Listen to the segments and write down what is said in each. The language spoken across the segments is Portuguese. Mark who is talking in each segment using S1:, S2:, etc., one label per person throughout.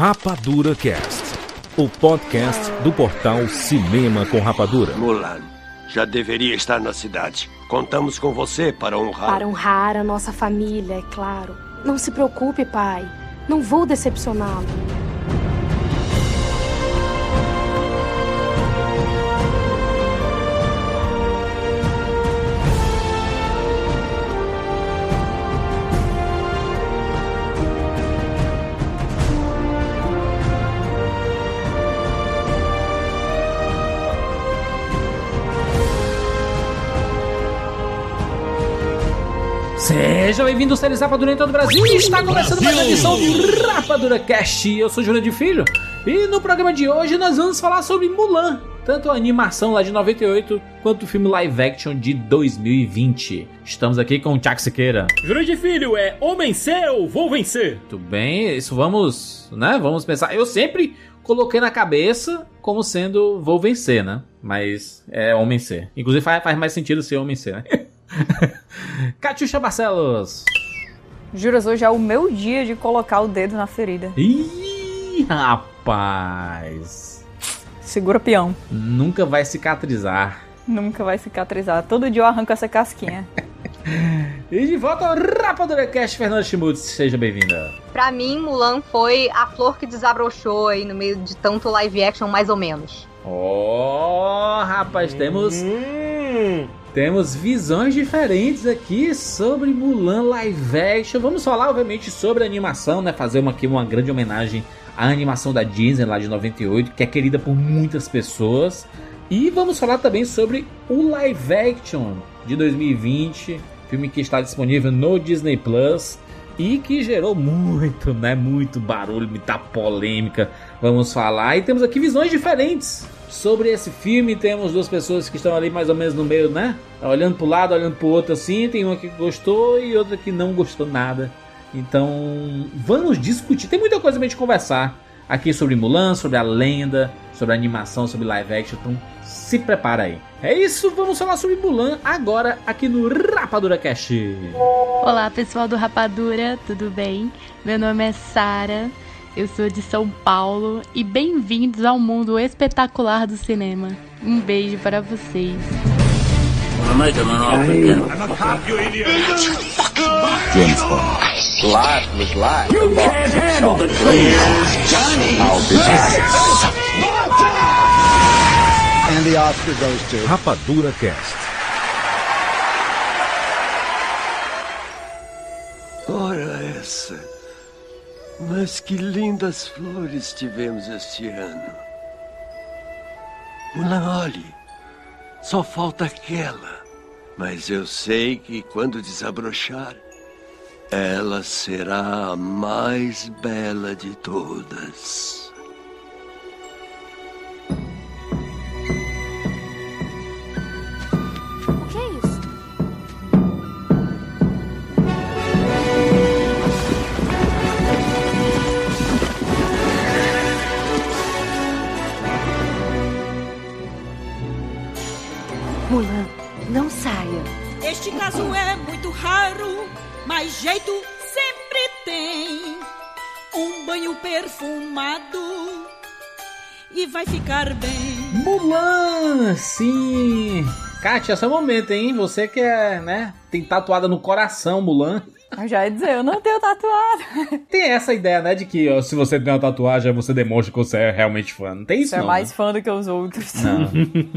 S1: Rapadura Cast, o podcast do portal Cinema com Rapadura.
S2: Mulan, já deveria estar na cidade. Contamos com você para honrar.
S3: Para honrar a nossa família, é claro. Não se preocupe, pai. Não vou decepcioná-lo.
S4: Seja bem-vindo ao Séries Rapadura em todo o Brasil. Está começando mais uma edição de Rapadura Cast. Eu sou Júlio de Filho e no programa de hoje nós vamos falar sobre Mulan, tanto a animação lá de 98 quanto o filme live action de 2020. Estamos aqui com o Tchak Siqueira.
S5: Júlio de Filho é homem seu, vou vencer.
S4: Tudo bem? Isso vamos, né? Vamos pensar. Eu sempre coloquei na cabeça como sendo vou vencer, né? Mas é homem ser. Inclusive faz, faz mais sentido ser homem ser, né? Catiuxa Barcelos.
S6: Juras, hoje é o meu dia de colocar o dedo na ferida.
S4: Ih, rapaz.
S6: Segura peão.
S4: Nunca vai cicatrizar.
S6: Nunca vai cicatrizar. Todo dia eu arranco essa casquinha.
S4: e de volta ao Rapadura Cast, Fernanda Schmutz. Seja bem-vinda.
S7: Pra mim, Mulan foi a flor que desabrochou aí no meio de tanto live action, mais ou menos.
S4: Oh, rapaz, temos... Temos visões diferentes aqui sobre Mulan live action. Vamos falar, obviamente, sobre a animação, né? Fazer uma, aqui uma grande homenagem à animação da Disney lá de 98, que é querida por muitas pessoas. E vamos falar também sobre o live action de 2020, filme que está disponível no Disney Plus e que gerou muito, né? Muito barulho, muita polêmica. Vamos falar. E temos aqui visões diferentes sobre esse filme. Temos duas pessoas que estão ali mais ou menos no meio, né? Olhando para o lado, olhando para o outro assim. Tem uma que gostou e outra que não gostou nada. Então, vamos discutir. Tem muita coisa pra gente conversar aqui sobre Mulan, sobre a lenda, sobre animação, sobre live action. Então, se prepara aí. É isso, vamos falar sobre Mulan agora aqui no Rapadura Cash.
S8: Olá, pessoal do Rapadura, tudo bem? Meu nome é Sara. Eu sou de São Paulo e bem-vindos ao mundo espetacular do cinema. Um beijo para vocês.
S9: James Bond.
S2: Life was life.
S9: You can't handle the truth. Johnny. I'll be back.
S10: And the Oscar goes to
S1: Rapadura Cast.
S2: Ora essa. Mas que lindas flores tivemos este ano. Mulan, olhe. Só falta aquela. Mas eu sei que quando desabrochar, ela será a mais bela de todas.
S11: Este caso é muito raro, mas jeito sempre tem. Um banho perfumado e vai ficar bem.
S4: Mulan, sim. Kátia, esse é o momento, hein? Você que é, né? Tem tatuada no coração, Mulan.
S6: Eu já ia dizer, eu não tenho tatuado.
S4: Tem essa ideia, né? De que ó, se você tem uma tatuagem, você demonstra que você é realmente fã. Não tem isso,
S6: Você é
S4: não.
S6: mais
S4: né?
S6: fã do que os outros.
S4: Não.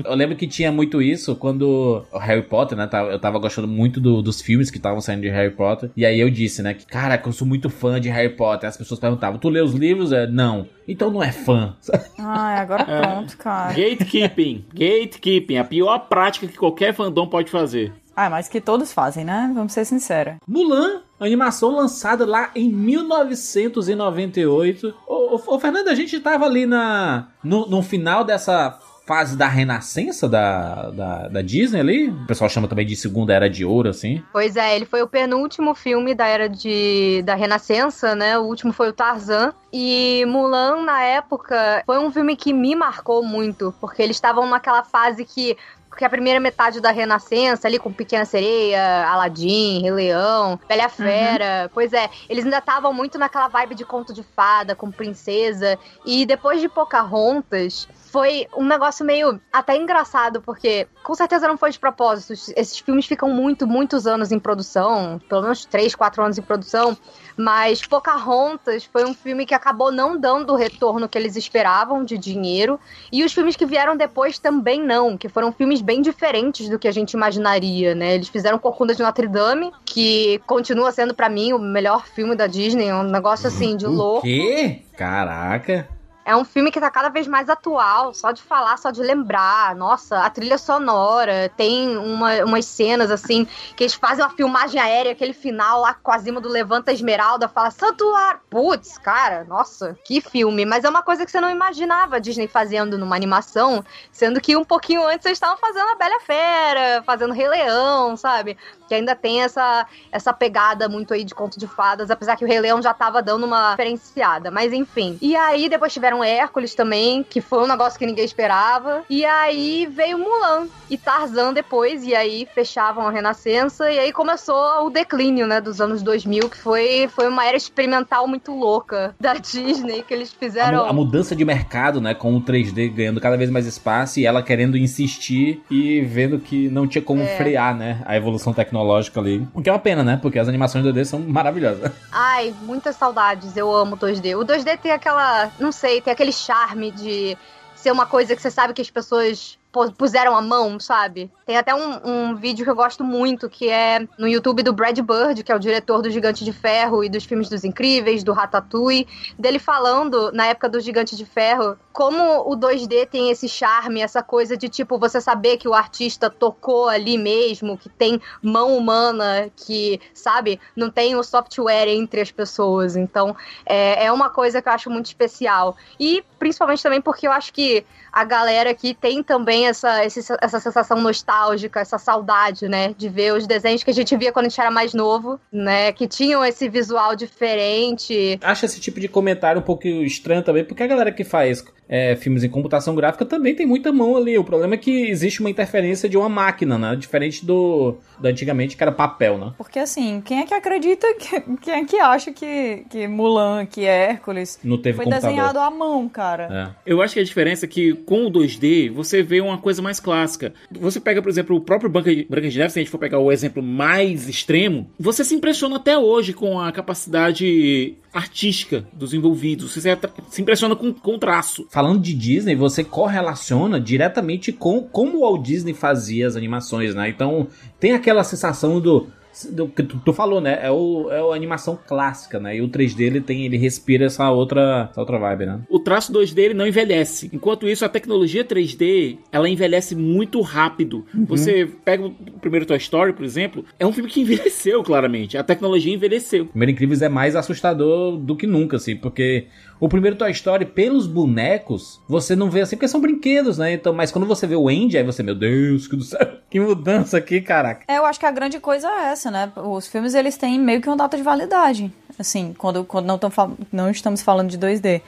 S4: Eu lembro que tinha muito isso quando o Harry Potter, né? Eu tava gostando muito do- dos filmes que estavam saindo de Harry Potter. E aí eu disse, né? Que, cara, que eu sou muito fã de Harry Potter. As pessoas perguntavam, tu lê os livros? É, não. Então não é fã.
S6: Ai, agora pronto, cara.
S5: Gatekeeping. Gatekeeping. A pior prática que qualquer fandom pode fazer.
S6: Ah, mas que todos fazem, né? Vamos ser sinceros.
S4: Mulan, animação lançada lá em 1998. Ô, ô, ô Fernando, a gente tava ali na, no, no final dessa fase da renascença da, da, da Disney ali. O pessoal chama também de Segunda Era de Ouro, assim.
S7: Pois é, ele foi o penúltimo filme da era de da Renascença, né? O último foi o Tarzan. E Mulan, na época, foi um filme que me marcou muito, porque eles estavam naquela fase que porque a primeira metade da Renascença, ali com Pequena Sereia, Aladdin, Rei Leão, Bela Fera, pois é, eles ainda estavam muito naquela vibe de conto de fada, com princesa, e depois de Pocahontas, foi um negócio meio até engraçado, porque com certeza não foi de propósito. Esses filmes ficam muito, muitos anos em produção, pelo menos 3, 4 anos em produção. Mas Pocahontas foi um filme que acabou não dando o retorno que eles esperavam de dinheiro. E os filmes que vieram depois também não, que foram filmes bem diferentes do que a gente imaginaria, né? Eles fizeram Corcunda de Notre Dame, que continua sendo para mim o melhor filme da Disney, um negócio assim de
S4: O
S7: louco.
S4: quê? Caraca.
S7: É um filme que tá cada vez mais atual, só de falar, só de lembrar. Nossa, a trilha sonora, tem uma, umas cenas assim, que eles fazem uma filmagem aérea, aquele final lá com a cima do Levanta Esmeralda, fala Santuário. Putz, cara, nossa, que filme. Mas é uma coisa que você não imaginava a Disney fazendo numa animação, sendo que um pouquinho antes eles estavam fazendo a Bela Fera, fazendo Rei Leão, sabe? Que ainda tem essa, essa pegada muito aí de conto de fadas, apesar que o Rei Leão já tava dando uma diferenciada. Mas enfim. E aí depois tiveram Hércules também, que foi um negócio que ninguém esperava. E aí veio Mulan e Tarzan depois, e aí fechavam a Renascença, e aí começou o declínio, né, dos anos 2000, que foi, foi uma era experimental muito louca da Disney, que eles
S4: A,
S7: fizeram...
S4: mu- a mudança de mercado, né? Com o 3D ganhando cada vez mais espaço e ela querendo insistir e vendo que não tinha como
S7: É.
S4: frear, né? A evolução tecnológica ali. O que é uma pena, né? Porque as animações 2D são maravilhosas.
S7: Ai, muitas saudades. Eu amo 2D. O 2D tem aquela, não sei, tem aquele charme de ser uma coisa que você sabe que as pessoas puseram a mão, sabe? Tem até um, um vídeo que eu gosto muito, que é no YouTube do Brad Bird, que é o diretor do Gigante de Ferro e dos filmes dos Incríveis, do Ratatouille, dele falando, na época do Gigante de Ferro, como o 2D tem esse charme, essa coisa de, tipo, você saber que o artista tocou ali mesmo, que tem mão humana, que, sabe, não tem o software entre as pessoas. Então, é, é uma coisa que eu acho muito especial. E, principalmente também porque eu acho que a galera aqui tem também essa, esse- essa sensação nostálgica, essa saudade, né? De ver os desenhos que a gente via quando a gente era mais novo, né? Que tinham esse visual diferente.
S4: Acho esse tipo de comentário um pouco estranho também, porque a galera que faz é, filmes em computação gráfica também tem muita mão ali. O problema é que existe uma interferência de uma máquina, né? Diferente do, do antigamente, que era papel, né?
S6: Porque assim, quem é que acredita, que, quem é que acha que, que Mulan, que Hércules
S4: Não teve
S6: foi
S4: computador.
S6: desenhado à mão, cara?
S4: É.
S5: Eu acho que a diferença é que com o 2D você vê uma coisa mais clássica. Você pega, por exemplo, o próprio Branca de, Neve, se a gente for pegar o exemplo mais extremo, você se impressiona até hoje com a capacidade artística dos envolvidos. Você se, se impressiona com, com o traço.
S4: Falando de Disney, você correlaciona diretamente com como o Walt Disney fazia as animações, né? Então tem aquela sensação do. Do que tu, tu falou, né? É, o, é a animação clássica, né? E o 3D ele tem, ele respira essa outra, essa outra vibe, né?
S5: O traço 2D ele não envelhece. Enquanto isso, a tecnologia 3D ela envelhece muito rápido. Você pega o primeiro Toy Story, por exemplo, é um filme que envelheceu claramente. A tecnologia envelheceu.
S4: Primeiro Incríveis é mais assustador do que nunca, assim, porque o primeiro Toy Story, pelos bonecos, você não vê assim, porque são brinquedos, né? Então, mas quando você vê o Andy, aí você, meu Deus, que do céu, que mudança aqui, caraca.
S6: É, eu acho que a grande coisa é essa, né? Os filmes, eles têm meio que uma data de validade, assim, quando, quando não, tão não estamos falando de 2D.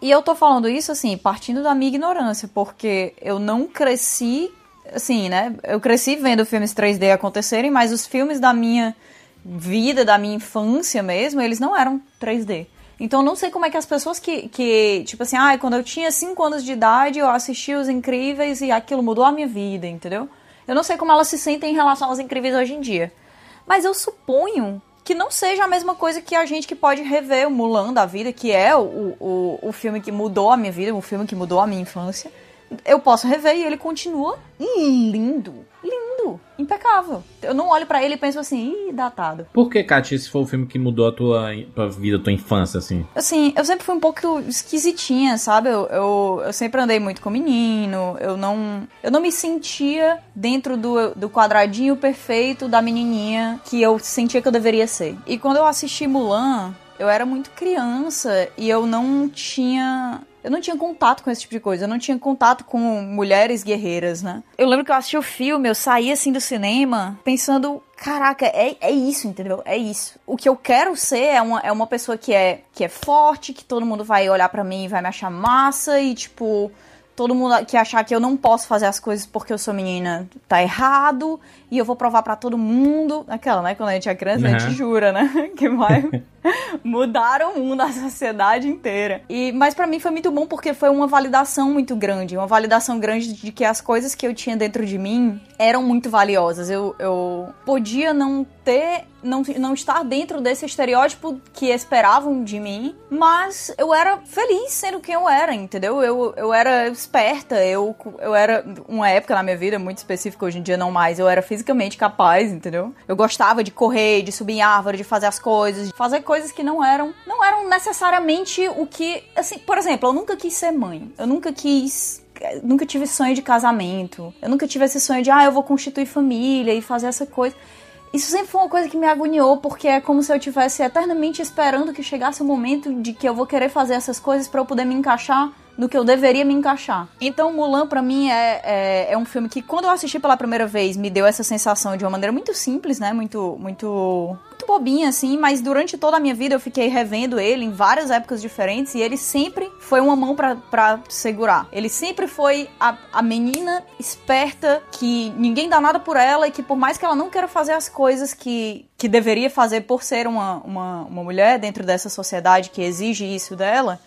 S6: E eu tô falando isso, assim, partindo da minha ignorância, porque eu não cresci, assim, né? Eu cresci vendo filmes 3D acontecerem, mas os filmes da minha vida, da minha infância mesmo, eles não eram 3D. Então não sei como é que as pessoas que, que tipo assim, ah, quando eu tinha 5 anos de idade, eu assisti Os Incríveis e aquilo mudou a minha vida, entendeu? Eu não sei como elas se sentem em relação aos Incríveis hoje em dia. Mas eu suponho que não seja a mesma coisa que a gente que pode rever o Mulan da vida, que é o, o, o filme que mudou a minha vida, o filme que mudou a minha infância. Eu posso rever e ele continua lindo, lindo, impecável. Eu não olho pra ele e penso assim, ih, datado.
S4: Por que, Kátia, esse foi o filme que mudou a tua, tua vida, a tua infância, assim?
S6: Assim, eu sempre fui um pouco esquisitinha, sabe? Eu, eu, eu sempre andei muito com menino, eu não, eu não me sentia dentro do, do quadradinho perfeito da menininha que eu sentia que eu deveria ser. E quando eu assisti Mulan, eu era muito criança e eu não tinha. Eu não tinha contato com esse tipo de coisa, eu não tinha contato com mulheres guerreiras, né? Eu lembro que eu assisti o filme, eu saí assim do cinema pensando, caraca, é, é isso, entendeu? É isso. O que eu quero ser é uma, é uma pessoa que é, que é forte, que todo mundo vai olhar pra mim e vai me achar massa e, tipo, todo mundo que achar que eu não posso fazer as coisas porque eu sou menina tá errado e eu vou provar para todo mundo. Aquela, né? Quando a gente é criança, uhum. a gente jura, né? Que vai mudar o mundo, a sociedade inteira. E, mas para mim foi muito bom porque foi uma validação muito grande. Uma validação grande de que as coisas que eu tinha dentro de mim eram muito valiosas. Eu, eu podia não ter não, não estar dentro desse estereótipo que esperavam de mim, mas eu era feliz sendo quem eu era, entendeu? Eu, eu era esperta, eu, eu era, uma época na minha vida muito específica, hoje em dia não mais, eu era fisicamente capaz, entendeu? Eu gostava de correr, de subir em árvore, de fazer as coisas, de fazer coisas que não eram, não eram necessariamente o que, assim, por exemplo, eu nunca quis ser mãe, eu nunca quis nunca tive sonho de casamento. Eu nunca tive esse sonho de, ah, eu vou constituir família e fazer essa coisa. Isso sempre foi uma coisa que me agoniou, porque é como se eu tivesse eternamente esperando que chegasse o momento de que eu vou querer fazer essas coisas para eu poder me encaixar no que eu deveria me encaixar. Então, Mulan, para mim, é, é, é, um filme que, quando eu assisti pela primeira vez, me deu essa sensação de uma maneira muito simples, né? Muito, muito, muito bobinha, assim. Mas durante toda a minha vida, eu fiquei revendo ele em várias épocas diferentes e ele sempre foi uma mão para segurar. Ele sempre foi a, a menina esperta que ninguém dá nada por ela e que, por mais que ela não queira fazer as coisas que, que deveria fazer por ser uma, uma, uma mulher dentro dessa sociedade que exige isso dela,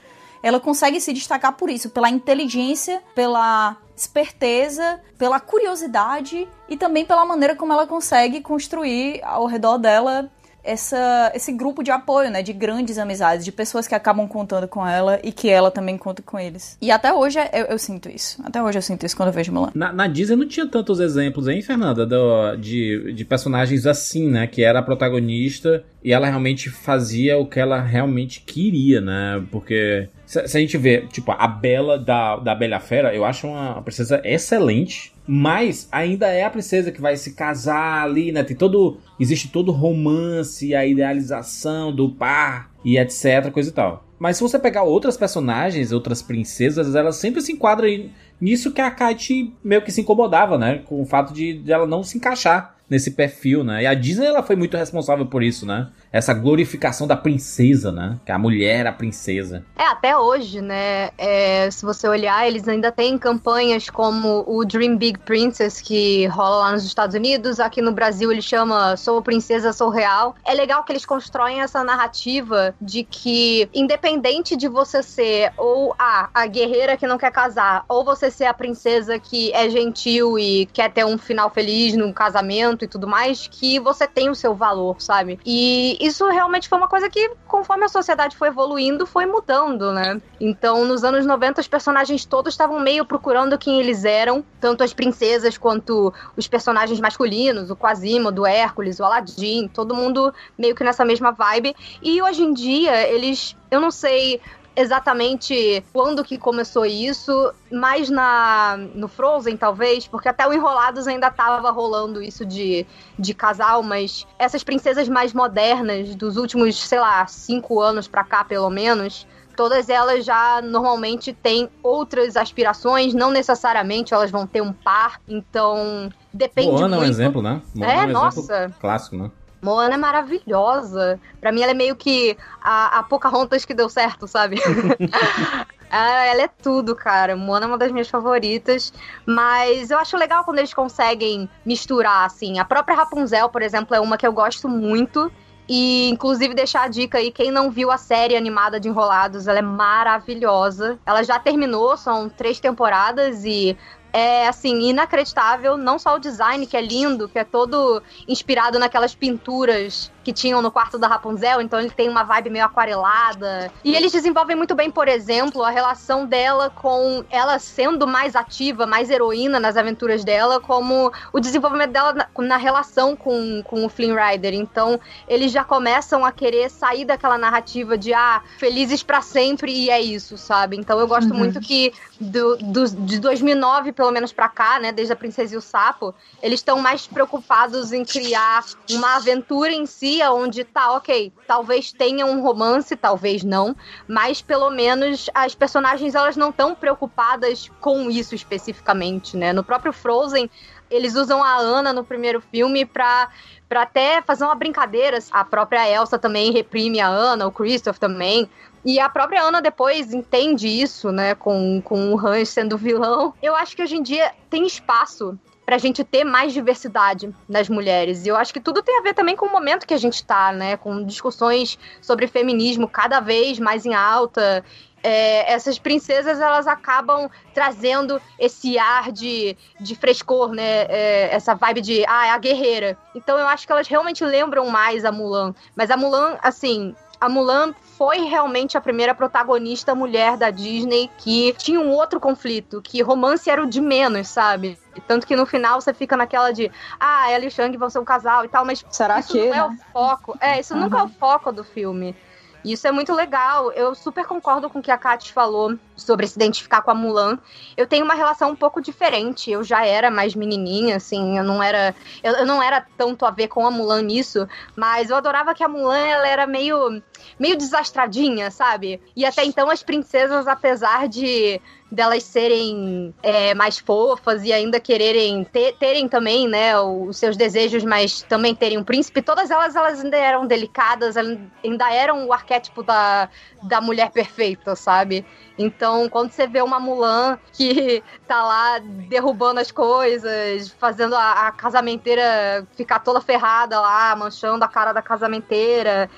S6: ela consegue se destacar por isso, pela inteligência, pela esperteza, pela curiosidade e também pela maneira como ela consegue construir ao redor dela essa, esse grupo de apoio, né? De grandes amizades, de pessoas que acabam contando com ela e que ela também conta com eles. E até hoje eu, eu sinto isso. Até hoje eu sinto isso quando eu vejo Mulan.
S4: Na, na Disney não tinha tantos exemplos, hein, Fernanda? Do, de, de personagens assim, né? Que era a protagonista e ela realmente fazia o que ela realmente queria, né? Porque se, se a gente vê, tipo, a Bela da, da Bela Fera, eu acho uma princesa excelente. Mas ainda é a princesa que vai se casar ali, né? Tem todo. Existe todo o romance, a idealização do par e etc, coisa e tal. Mas se você pegar outras personagens, outras princesas, elas sempre se enquadram nisso que a Kate meio que se incomodava, né? Com o fato de, de ela não se encaixar nesse perfil, né? E a Disney ela foi muito responsável por isso, né? Essa glorificação da princesa, né? Que a mulher a princesa.
S7: É, até hoje, né? É, se você olhar, eles ainda têm campanhas como o Dream Big Princess, que rola lá nos Estados Unidos. Aqui no Brasil ele chama Sou Princesa, Sou Real. É legal que eles constroem essa narrativa de que, independente de você ser ou a, a guerreira que não quer casar, ou você ser a princesa que é gentil e quer ter um final feliz no casamento, e tudo mais, que você tem o seu valor, sabe? E isso realmente foi uma coisa que, conforme a sociedade foi evoluindo, foi mudando, né? Então, nos anos 90, os personagens todos estavam meio procurando quem eles eram, tanto as princesas quanto os personagens masculinos, o Quasimodo, o Hércules, o Aladdin, todo mundo meio que nessa mesma vibe. E hoje em dia, eles eu não sei exatamente quando que começou isso, mais na no Frozen talvez, porque até o Enrolados ainda tava rolando isso de, de casal, mas essas princesas mais modernas dos últimos, sei lá, cinco anos pra cá pelo menos, todas elas já normalmente têm outras aspirações, não necessariamente elas vão ter um par, então depende
S4: Moana
S7: muito.
S4: é um exemplo, né?
S7: Moana é, é um nossa.
S4: clássico, né?
S7: Moana é maravilhosa. Pra mim, ela é meio que a, a Pocahontas que deu certo, sabe? Ah, ela é tudo, cara. Moana é uma das minhas favoritas. Mas eu acho legal quando eles conseguem misturar, assim. A própria Rapunzel, por exemplo, é uma que eu gosto muito. E, inclusive, deixar a dica aí, quem não viu a série animada de Enrolados, ela é maravilhosa. Ela já terminou, são três temporadas e é assim, inacreditável, não só o design, que é lindo, que é todo inspirado naquelas pinturas que tinham no quarto da Rapunzel, então ele tem uma vibe meio aquarelada. E eles desenvolvem muito bem, por exemplo, a relação dela com ela sendo mais ativa, mais heroína nas aventuras dela, como o desenvolvimento dela na, na relação com, com o Flynn Rider. Então, eles já começam a querer sair daquela narrativa de ah, felizes para sempre e é isso, sabe? Então, eu gosto uhum. muito que do, do, de 2009 pelo menos pra cá, né, desde a Princesa e o Sapo, eles estão mais preocupados em criar uma aventura em si, onde tá, ok, talvez tenha um romance, talvez não, mas pelo menos as personagens elas não estão preocupadas com isso especificamente, né? No próprio Frozen, eles usam a Ana no primeiro filme pra para até fazer uma brincadeira. A própria Elsa também reprime a Ana, o Christoph também. E a própria Ana depois entende isso, né, com, com o Hans sendo vilão. Eu acho que hoje em dia tem espaço pra gente ter mais diversidade nas mulheres. E eu acho que tudo tem a ver também com o momento que a gente tá, né, com discussões sobre feminismo cada vez mais em alta é, essas princesas elas acabam trazendo esse ar de, de frescor, né? É, essa vibe de ah, é a guerreira. Então eu acho que elas realmente lembram mais a Mulan. Mas a Mulan, assim, a Mulan foi realmente a primeira protagonista mulher da Disney que tinha um outro conflito, que romance era o de menos, sabe? Tanto que no final você fica naquela de, ah, ela e o Shang vão ser um casal e tal, mas
S6: Será
S7: isso
S6: que,
S7: não é
S6: né?
S7: o foco. É, isso uhum. nunca é o foco do filme. Isso é muito legal. Eu super concordo com o que a Kat falou sobre se identificar com a Mulan. Eu tenho uma relação um pouco diferente. Eu já era mais menininha, assim, eu não era. Eu, eu não era tanto a ver com a Mulan nisso, mas eu adorava que a Mulan ela era meio. meio desastradinha, sabe? E até então as princesas, apesar de delas serem é, mais fofas e ainda quererem ter, terem também, né, os seus desejos, mas também terem um príncipe, todas elas, elas ainda eram delicadas, ainda eram o arquétipo da, da mulher perfeita, sabe? Então, quando você vê uma Mulan que tá lá derrubando as coisas, fazendo a, a casamenteira ficar toda ferrada lá, manchando a cara da casamenteira,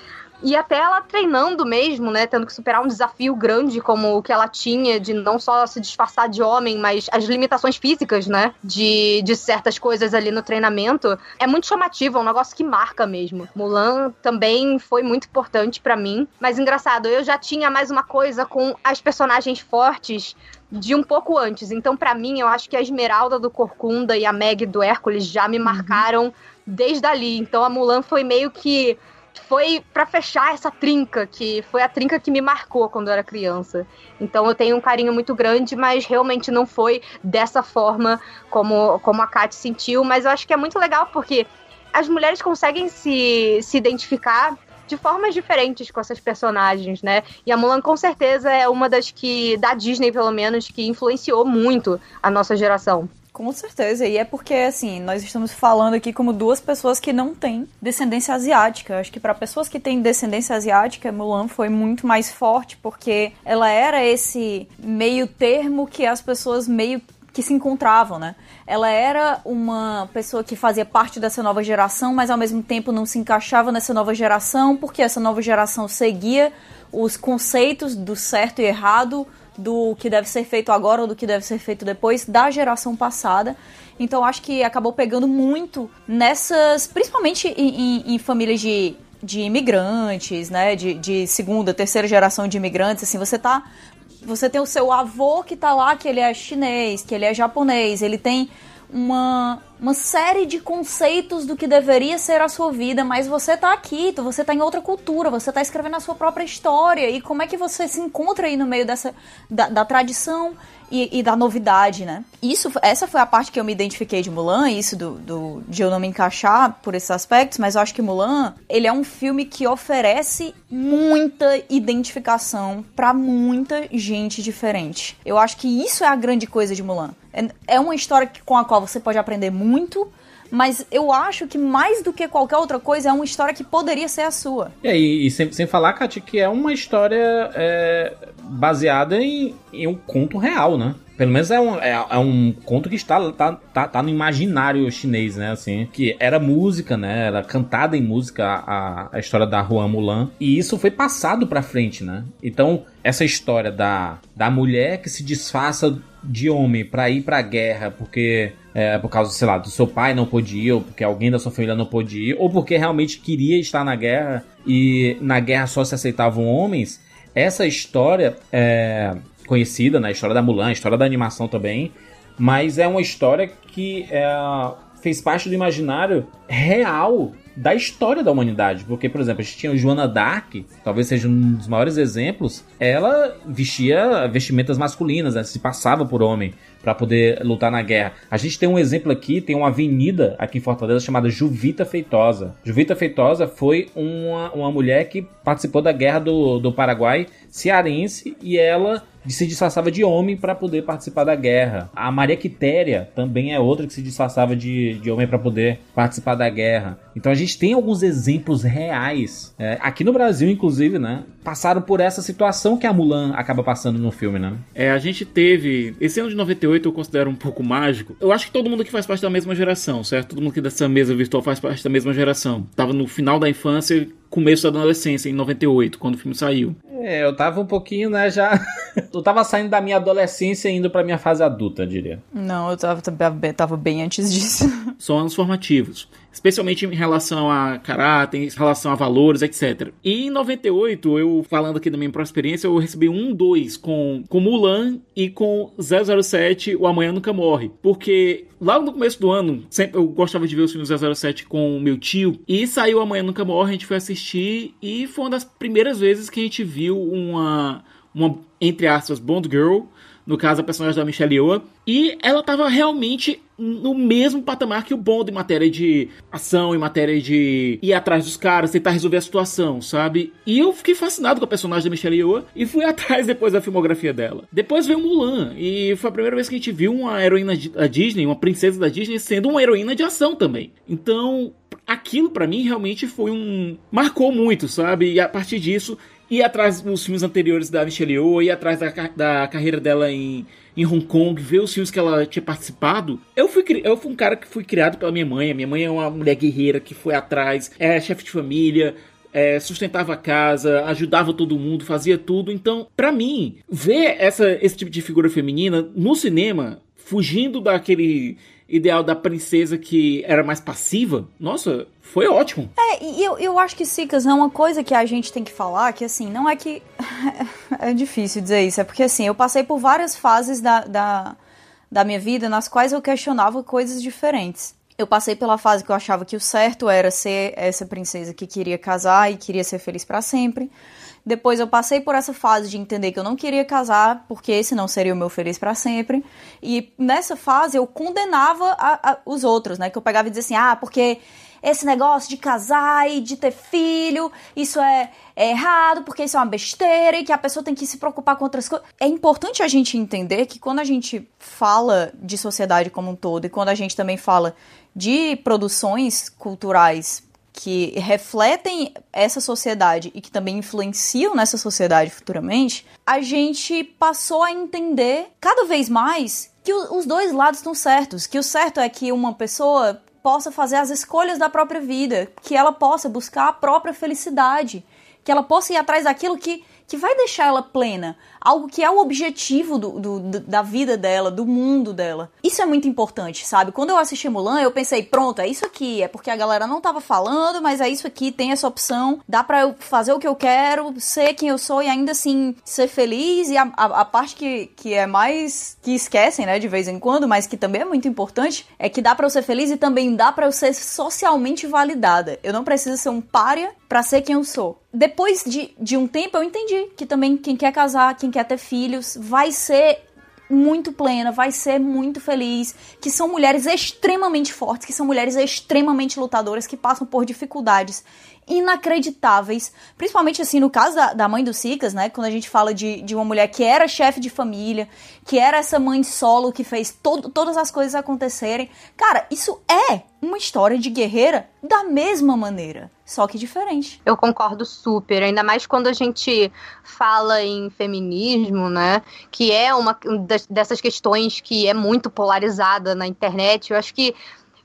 S7: e até ela treinando mesmo, né? Tendo que superar um desafio grande como o que ela tinha de não só se disfarçar de homem, mas as limitações físicas, né? De, de certas coisas ali no treinamento. É muito chamativo, é um negócio que marca mesmo. Mulan também foi muito importante para mim. Mas engraçado, eu já tinha mais uma coisa com as personagens fortes de um pouco antes. Então, para mim, eu acho que a Esmeralda do Corcunda e a Meg do Hércules já me marcaram uhum. desde ali. Então, a Mulan foi meio que foi para fechar essa trinca, que foi a trinca que me marcou quando eu era criança. Então eu tenho um carinho muito grande, mas realmente não foi dessa forma como, como a Kat sentiu. Mas eu acho que é muito legal porque as mulheres conseguem se, se identificar de formas diferentes com essas personagens, né? E a Mulan com certeza é uma das que, da Disney pelo menos, que influenciou muito a nossa geração.
S6: Com certeza, e é porque, assim, nós estamos falando aqui como duas pessoas que não têm descendência asiática. Acho que para pessoas que têm descendência asiática, Mulan foi muito mais forte, porque ela era esse meio termo que as pessoas meio que se encontravam, né? Ela era uma pessoa que fazia parte dessa nova geração, mas ao mesmo tempo não se encaixava nessa nova geração, porque essa nova geração seguia os conceitos do certo e errado do que deve ser feito agora ou do que deve ser feito depois da geração passada. Então acho que acabou pegando muito nessas, principalmente em, em, em famílias de, de imigrantes, né? De, de segunda, terceira geração de imigrantes, assim, você tá. Você tem o seu avô que tá lá, que ele é chinês, que ele é japonês, ele tem uma, uma série de conceitos do que deveria ser a sua vida, mas você tá aqui, você tá em outra cultura, você tá escrevendo a sua própria história, e como é que você se encontra aí no meio dessa da, da tradição e, e, da novidade, né? Isso, essa foi a parte que eu me identifiquei de Mulan, isso do, do, de eu não me encaixar por esses aspectos, mas eu acho que Mulan, ele é um filme que oferece muita identificação para muita gente diferente. Eu acho que isso é a grande coisa de Mulan. É, é uma história com a qual você pode aprender muito, mas eu acho que mais do que qualquer outra coisa é uma história que poderia ser a sua.
S4: É, e, e sem, sem falar, Kati, que é uma história é, baseada em, em um conto real, né? Pelo menos é um, é, é, um conto que está tá, tá, tá, no imaginário chinês, né? Assim, que era música, né? Era cantada em música a, a história da Huan Mulan. E isso foi passado pra frente, né? Então, essa história da, da mulher que se disfarça de homem para ir pra guerra porque é, por causa, sei lá, do seu pai não podia ir, ou porque alguém da sua família não podia ir, ou porque realmente queria estar na guerra e na guerra só se aceitavam homens. Essa história é conhecida, né? A história da Mulan, a história da animação também, mas é uma história que é, fez parte do imaginário real da história da humanidade. Porque, por exemplo, a gente tinha Joana Dark, talvez seja um dos maiores exemplos. Ela vestia vestimentas masculinas, né? se passava por homem para poder lutar na guerra. A gente tem um exemplo aqui, tem uma avenida aqui em Fortaleza chamada Juvita Feitosa. Juvita Feitosa foi uma, uma mulher que participou da guerra do, do Paraguai cearense e ela se disfarçava de homem para poder participar da guerra. A Maria Quitéria também é outra que se disfarçava de, de homem para poder participar da guerra. Então a gente tem alguns exemplos reais. É, aqui no Brasil, inclusive, né? Passaram por essa situação que a Mulan acaba passando no filme, né?
S5: É, a gente teve. Esse ano de 98 eu considero um pouco mágico. Eu acho que todo mundo aqui faz parte da mesma geração, certo? Todo mundo aqui dessa mesa virtual faz parte da mesma geração. Tava no final da infância começo da adolescência, em 98, quando o filme saiu.
S4: É, eu tava um pouquinho, né, já. eu tava saindo da minha adolescência e indo pra minha fase adulta, diria.
S6: Não, eu tava, tava bem antes disso.
S5: São anos formativos especialmente em relação a caráter, em relação a valores, etc. E em 98, eu falando aqui da minha própria experiência, eu recebi um dois com, com Mulan e com 007, O Amanhã Nunca Morre. Porque lá no começo do ano, sempre eu gostava de ver os filmes 007 com o meu tio, e saiu Amanhã Nunca Morre, a gente foi assistir, e foi uma das primeiras vezes que a gente viu uma, uma entre aspas, Bond Girl, no caso a personagem da Michelle Yeoh, e ela tava realmente no mesmo patamar que o Bond em matéria de ação, em matéria de ir atrás dos caras, tentar resolver a situação, sabe? E eu fiquei fascinado com a personagem da Michelle Yeoh e fui atrás depois da filmografia dela. Depois veio Mulan e foi a primeira vez que a gente viu uma heroína da Disney, uma princesa da Disney sendo uma heroína de ação também. Então, aquilo para mim realmente foi um marcou muito, sabe? E a partir disso ir atrás dos filmes anteriores da Michelle Yeoh, ir atrás da, da carreira dela em, em Hong Kong, ver os filmes que ela tinha participado. Eu fui, eu fui um cara que fui criado pela minha mãe. A minha mãe é uma mulher guerreira que foi atrás, é chefe de família, é, sustentava a casa, ajudava todo mundo, fazia tudo. Então, para mim, ver essa, esse tipo de figura feminina no cinema, fugindo daquele ideal da princesa que era mais passiva, nossa, foi ótimo.
S6: É, e eu, eu acho que, Sicas, é uma coisa que a gente tem que falar, que assim, não é que. é difícil dizer isso, é porque assim, eu passei por várias fases da, da, da minha vida nas quais eu questionava coisas diferentes. Eu passei pela fase que eu achava que o certo era ser essa princesa que queria casar e queria ser feliz para sempre. Depois eu passei por essa fase de entender que eu não queria casar, porque esse não seria o meu feliz para sempre. E nessa fase eu condenava a, a, os outros, né? Que eu pegava e dizia assim: ah, porque esse negócio de casar e de ter filho, isso é, é, errado, porque isso é uma besteira e que a pessoa tem que se preocupar com outras coisas. É importante a gente entender que quando a gente fala de sociedade como um todo e quando a gente também fala de produções culturais que refletem essa sociedade e que também influenciam nessa sociedade futuramente, a gente passou a entender cada vez mais que os dois lados estão certos, que o certo é que uma pessoa possa fazer as escolhas da própria vida, que ela possa buscar a própria felicidade, que ela possa ir atrás daquilo que que vai deixar ela plena, algo que é o objetivo do, do, da vida dela, do mundo dela. Isso é muito importante, sabe? Quando eu assisti Mulan, eu pensei, pronto, é isso aqui, é porque a galera não tava falando, mas é isso aqui, tem essa opção, dá pra eu fazer o que eu quero, ser quem eu sou e ainda assim ser feliz. E a, a, a parte que, que é mais. que esquecem, né, de vez em quando, mas que também é muito importante, é que dá pra eu ser feliz e também dá pra eu ser socialmente validada. Eu não preciso ser um párea para ser quem eu sou. Depois de, de um tempo eu entendi que também quem quer casar, quem quer ter filhos, vai ser muito plena, vai ser muito feliz, que são mulheres extremamente fortes, que são mulheres extremamente lutadoras, que passam por dificuldades inacreditáveis, principalmente assim no caso da, da mãe do Sicas, né, quando a gente fala de, de uma mulher que era chefe de família, que era essa mãe solo que fez todo, todas as coisas acontecerem, cara, isso é uma história de guerreira da mesma maneira, só que diferente.
S7: Eu concordo super, ainda mais quando a gente fala em feminismo, né, que é uma dessas questões que é muito polarizada na internet, eu acho que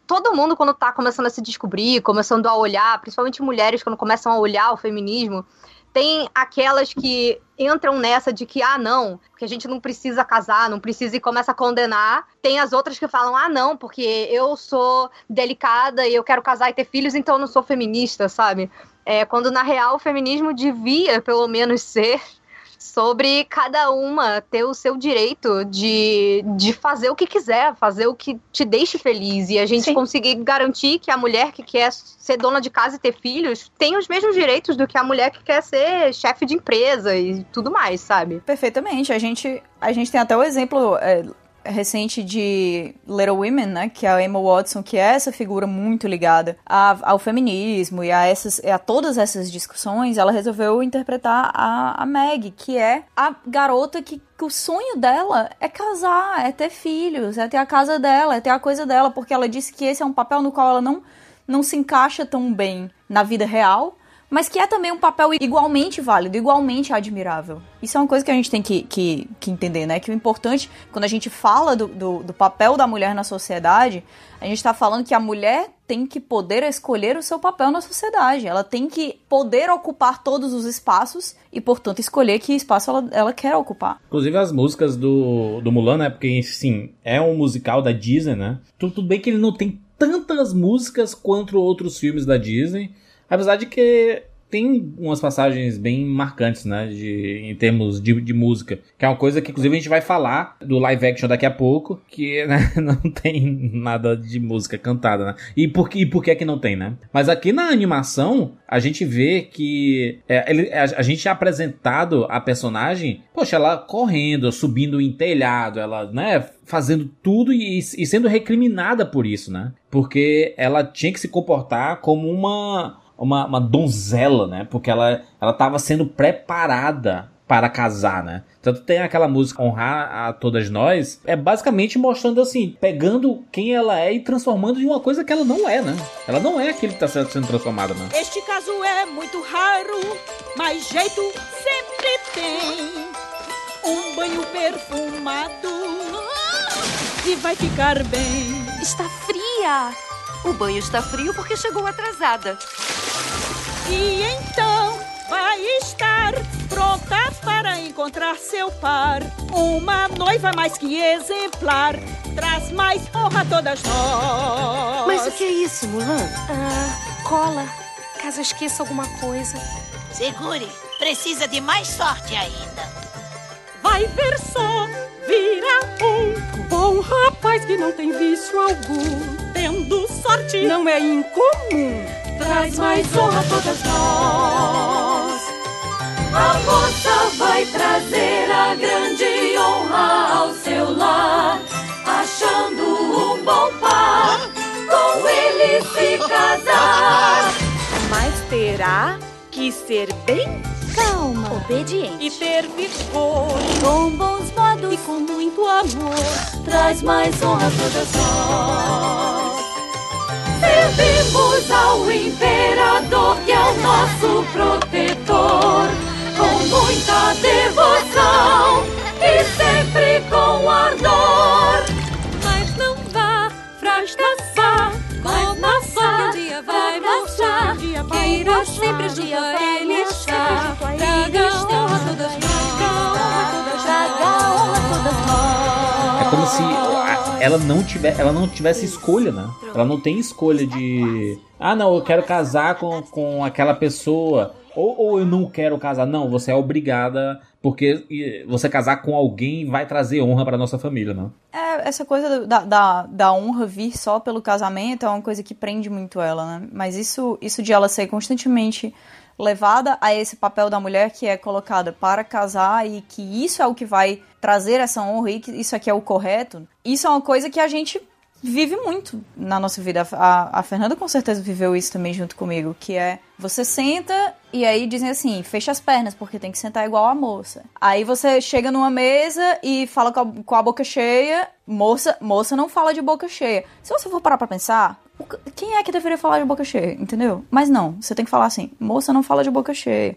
S7: todo mundo, quando tá começando a se descobrir, começando a olhar, principalmente mulheres, quando começam a olhar o feminismo, tem aquelas que entram nessa de que, ah, não, porque a gente não precisa casar, não precisa e começa a condenar. Tem as outras que falam, ah, não, porque eu sou delicada e eu quero casar e ter filhos, então eu não sou feminista, sabe? É, quando na real o feminismo devia, pelo menos, ser sobre cada uma ter o seu direito de, de fazer o que quiser, fazer o que te deixe feliz. E a gente Sim. conseguir garantir que a mulher que quer ser dona de casa e ter filhos tem os mesmos direitos do que a mulher que quer ser chefe de empresa e tudo mais, sabe?
S6: Perfeitamente. A gente, a gente tem até o exemplo. É recente de Little Women, né? Que é a Emma Watson, que é essa figura muito ligada a, ao feminismo e a, essas, a todas essas discussões, ela resolveu interpretar a, a Meg, que é a garota que que o sonho dela é casar, é ter filhos, é ter a casa dela, é ter a coisa dela, porque ela disse que esse é um papel no qual ela não, não se encaixa tão bem na vida real, mas que é também um papel igualmente válido, igualmente admirável. Isso é uma coisa que a gente tem que, que, que entender, né? Que o importante, quando a gente fala do, do, do papel da mulher na sociedade, a gente está falando que a mulher tem que poder escolher o seu papel na sociedade. Ela tem que poder ocupar todos os espaços e, portanto, escolher que espaço ela, ela quer ocupar.
S4: Inclusive as músicas do, do Mulan, né? Porque, sim, é um musical da Disney, né? Tudo, tudo bem que ele não tem tantas músicas quanto outros filmes da Disney. Apesar de que tem umas passagens bem marcantes, né? De, em termos de, de música. Que é uma coisa que, inclusive, a gente vai falar do live action daqui a pouco. Que né, não tem nada de música cantada, né? E por, e por que que não tem, né? Mas aqui na animação, a gente vê que é, ele, a, a, gente é apresentado a personagem, poxa, ela correndo, subindo em telhado, ela, né? Fazendo tudo e, e sendo recriminada por isso, né? Porque ela tinha que se comportar como uma uma, uma donzela, né? Porque ela ela estava sendo preparada para casar, né? Tanto tem aquela música Honrar a Todas Nós, é basicamente mostrando assim, pegando quem ela é e transformando em uma coisa que ela não é, né? Ela não é aquilo que está sendo transformada, né?
S11: Este caso é muito raro, mas jeito sempre tem. Um banho perfumado e vai ficar bem.
S12: Está fria! O banho está frio porque chegou atrasada.
S11: E então vai estar pronta para encontrar seu par. Uma noiva mais que exemplar, traz mais honra a todas nós.
S12: Mas o que é isso, Mulan? Ah, cola. Caso eu esqueça alguma coisa.
S13: Segure, precisa de mais sorte ainda.
S11: Vai ver só, vira um bom rapaz que não tem vício algum. Tendo sorte não é incomum traz mais honra a todas nós.
S14: A moça vai trazer a grande honra ao seu lar, achando um bom par, com ele se casar.
S12: Mas terá que ser bem calma,
S8: obediente.
S11: E ter vigor,
S12: com bons modos.
S11: E com muito amor.
S14: Traz mais honra a todas nós. Servimos ao imperador que é o nosso protetor, com muita devoção. E sempre com ardor.
S11: Mas não vá fracassar, sorte um dia vai mostrar, queira sempre a todas nós,
S12: traga honra a todas nós.
S4: É como se ela não, tiver, ela não tivesse escolha, né? Ela não tem escolha de. Ah, não, eu quero casar com, com aquela pessoa. Ou, ou eu não quero casar. Não, você é obrigada. Porque você casar com alguém vai trazer honra para nossa família, né?
S6: É, essa coisa da, da, da honra vir só pelo casamento é uma coisa que prende muito ela, né? Mas isso, isso de ela ser constantemente levada a esse papel da mulher que é colocada para casar e que isso é o que vai trazer essa honra e que isso aqui é o correto, isso é uma coisa que a gente vive muito na nossa vida. A, a Fernanda com certeza viveu isso também junto comigo, que é você senta e aí dizem assim, fecha as pernas, porque tem que sentar igual a moça. Aí você chega numa mesa e fala com a, com a boca cheia, moça, moça não fala de boca cheia. Se você for parar pra pensar, quem é que deveria falar de boca cheia, entendeu? Mas não, você tem que falar assim, moça não fala de boca cheia.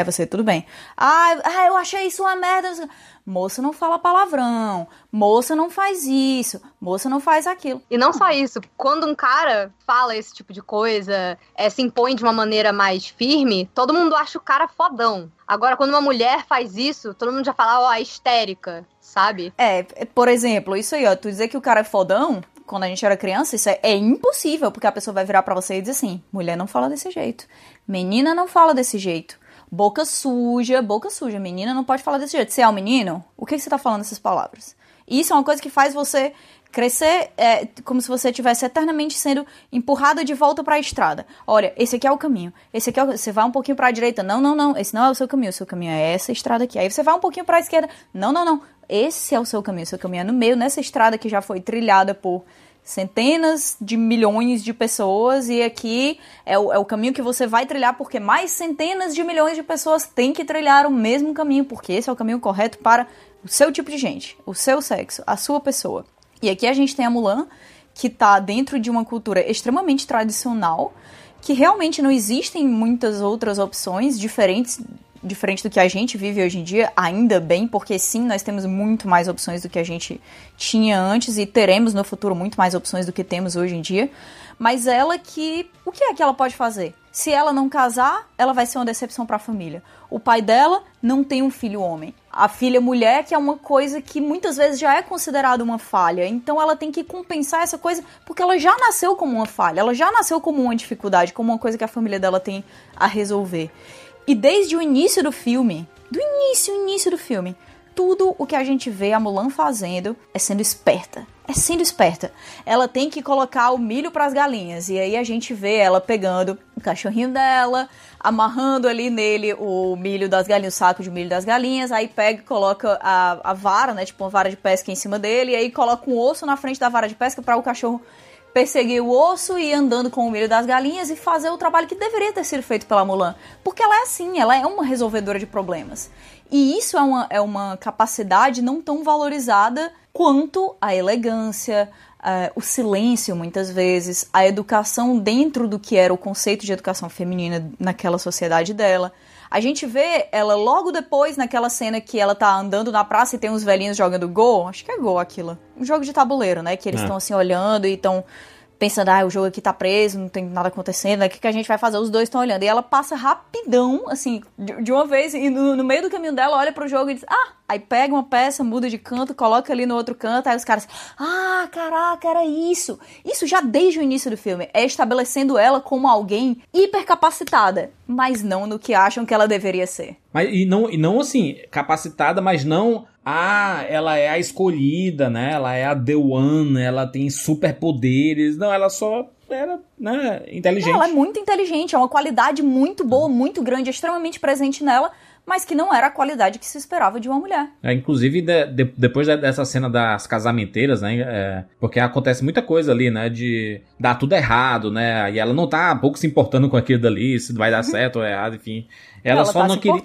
S6: Aí você, tudo bem. Ah, ah eu achei isso uma merda. Moça não fala palavrão. Moça não faz isso. Moça não faz aquilo.
S7: E não só isso. Quando um cara fala esse tipo de coisa, é, se impõe de uma maneira mais firme, todo mundo acha o cara fodão. Agora, quando uma mulher faz isso, todo mundo já fala, ó, oh, histérica, sabe?
S6: É, por exemplo, isso aí, ó. Tu dizer que o cara é fodão, quando a gente era criança, isso é, é, impossível, porque a pessoa vai virar para você e dizer assim: mulher não fala desse jeito, menina não fala desse jeito. Boca suja, boca suja. Menina não pode falar desse jeito. Você é um menino? O que, você tá falando essas palavras? Isso é uma coisa que faz você crescer é, como se você estivesse eternamente sendo empurrada de volta para a estrada. Olha, esse aqui é o caminho. Esse aqui é o... você vai um pouquinho para a direita. Não, não, não. Esse não é o seu caminho. O seu caminho é essa estrada aqui. Aí você vai um pouquinho para a esquerda. Não, não, não. Esse é o seu caminho. O seu caminho é no meio, nessa estrada que já foi trilhada por centenas de milhões de pessoas e aqui é o, é o caminho que você vai trilhar porque mais centenas de milhões de pessoas têm que trilhar o mesmo caminho porque esse é o caminho correto para o seu tipo de gente, o seu sexo, a sua pessoa. E aqui a gente tem a Mulan, que está dentro de uma cultura extremamente tradicional, que realmente não existem muitas outras opções diferentes diferente do que a gente vive hoje em dia, ainda bem, porque sim, nós temos muito mais opções do que a gente tinha antes e teremos no futuro muito mais opções do que temos hoje em dia. Mas ela que. O que é que ela pode fazer? Se ela não casar, ela vai ser uma decepção para a família. O pai dela não tem um filho homem a filha mulher, que é uma coisa que muitas vezes já é considerada uma falha. Então ela tem que compensar essa coisa, porque ela já nasceu como uma falha, ela já nasceu como uma dificuldade, como uma coisa que a família dela tem a resolver. E desde o início do filme, do início, início do filme, tudo o que a gente vê a Mulan fazendo é sendo esperta. É sendo esperta. Ela tem que colocar o milho para as galinhas. E aí a gente vê ela pegando o cachorrinho dela, amarrando ali nele o milho das galinhas, o saco de milho das galinhas, aí pega e coloca a, a vara, né, tipo uma vara de pesca em cima dele, e aí coloca um osso na frente da vara de pesca para o cachorro perseguir o osso e ir andando com o milho das galinhas e fazer o trabalho que deveria ter sido feito pela Mulan. Porque ela é assim, ela é uma resolvedora de problemas. E isso é uma, é uma capacidade não tão valorizada quanto a elegância, uh, o silêncio, muitas vezes, a educação dentro do que era o conceito de educação feminina naquela sociedade dela. A gente vê ela logo depois naquela cena que ela tá andando na praça e tem uns velhinhos jogando gol. Acho que é gol aquilo. Um jogo de tabuleiro, né? Que eles estão é. assim olhando e estão pensando, ah, o jogo aqui tá preso, não tem nada acontecendo, o que, que a gente vai fazer? Os dois estão olhando. E ela passa rapidão, assim, de, de uma vez, e no, no, meio do caminho dela, olha pro jogo e diz, ah, aí pega uma peça, muda de canto, coloca ali no outro canto, aí os caras, ah, caraca, era isso. Isso já desde o início do filme, é estabelecendo ela como alguém hipercapacitada, mas não no que acham que ela deveria ser.
S4: Mas, e não, e não assim, capacitada, mas não ah, ela é a escolhida, né? Ela é a The One, ela tem superpoderes. Não, ela só era, né, inteligente.
S6: ela é muito inteligente, é uma qualidade muito boa, muito grande, extremamente presente nela mas que não era a qualidade que se esperava de uma mulher.
S4: É, inclusive, de, de, depois dessa cena das casamenteiras, né? É, porque acontece muita coisa ali, né? De dar tudo errado, né? E ela não tá pouco se importando com aquilo dali, se vai dar certo ou errado, enfim. Ela, ela só tá não queria.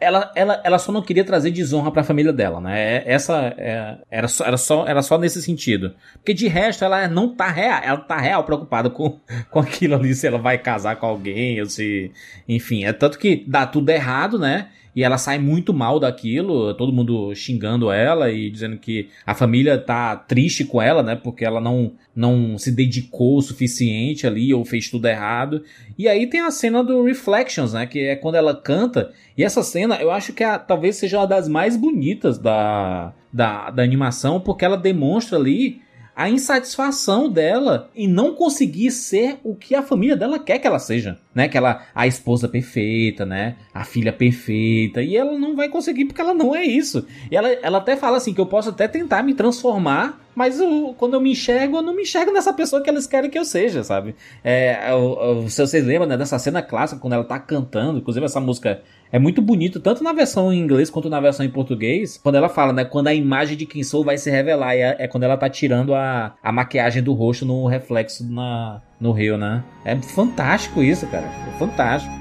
S4: Ela, ela, ela só não queria trazer desonra para a família dela, né? É, essa é, era, só, era, só, era só nesse sentido. Porque de resto ela não tá real, ela tá real preocupada com, com aquilo ali, se ela vai casar com alguém, ou se. Enfim, é tanto que dá tudo errado, né? E ela sai muito mal daquilo, todo mundo xingando ela e dizendo que a família tá triste com ela, né? Porque ela não, não se dedicou o suficiente ali ou fez tudo errado. E aí tem a cena do Reflections, né? Que é quando ela canta. E essa cena eu acho que é, talvez seja uma das mais bonitas da, da, da animação, porque ela demonstra ali a insatisfação dela em não conseguir ser o que a família dela quer que ela seja, né? Que ela a esposa perfeita, né? A filha perfeita e ela não vai conseguir porque ela não é isso. E ela, ela até fala assim que eu posso até tentar me transformar mas quando eu me enxergo, eu não me enxergo nessa pessoa que eles querem que eu seja, sabe? É, eu, eu, se vocês lembram né, dessa cena clássica, quando ela tá cantando, inclusive essa música é muito bonito, tanto na versão em inglês quanto na versão em português, quando ela fala, né? Quando a imagem de quem sou vai se revelar. É, é quando ela tá tirando a, a maquiagem do rosto no reflexo na, no rio, né? É fantástico isso, cara. É fantástico.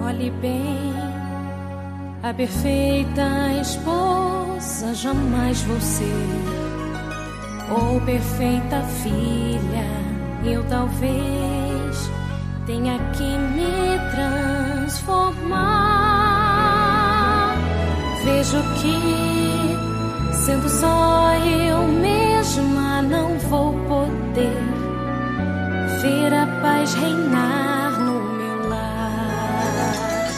S11: Olhe bem, a perfeita esposa jamais vou ser. Ou perfeita filha, eu talvez tenha que me transformar. Vejo que, sendo só eu mesma, não vou poder ver a paz reinar no meu lar.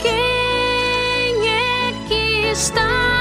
S11: Quem é que está?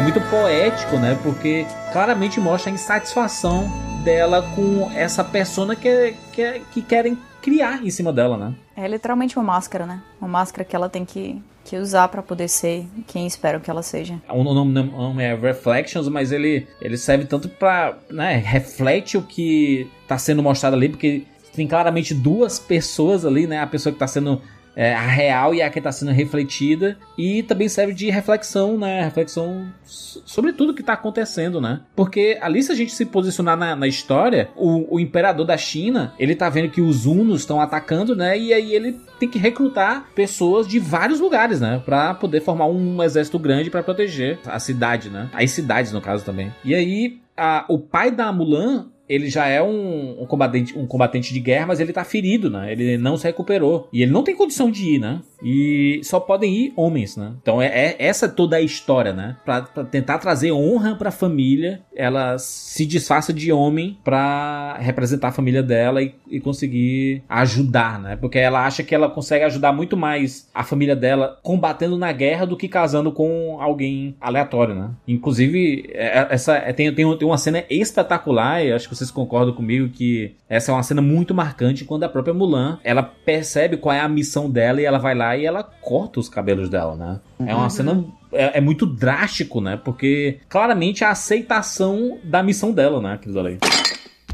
S4: Muito poético, né? Porque claramente mostra a insatisfação dela com essa persona que, que, que querem criar em cima dela, né?
S6: É literalmente uma máscara, né? Uma máscara que ela tem que, que usar para poder ser quem esperam que ela seja.
S4: O nome, nome é Reflections, mas ele, ele serve tanto para, né, reflete o que tá sendo mostrado ali, porque tem claramente duas pessoas ali, né? A pessoa que tá sendo é, a real e a que está sendo refletida e também serve de reflexão, né? Reflexão sobre tudo que está acontecendo, né? Porque ali se a gente se posicionar na, na história, o, o, imperador da China, ele tá vendo que os hunos estão atacando, né? E aí ele tem que recrutar pessoas de vários lugares, né? Para poder formar um exército grande para proteger a cidade, né? As cidades, no caso também. E aí a, o pai da Mulan ele já é um, um, combatente, um combatente de guerra, mas ele tá ferido, né? Ele não se recuperou. E ele não tem condição de ir, né? E só podem ir homens, né? Então é, é essa toda a história, né? Pra, pra, tentar trazer honra pra família, ela se disfarça de homem pra representar a família dela e, e conseguir ajudar, né? Porque ela acha que ela consegue ajudar muito mais a família dela combatendo na guerra do que casando com alguém aleatório, né? Inclusive, é, essa é, tem, tem, tem uma cena espetacular, e acho que vocês concordam comigo que essa é uma cena muito marcante quando a própria Mulan, ela percebe qual é a missão dela e ela vai lá e ela corta os cabelos dela, né? É uma uhum. cena é, é, muito drástico, né? Porque claramente a aceitação da missão dela, né, aquilo ali.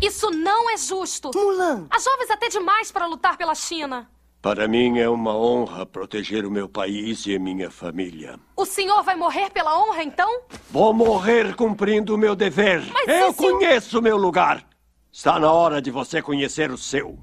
S12: Isso não é justo.
S7: Mulan.
S12: Há jovens até demais para lutar pela China.
S2: Para mim é uma honra proteger o meu país e minha família.
S12: O senhor vai morrer pela honra, então?
S2: Vou morrer cumprindo o meu dever.
S12: Mas
S2: Eu conheço o meu lugar. Está na hora de você conhecer o seu.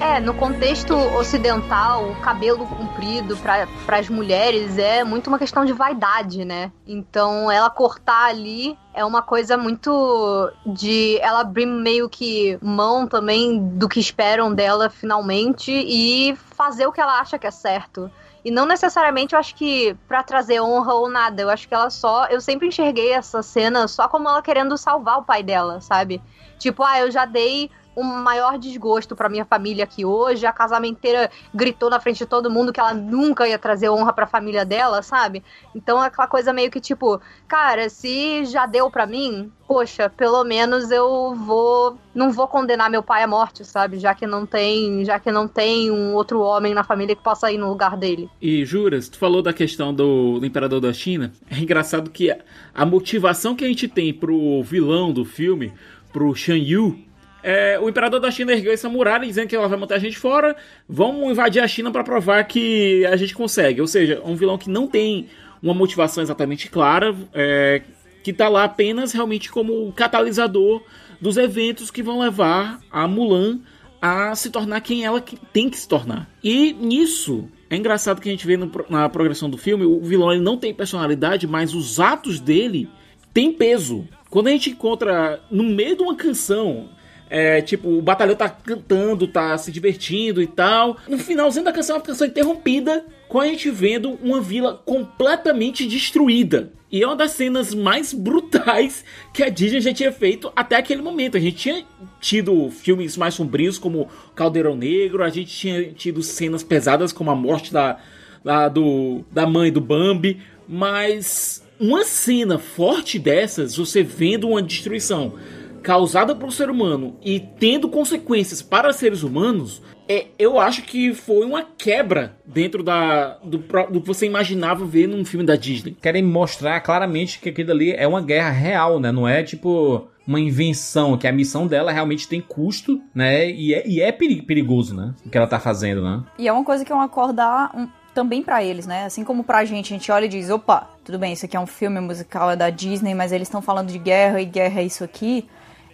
S7: É, no contexto ocidental, o cabelo comprido para as mulheres é muito uma questão de vaidade, né? Então, ela cortar ali é uma coisa muito de ela abrir meio que mão também do que esperam dela finalmente e fazer o que ela acha que é certo. E não necessariamente eu acho que para trazer honra ou nada. Eu acho que ela só. Eu sempre enxerguei essa cena só como ela querendo salvar o pai dela, sabe? Tipo, ah, eu já dei um maior desgosto para minha família aqui hoje. A casamenteira gritou na frente de todo mundo que ela nunca ia trazer honra para a família dela, sabe? Então é aquela coisa meio que tipo, cara, se já deu para mim, poxa, pelo menos eu vou não vou condenar meu pai à morte, sabe? Já que não tem, já que não tem um outro homem na família que possa ir no lugar dele.
S5: E juras, tu falou da questão do, do imperador da China. É engraçado que a, a motivação que a gente tem pro vilão do filme, pro Shan Yu, é, o imperador da China ergueu essa muralha dizendo que ela vai manter a gente fora. Vamos invadir a China para provar que a gente consegue. Ou seja, um vilão que não tem uma motivação exatamente clara, é, que tá lá apenas realmente como catalisador dos eventos que vão levar a Mulan a se tornar quem ela tem que se tornar. E nisso é engraçado que a gente vê no, na progressão do filme, o vilão ele não tem personalidade, mas os atos dele têm peso. Quando a gente encontra no meio de uma canção é, tipo, o batalhão tá cantando, tá se divertindo e tal. No finalzinho da canção, a canção é interrompida com a gente vendo uma vila completamente destruída. E é uma das cenas mais brutais que a Disney já tinha feito até aquele momento. A gente tinha tido filmes mais sombrios como Caldeirão Negro, a gente tinha tido cenas pesadas como a morte da, da, do, da mãe do Bambi, mas uma cena forte dessas, você vendo uma destruição causada pelo ser humano e tendo consequências para seres humanos, é, eu acho que foi uma quebra dentro da, do, do que você imaginava ver num filme da Disney.
S4: Querem mostrar claramente que aquilo ali é uma guerra real, né? Não é tipo uma invenção, que a missão dela realmente tem custo, né? E é, e é perigoso, né? O que ela tá fazendo, né?
S6: E é uma coisa que é um acordar um, também para eles, né? Assim como pra gente, a gente olha e diz, opa, tudo bem, isso aqui é um filme musical, é da Disney, mas eles estão falando de guerra e guerra é isso aqui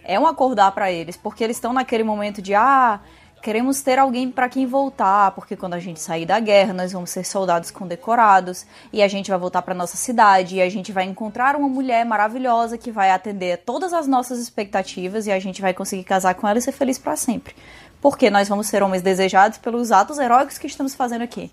S6: é um acordar para eles, porque eles estão naquele momento de ah, queremos ter alguém para quem voltar, porque quando a gente sair da guerra, nós vamos ser soldados condecorados e a gente vai voltar para nossa cidade e a gente vai encontrar uma mulher maravilhosa que vai atender todas as nossas expectativas e a gente vai conseguir casar com ela e ser feliz para sempre. Porque nós vamos ser homens desejados pelos atos heróicos que estamos fazendo aqui.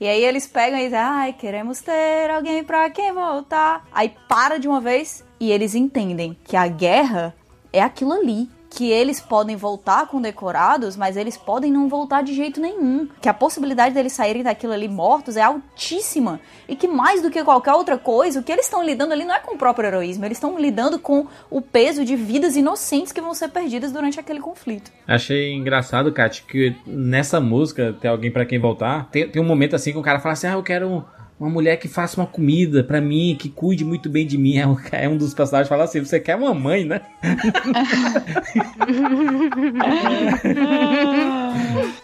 S6: E aí eles pegam e dizem, ai, queremos ter alguém para quem voltar. Aí para de uma vez e eles entendem que a guerra é aquilo ali que eles podem voltar condecorados, mas eles podem não voltar de jeito nenhum. Que a possibilidade deles saírem daquilo ali mortos é altíssima. E que mais do que qualquer outra coisa, o que eles estão lidando ali não é com o próprio heroísmo, eles estão lidando com o peso de vidas inocentes que vão ser perdidas durante aquele conflito.
S4: Achei engraçado, Kat, que nessa música, tem alguém para quem voltar, tem, tem um momento assim que o cara fala assim: ah, eu quero uma mulher que faça uma comida para mim, que cuide muito bem de mim. É um, é dos personagens fala assim: você quer uma mãe, né?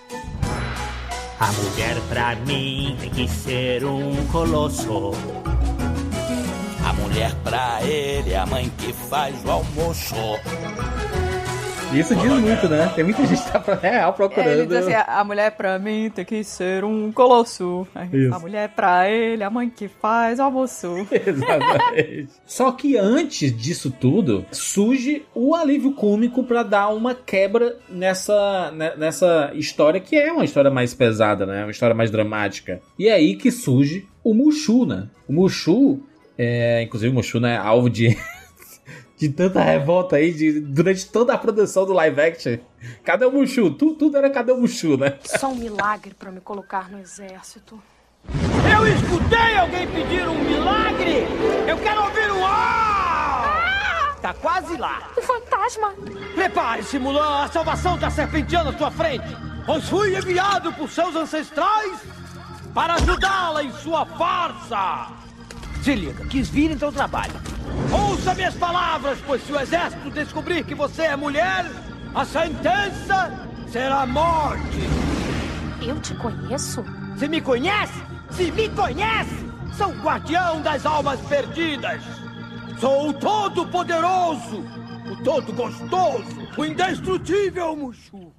S15: A mulher pra mim tem que ser um colosso.
S16: A mulher pra ele é a mãe que faz o almoço.
S4: Isso diz muito, né? Tem muita gente que tá real procurando. É, ele diz
S6: assim, a mulher pra mim tem que ser um colosso. Isso. A mulher pra ele, a mãe que faz o almoço.
S4: Exatamente. Só que antes disso tudo, surge o alívio cômico para dar uma quebra nessa, né, nessa história que é uma história mais pesada, né? Uma história mais dramática. E é aí que surge o Mushu, né? O Mushu, é, inclusive o Mushu, né, alvo de de tanta revolta aí de, durante toda a produção do live action. Cadê o Mushu? Tu, tudo era cadê o Mushu, né?
S3: Só um milagre para me colocar no exército.
S17: Eu escutei alguém pedir um milagre! Eu quero ouvir um ah! Tá quase lá.
S3: O fantasma!
S17: Prepare-se, Mulan! A salvação tá serpenteando à sua frente! Pois fui enviado por seus ancestrais para ajudá-la em sua farsa! Se liga, quis vir então trabalho. Ouça minhas palavras, pois se o exército descobrir que você é mulher, a sentença será morte.
S3: Eu te conheço?
S17: Se me conhece? Se me conhece? Sou o guardião das almas perdidas. Sou o todo-poderoso, o todo-gostoso, o indestrutível Mushu.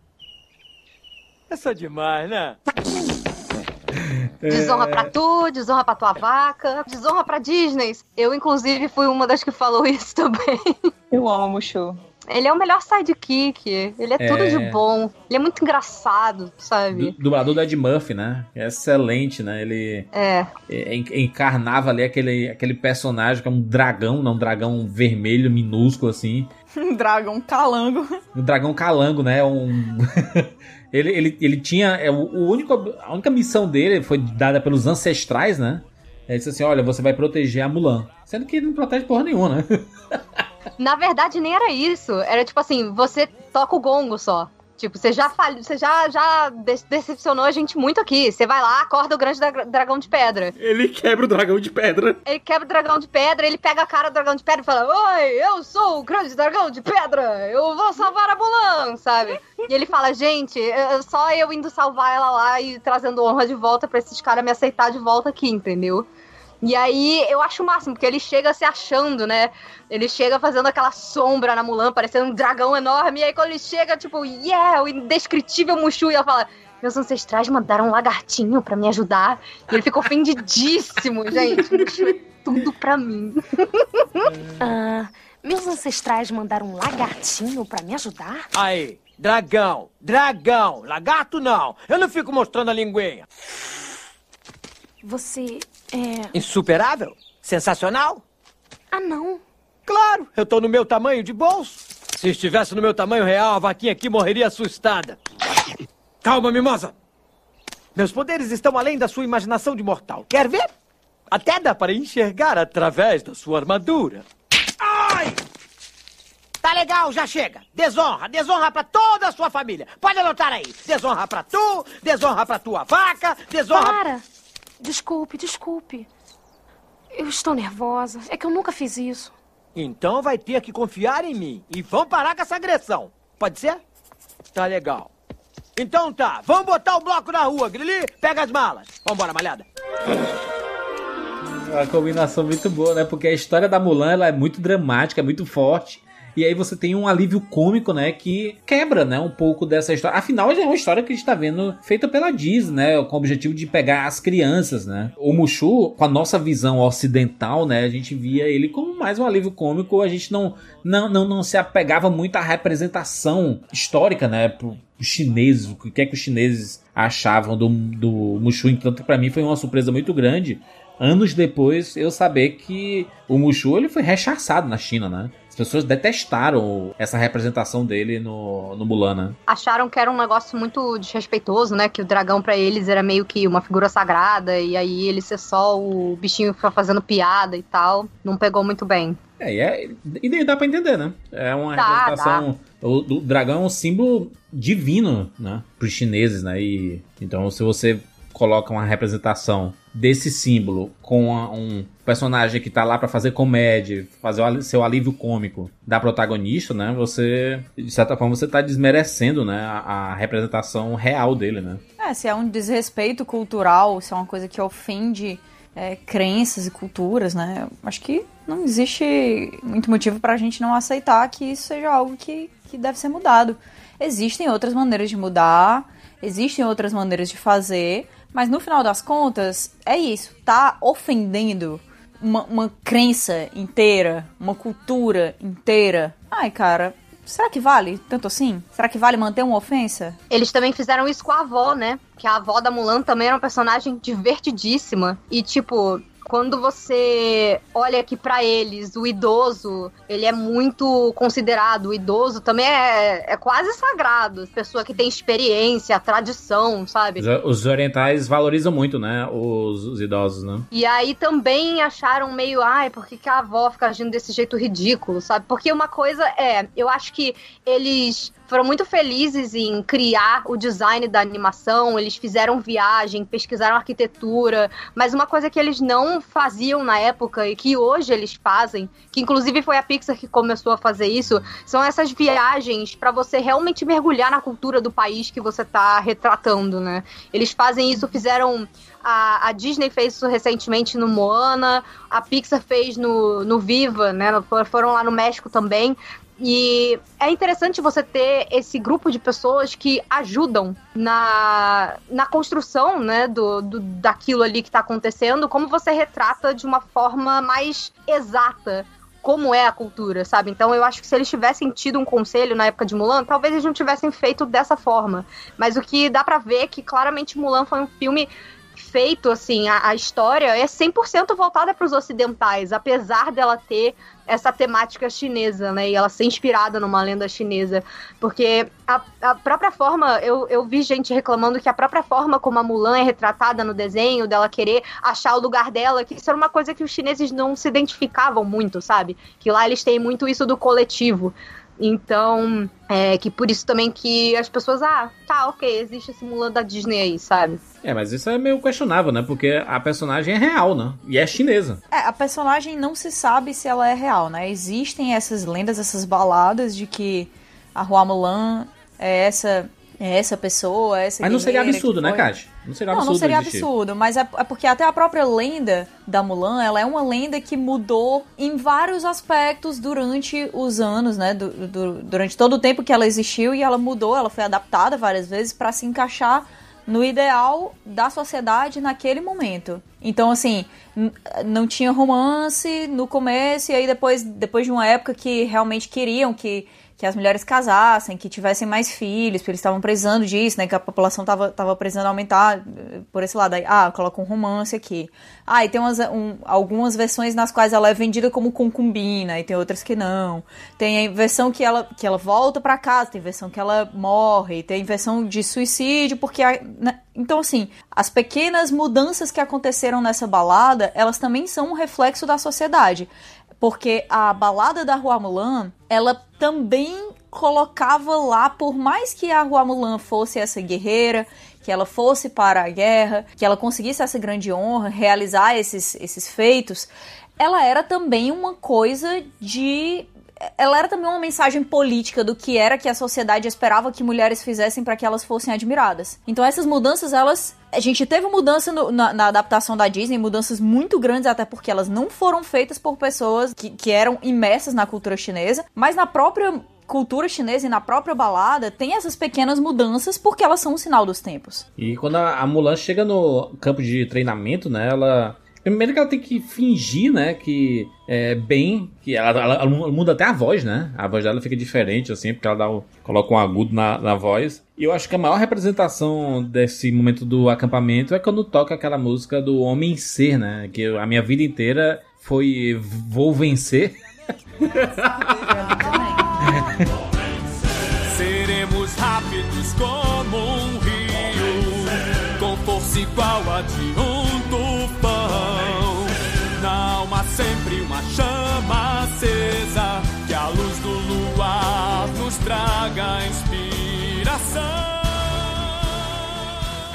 S17: Essa é demais, né?
S7: Desonra pra tu, desonra pra tua vaca, desonra pra Disney. Eu, inclusive, fui uma das que falou isso também.
S6: Eu amo o show.
S7: Ele é o melhor sidekick. Ele é, é, tudo de bom. Ele é muito engraçado, sabe?
S4: Du dublador do Ed Murphy, né? É excelente, né? Ele
S7: é.
S4: é. encarnava ali aquele, aquele personagem que é um dragão, não um dragão vermelho, minúsculo assim.
S6: Um dragão calango.
S4: Um dragão calango, né? Um. Ele, ele, ele tinha. É, o, o único, a única missão dele foi dada pelos ancestrais, né? Ele disse assim: olha, você vai proteger a Mulan. Sendo que ele não protege porra nenhuma, né?
S7: Na verdade, nem era isso. Era tipo assim: você toca o gongo só. Tipo, você já falhou, você já, já decepcionou a gente muito aqui. Você vai lá, acorda o grande dra dragão de pedra.
S4: Ele quebra o dragão de pedra.
S7: Ele quebra o dragão de pedra, ele pega a cara do dragão de pedra e fala: Oi, eu sou o grande dragão de pedra, eu vou salvar a Mulan, sabe? E ele fala: Gente, só eu indo salvar ela lá e trazendo honra de volta pra esses caras me aceitar de volta aqui, entendeu? E aí eu acho o máximo, porque ele chega se achando, né? Ele chega fazendo aquela sombra na Mulan, parecendo um dragão enorme. E aí quando ele chega, tipo, yeah, o indescritível Mushu, e ela fala. Meus ancestrais mandaram um lagartinho para me ajudar. E ele ficou ofendidíssimo, gente. Mushu é tudo pra mim.
S3: Ah, meus ancestrais mandaram um lagartinho para me ajudar?
S17: Aí, dragão, dragão, lagarto não. Eu não fico mostrando a linguinha.
S3: Você é.
S17: Insuperável? Sensacional?
S3: Ah, não.
S17: Claro, eu tô no meu tamanho de bolso. Se estivesse no meu tamanho real, a vaquinha aqui morreria assustada. Calma, mimosa. Meus poderes estão além da sua imaginação de mortal. Quer ver? Até dá para enxergar através da sua armadura. Ai! Tá legal, já chega. Desonra, desonra pra toda a sua família. Pode anotar aí. Desonra pra tu, desonra pra tua vaca, desonra...
S3: Para! Desculpe, desculpe. Eu estou nervosa. É que eu nunca fiz isso.
S17: Então vai ter que confiar em mim. E vamos parar com essa agressão. Pode ser? Tá legal. Então tá, vamos botar o bloco na rua, Grili. Pega as malas. Vambora, malhada.
S4: Uma combinação muito boa, né? Porque a história da Mulan ela é muito dramática, é muito forte. E aí você tem um alívio cômico, né? Que quebra, né? Um pouco dessa história. Afinal, é uma história que a gente tá vendo feita pela Disney, né? Com o objetivo de pegar as crianças, né? O Mushu, com a nossa visão ocidental, né? A gente via ele como mais um alívio cômico. A gente não, não, não, não se apegava muito à representação histórica, né? Pro, os chineses, o que é que os chineses achavam do, do Mushu. Então, para mim foi uma surpresa muito grande anos depois eu saber que o Mushu ele foi rechaçado na China, né? As pessoas detestaram essa representação dele no, no Mulan, né?
S7: Acharam que era um negócio muito desrespeitoso, né? Que o dragão para eles era meio que uma figura sagrada, e aí ele ser só o bichinho que fazendo piada e tal. Não pegou muito bem.
S4: É, e, é, e dá pra entender, né? É uma dá, representação. Dá. O, o, dragão é um símbolo divino, né? Pros chineses, né? E, então, se você coloca uma representação desse símbolo com um personagem que tá lá para fazer comédia, fazer o seu alívio cômico da protagonista, né? Você, de certa forma, você tá desmerecendo, né? A, a, representação real dele, né?
S6: É, se é um desrespeito cultural, se é uma coisa que ofende é, crenças e culturas, né? Acho que não existe muito motivo para a gente não aceitar que isso seja algo que, que deve ser mudado. Existem outras maneiras de mudar, existem outras maneiras de fazer, mas no final das contas, é isso. Tá ofendendo uma, uma crença inteira, uma cultura inteira. Ai, cara, Será que vale tanto assim? Será que vale manter uma ofensa?
S7: Eles também fizeram isso com a avó, né? Que a avó da Mulan também era uma personagem divertidíssima. E, tipo, quando você olha que para eles o idoso ele é muito considerado, o idoso também é, é quase sagrado, pessoa que tem experiência, tradição, sabe?
S4: Os, orientais valorizam muito, né, os, os, idosos, né?
S7: E aí também acharam meio, ai, por que, que a avó fica agindo desse jeito ridículo, sabe? Porque uma coisa é, eu acho que eles foram muito felizes em criar o design da animação, eles fizeram viagem, pesquisaram arquitetura, mas uma coisa que eles não faziam na época e que hoje eles fazem, que inclusive foi a Pixar que começou a fazer isso, são essas viagens para você realmente mergulhar na cultura do país que você tá retratando, né? Eles fazem isso, fizeram a, a, Disney fez isso recentemente no Moana, a Pixar fez no, no Viva, né? Foram lá no México também. E é interessante você ter esse grupo de pessoas que ajudam na, na construção né, do, do daquilo ali que está acontecendo, como você retrata de uma forma mais exata como é a cultura, sabe? Então eu acho que se eles tivessem tido um conselho na época de Mulan, talvez eles não tivessem feito dessa forma. Mas o que dá para ver é que claramente Mulan foi um filme feito, assim, a, a história é 100% voltada para os ocidentais, apesar dela ter essa temática chinesa, né? E ela ser inspirada numa lenda chinesa. Porque a, a própria forma, eu, eu vi gente reclamando que a própria forma como a Mulan é retratada no desenho, dela querer achar o lugar dela, que isso era uma coisa que os chineses não se identificavam muito, sabe? Que lá eles têm muito isso do coletivo. Então, é que por isso também que as pessoas, ah, tá, ok, existe esse Mulan da Disney aí, sabe?
S4: É, mas isso é meio questionável, né? Porque a personagem é real, né? E é chinesa.
S6: É, a personagem não se sabe se ela é real, né? Existem essas lendas, essas baladas de que a Hua Mulan é essa é essa pessoa, essa
S4: Mas não seria absurdo, né, Kátia?
S6: Não seria não, absurdo. Não, não seria absurdo, mas é, é, porque até a própria lenda da Mulan, ela é uma lenda que mudou em vários aspectos durante os anos, né? Du, du, durante todo o tempo que ela existiu e ela mudou, ela foi adaptada várias vezes para se encaixar no ideal da sociedade naquele momento. Então, assim, não tinha romance no começo, e aí depois, depois de uma época que realmente queriam que que as mulheres casassem, que tivessem mais filhos, porque eles estavam precisando disso, né? Que a população estava tava precisando aumentar eh, por esse lado. Aí, ah, coloca um romance aqui. Ah, e tem umas, um, algumas versões nas quais ela é vendida como concubina, e tem outras que não. Tem a versão que ela, que ela volta para casa, tem versão que ela morre, tem versão de suicídio, porque. A, né? Então, assim, as pequenas mudanças que aconteceram nessa balada, elas também são um reflexo da sociedade. Porque a balada da Rua Mulan, ela também colocava lá, por mais que a Rua Mulan fosse essa guerreira, que ela fosse para a guerra, que ela conseguisse essa grande honra, realizar esses, esses feitos, ela era também uma coisa de ela era também uma mensagem política do que era que a sociedade esperava que mulheres fizessem para que elas fossem admiradas. Então essas mudanças, elas a gente teve mudança no, na, na, adaptação da Disney, mudanças muito grandes, até porque elas não foram feitas por pessoas que, que eram imersas na cultura chinesa, mas na própria cultura chinesa e na própria balada tem essas pequenas mudanças porque elas são um sinal dos tempos.
S4: E quando a, Mulan chega no campo de treinamento, né, ela Primeiro que ela tem que fingir, né, que é bem, que ela, ela, ela, muda até a voz, né? A voz dela fica diferente, assim, porque ela dá o, coloca um agudo na, na voz. E eu acho que a maior representação desse momento do acampamento é quando toca aquela música do Homem Ser, né? Que a minha vida inteira foi Vou Vencer.
S18: Seremos rápidos como um rio, com força igual a de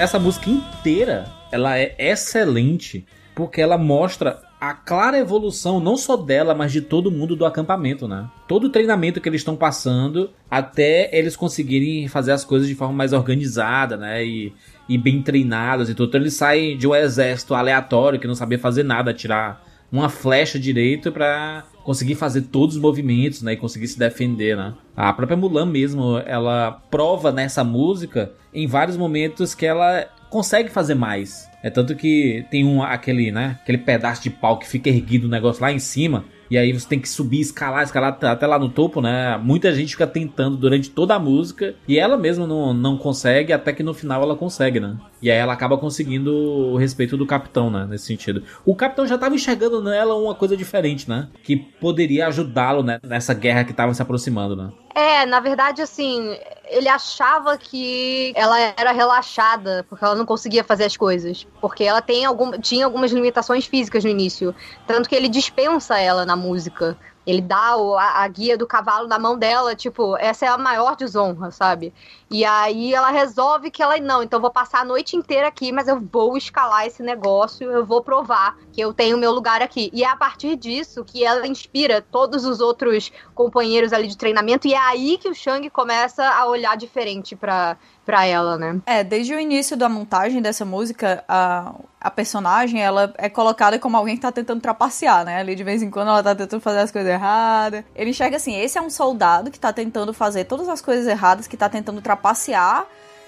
S4: Essa música inteira, ela é excelente, porque ela mostra a clara evolução não só dela, mas de todo mundo do acampamento, né? Todo o treinamento que eles estão passando até eles conseguirem fazer as coisas de forma mais organizada, né? E, e bem treinadas e tudo. Então eles saem de um exército aleatório que não sabia fazer nada, tirar uma flecha direito para conseguir fazer todos os movimentos, né, e conseguir se defender, né? A própria Mulan mesmo, ela prova nessa música em vários momentos que ela consegue fazer mais. É tanto que tem um aquele, né, aquele pedaço de pau que fica erguido o negócio lá em cima. E aí você tem que subir, escalar, escalar até lá no topo, né? Muita gente fica tentando durante toda a música e ela mesma não, não consegue, até que no final ela consegue, né? E aí ela acaba conseguindo o respeito do capitão, né? Nesse sentido. O capitão já estava enxergando nela uma coisa diferente, né? Que poderia ajudá-lo né? nessa guerra que estava se aproximando, né?
S7: É, na verdade, assim, ele achava que ela era relaxada, porque ela não conseguia fazer as coisas. Porque ela tem algum, tinha algumas limitações físicas no início. Tanto que ele dispensa ela na música. Ele dá o, a, a, guia do cavalo na mão dela, tipo, essa é a maior desonra, sabe? E aí ela resolve que ela, não, então vou passar a noite inteira aqui, mas eu vou escalar esse negócio, eu vou provar que eu tenho meu lugar aqui. E é a partir disso que ela inspira todos os outros companheiros ali de treinamento, e é aí que o Shang começa a olhar diferente pra, pra ela, né?
S6: É, desde o início da montagem dessa música, a, a personagem, ela é colocada como alguém que tá tentando trapacear, né? Ali de vez em quando ela tá tentando fazer as coisas erradas. Ele enxerga assim, esse é um soldado que tá tentando fazer todas as coisas erradas, que tá tentando trapacear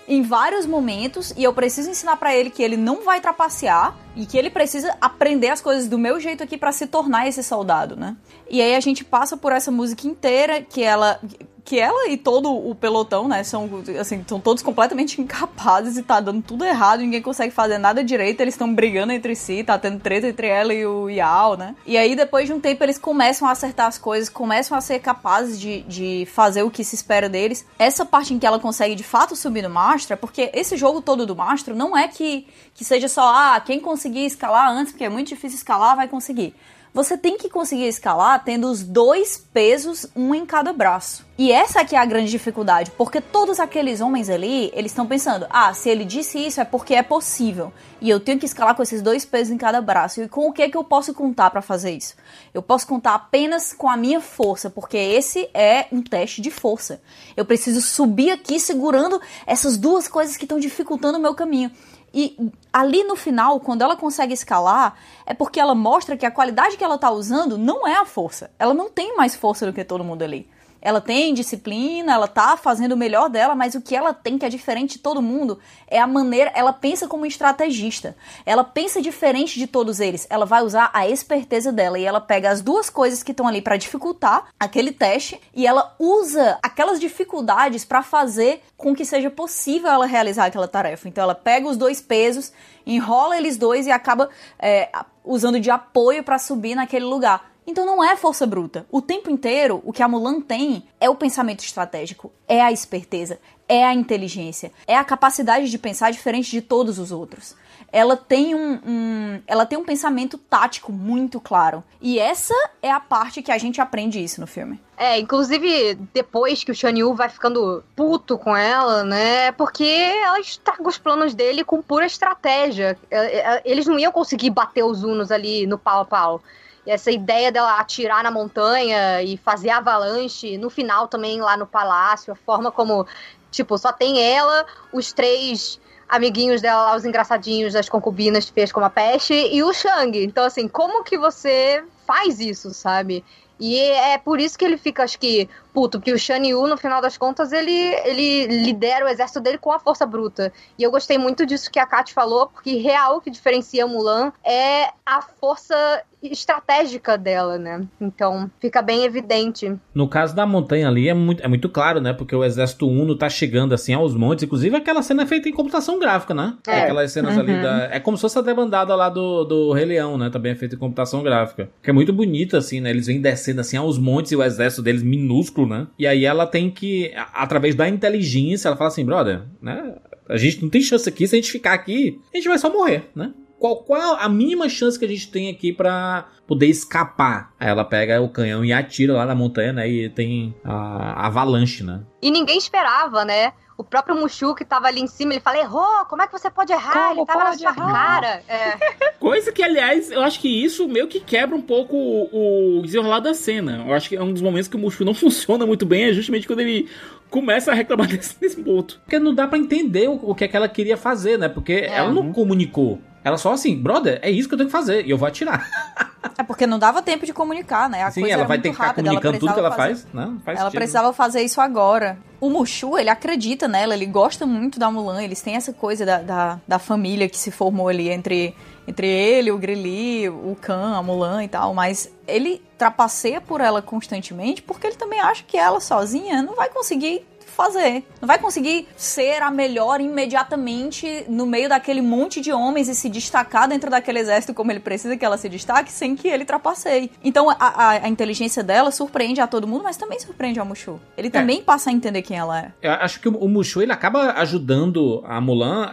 S6: em vários momentos e eu preciso ensinar para ele que ele não vai trapacear e que ele precisa aprender as coisas do meu jeito aqui para se tornar esse soldado, né? E aí a gente passa por essa música inteira que ela que ela e todo o pelotão, né, são assim, são todos completamente incapazes e tá dando tudo errado, ninguém consegue fazer nada direito, eles estão brigando entre si, tá tendo treta entre ela e o Yao, né? E aí depois de um tempo eles começam a acertar as coisas, começam a ser capazes de, de fazer o que se espera deles. Essa parte em que ela consegue de fato subir no mastro é porque esse jogo todo do mastro não é que, que seja só, ah, quem conseguir escalar antes, porque é muito difícil escalar, vai conseguir você tem que conseguir escalar tendo os dois pesos, um em cada braço. E essa aqui é a grande dificuldade, porque todos aqueles homens ali, eles estão pensando: "Ah, se ele disse isso é porque é possível". E eu tenho que escalar com esses dois pesos em cada braço. E com o que é que eu posso contar para fazer isso? Eu posso contar apenas com a minha força, porque esse é um teste de força. Eu preciso subir aqui segurando essas duas coisas que estão dificultando o meu caminho. E ali no final, quando ela consegue escalar, é porque ela mostra que a qualidade que ela tá usando não é a força. Ela não tem mais força do que todo mundo ali. Ela tem disciplina, ela tá fazendo o melhor dela, mas o que ela tem que é diferente de todo mundo é a maneira, ela pensa como estrategista. Ela pensa diferente de todos eles. Ela vai usar a esperteza dela e ela pega as duas coisas que estão ali para dificultar aquele teste e ela usa aquelas dificuldades para fazer com que seja possível ela realizar aquela tarefa. Então ela pega os dois pesos, enrola eles dois e acaba é, usando de apoio para subir naquele lugar. Então não é força bruta. O tempo inteiro, o que a Mulan tem é o pensamento estratégico, é a esperteza, é a inteligência, é a capacidade de pensar diferente de todos os outros. Ela tem um, um, ela tem um pensamento tático muito claro. E essa é a parte que a gente aprende isso no filme.
S7: É, inclusive depois que o Shan Yu vai ficando puto com ela, né? Porque ela estraga os planos dele com pura estratégia. É, é, eles não iam conseguir bater os Unos ali no pau a pau. Essa ideia dela atirar na montanha e fazer avalanche, no final também lá no palácio, a forma como, tipo, só tem ela, os três amiguinhos dela os engraçadinhos das concubinas fez como a peste, e o Shang. Então, assim, como que você faz isso, sabe? E é por isso que ele fica, acho que, puto, porque o Shan Yu, no final das contas, ele, ele lidera o exército dele com a força bruta. E eu gostei muito disso que a Kat falou, porque real que diferencia Mulan é a força estratégica dela, né? Então fica bem evidente.
S4: No caso da montanha ali é muito, é muito claro, né? Porque o exército Uno tá chegando assim aos montes. Inclusive aquela cena é feita em computação gráfica, né? É. Aquelas cenas uhum. ali da. É como se fosse a debandada lá do, do Rei Leão, né? Também é feita em computação gráfica. Que é muito bonita, assim, né? Eles vêm descendo assim aos montes e o exército deles minúsculo, né? E aí ela tem que, através da inteligência, ela fala assim, brother, né? A gente não tem chance aqui, se a gente ficar aqui, a gente vai só morrer, né? qual, qual a mínima chance que a gente tem aqui para poder escapar? Aí ela pega o canhão e atira lá na montanha, né? E tem a, a avalanche, né?
S7: E ninguém esperava, né? O próprio Mushu que tava ali em cima, ele fala, errou, como é que você pode errar? Como ele tava na sua errar? cara. É.
S5: Coisa que, aliás, eu acho que isso meio que quebra um pouco o, o desenrolar da cena. Eu acho que é um dos momentos que o Mushu não funciona muito bem, é justamente quando ele começa a reclamar desse, desse ponto.
S4: Porque não dá para entender o, o, que é que ela queria fazer, né? Porque é. ela não comunicou. Ela só assim, brother, é isso que eu tenho que fazer. E eu vou atirar.
S6: é porque não dava tempo de comunicar, né?
S4: A Sim, ela vai ter que ficar comunicando tudo que ela fazer... faz. Não, faz
S6: ela
S4: sentido.
S6: precisava fazer isso agora. O Mushu, ele acredita nela, ele gosta muito da Mulan, eles têm essa coisa da, da, da família que se formou ali entre, entre ele, o Grilli, o Khan, a Mulan e tal, mas ele trapaceia por ela constantemente porque ele também acha que ela sozinha não vai conseguir fazer. Não vai conseguir ser a melhor imediatamente no meio daquele monte de homens e se destacar dentro daquele exército como ele precisa que ela se destaque sem que ele trapaceie. Então a, a, a inteligência dela surpreende a todo mundo, mas também surpreende a Mushu. Ele é. também passa a entender quem ela é.
S4: Eu acho que o, o Mushu ele acaba ajudando a Mulan.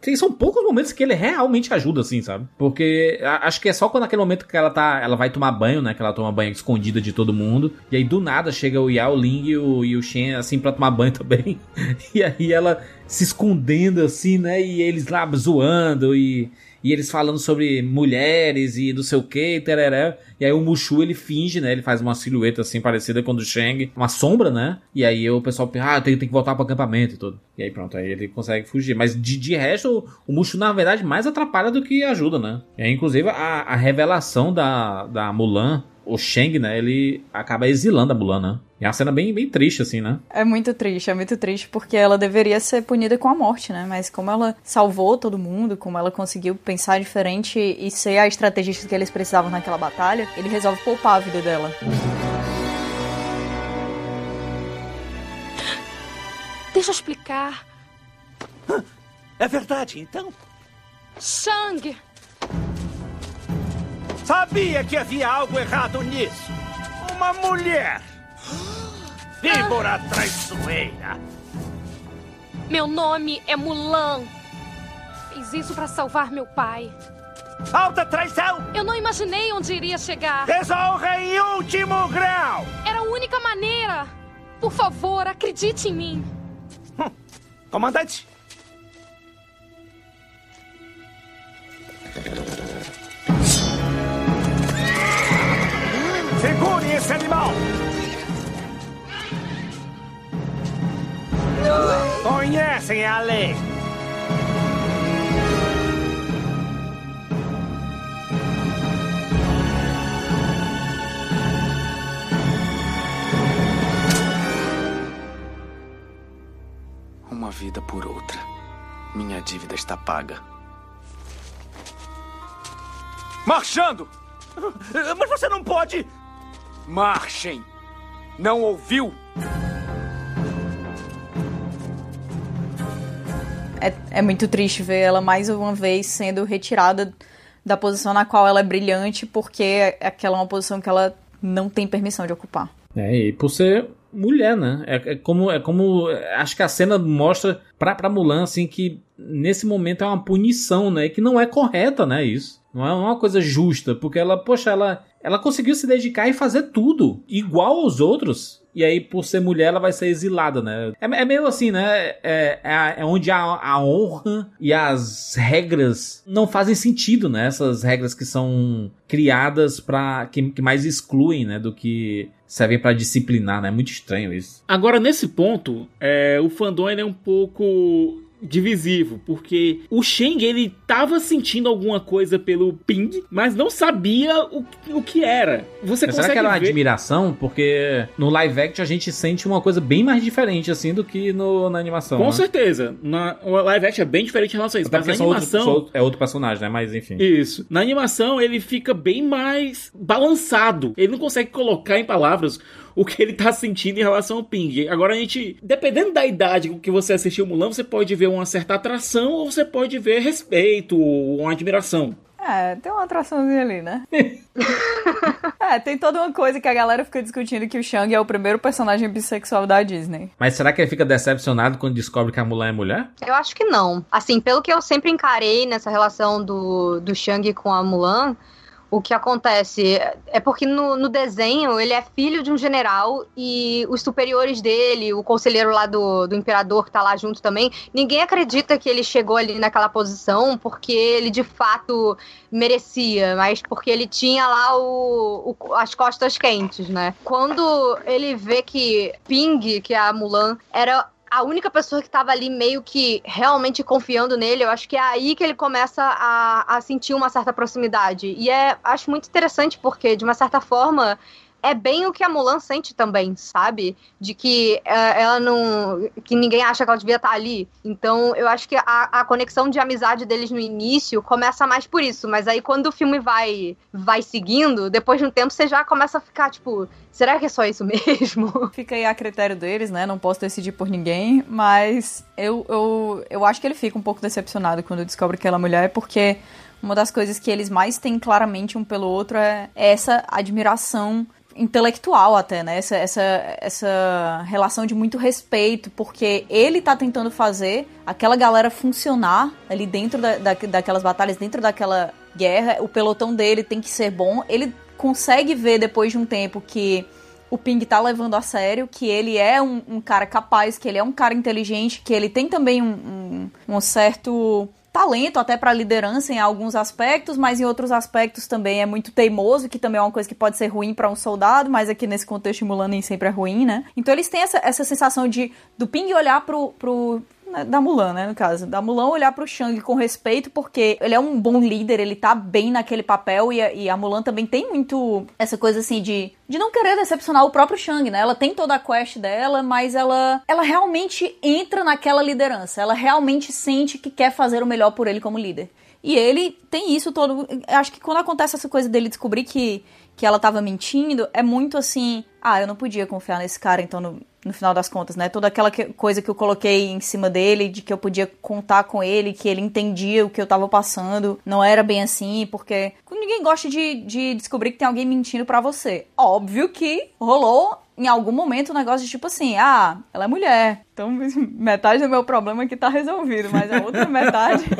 S4: Tem, são poucos momentos que ele realmente ajuda, assim, sabe? Porque acho que é só quando aquele momento que ela tá. Ela vai tomar banho, né? Que ela toma banho escondida de todo mundo. E aí do nada chega o Yao Ling e o, e o Shen assim pra tomar banho também. E aí ela se escondendo assim, né? E eles lá zoando e, e eles falando sobre mulheres e não sei o que, tereré. E aí o Mushu ele finge, né? Ele faz uma silhueta assim parecida com o do Shang, uma sombra, né? E aí o pessoal pensa, ah, tem, tem que voltar pro acampamento e tudo. E aí pronto, aí ele consegue fugir. Mas de, de resto, o, o Mushu na verdade mais atrapalha do que ajuda, né? E aí, inclusive a, a revelação da, da Mulan o Shang, né, ele acaba exilando a Mulan, né? E é uma cena bem, bem triste, assim, né?
S6: É muito triste, é muito triste, porque ela deveria ser punida com a morte, né? Mas como ela salvou todo mundo, como ela conseguiu pensar diferente e ser a estrategista que eles precisavam naquela batalha, ele resolve poupar a vida dela.
S12: Deixa eu explicar.
S16: É verdade, então?
S12: Shang!
S16: Sabia que havia algo errado nisso. Uma mulher. Víbora traiçoeira.
S12: Meu nome é Mulan. Fiz isso para salvar meu pai.
S16: Alta traição!
S12: Eu não imaginei onde iria chegar.
S16: Desonra em último grau!
S12: Era a única maneira. Por favor, acredite em mim.
S16: Hum. Comandante, Segure esse animal! Conhecem a lei!
S19: Uma vida por outra. Minha dívida está paga.
S16: Marchando! Mas você não pode! Marchem! Não ouviu?
S6: É, é muito triste ver ela mais uma vez sendo retirada da posição na qual ela é brilhante, porque aquela é uma posição que ela não tem permissão de ocupar.
S4: É, e por ser mulher, né? É, é, como, é como. Acho que a cena mostra pra, pra Mulan, assim, que nesse momento é uma punição, né? Que não é correta, né? Isso. Não é uma coisa justa, porque ela, poxa, ela, ela conseguiu se dedicar e fazer tudo igual aos outros. E aí, por ser mulher, ela vai ser exilada, né? É, é meio assim, né? É, é, é onde a, a, honra e as regras não fazem sentido, né? Essas regras que são criadas para que, que mais excluem, né? Do que servem para disciplinar, né? É muito estranho isso.
S5: Agora, nesse ponto, é, o fandom é um pouco divisivo, porque o Shang, ele tava sentindo alguma coisa pelo Ping, mas não sabia o, o que era. Você
S4: Mas
S5: consegue
S4: será que era uma
S5: ver...
S4: admiração? Porque no live action a gente sente uma coisa bem mais diferente, assim, do que no, na animação.
S5: Com
S4: né?
S5: certeza. Na, o live action é bem diferente em relação a isso.
S4: Até
S5: Mas na animação...
S4: são- é outro personagem, né? Mas enfim.
S5: Isso. Na animação, ele fica bem mais balançado. Ele não consegue colocar em palavras o que ele tá sentindo em relação ao Ping. Agora a gente, dependendo da idade com que você assistiu Mulan, você pode ver uma certa atração ou você pode ver respeito ou uma admiração.
S6: É, tem uma atraçãozinha ali, né? é, tem toda uma coisa que a galera fica discutindo que o Shang é o primeiro personagem bissexual da Disney.
S4: Mas será que ele fica decepcionado quando descobre que a Mulan é mulher?
S7: Eu acho que não. Assim, pelo que eu sempre encarei nessa relação do, do Shang com a Mulan, o que acontece é porque no, no desenho ele é filho de um general e os superiores dele, o conselheiro lá do, do imperador que tá lá junto também, ninguém acredita que ele chegou ali naquela posição porque ele de fato merecia, mas porque ele tinha lá o, o- as costas quentes, né? Quando ele vê que Ping, que é a Mulan, era a única pessoa que tava ali meio que realmente confiando nele, eu acho que é aí que ele começa a, a sentir uma certa proximidade. E é, acho muito interessante porque, de uma certa forma, é bem o que a Mulan sente também, sabe? De que é, ela não. que ninguém acha que ela devia estar ali. Então, eu acho que a, a conexão de amizade deles no início começa mais por isso. Mas aí, quando o filme vai, vai seguindo, depois de um tempo você já começa a ficar, tipo, será que é só isso mesmo?
S6: Fica aí a critério deles, né? Não posso decidir por ninguém, mas eu, eu, eu acho que ele fica um pouco decepcionado quando descobre que ela é mulher, porque uma das coisas que eles mais têm claramente um pelo outro é essa admiração intelectual até, né? Essa, essa, essa relação de muito respeito, porque ele tá tentando fazer aquela galera funcionar ali dentro da, da, daquelas batalhas, dentro daquela guerra. O pelotão dele tem que ser bom. Ele consegue ver depois de um tempo que o Ping tá levando a sério, que ele é um, um cara capaz, que ele é um cara inteligente, que ele tem também um, um, um certo talento até para liderança em alguns aspectos, mas em outros aspectos também é muito teimoso, que também é uma coisa que pode ser ruim para um soldado, mas aqui nesse contexto Mulan nem sempre é ruim, né? Então eles têm essa, essa sensação de do Ping olhar pro, pro né, da Mulan, né, no caso, da Mulan olhar pro Shang com respeito, porque ele é um bom líder, ele tá bem naquele papel, e a, e a Mulan também tem muito essa coisa assim de, de não querer decepcionar o próprio Shang, né? Ela tem toda a quest dela, mas ela, ela realmente entra naquela liderança, ela realmente sente que quer fazer o melhor por ele como líder. E ele tem isso todo. Acho que quando acontece essa coisa dele descobrir que, que ela tava mentindo, é muito assim. Ah, eu não podia confiar nesse cara, então, no, no final das contas, né? Toda aquela que- coisa que eu coloquei em cima dele, de que eu podia contar com ele, que ele entendia o que eu tava passando, não era bem assim, porque ninguém gosta de, de descobrir que tem alguém mentindo pra você. Óbvio que rolou em algum momento um negócio de tipo assim, ah, ela é mulher. Então metade do meu problema aqui tá resolvido, mas a outra metade.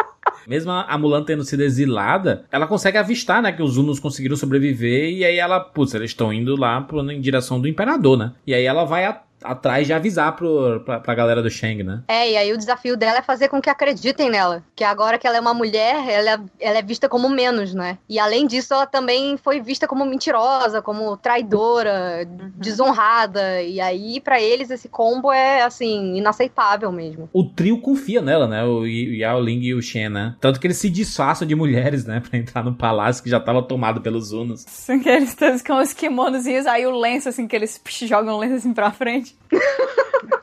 S4: Mesmo a Mulan tendo sido exilada, ela consegue avistar, né, que os Hunos conseguiram sobreviver e aí ela, putz, eles estão indo lá pro, em direção do Imperador, né? E aí ela vai atrás de avisar pro, pra, pra galera do Shang, né?
S7: É, e aí o desafio dela é fazer com que acreditem nela. Que agora que ela é uma mulher, ela, é- ela é vista como menos, né? E além disso, ela também foi vista como mentirosa, como traidora, desonrada. E aí, pra eles, esse combo é, assim, inaceitável mesmo.
S4: O trio confia nela, né? O Yao Ling e o Shen, né? Tanto que eles se disfarçam de mulheres, né? Pra entrar no palácio que já tava tomado pelos Hunos.
S6: São que eles todos com os kimonozinhos, aí o lenço, assim, que eles psh, jogam o lenço assim pra frente.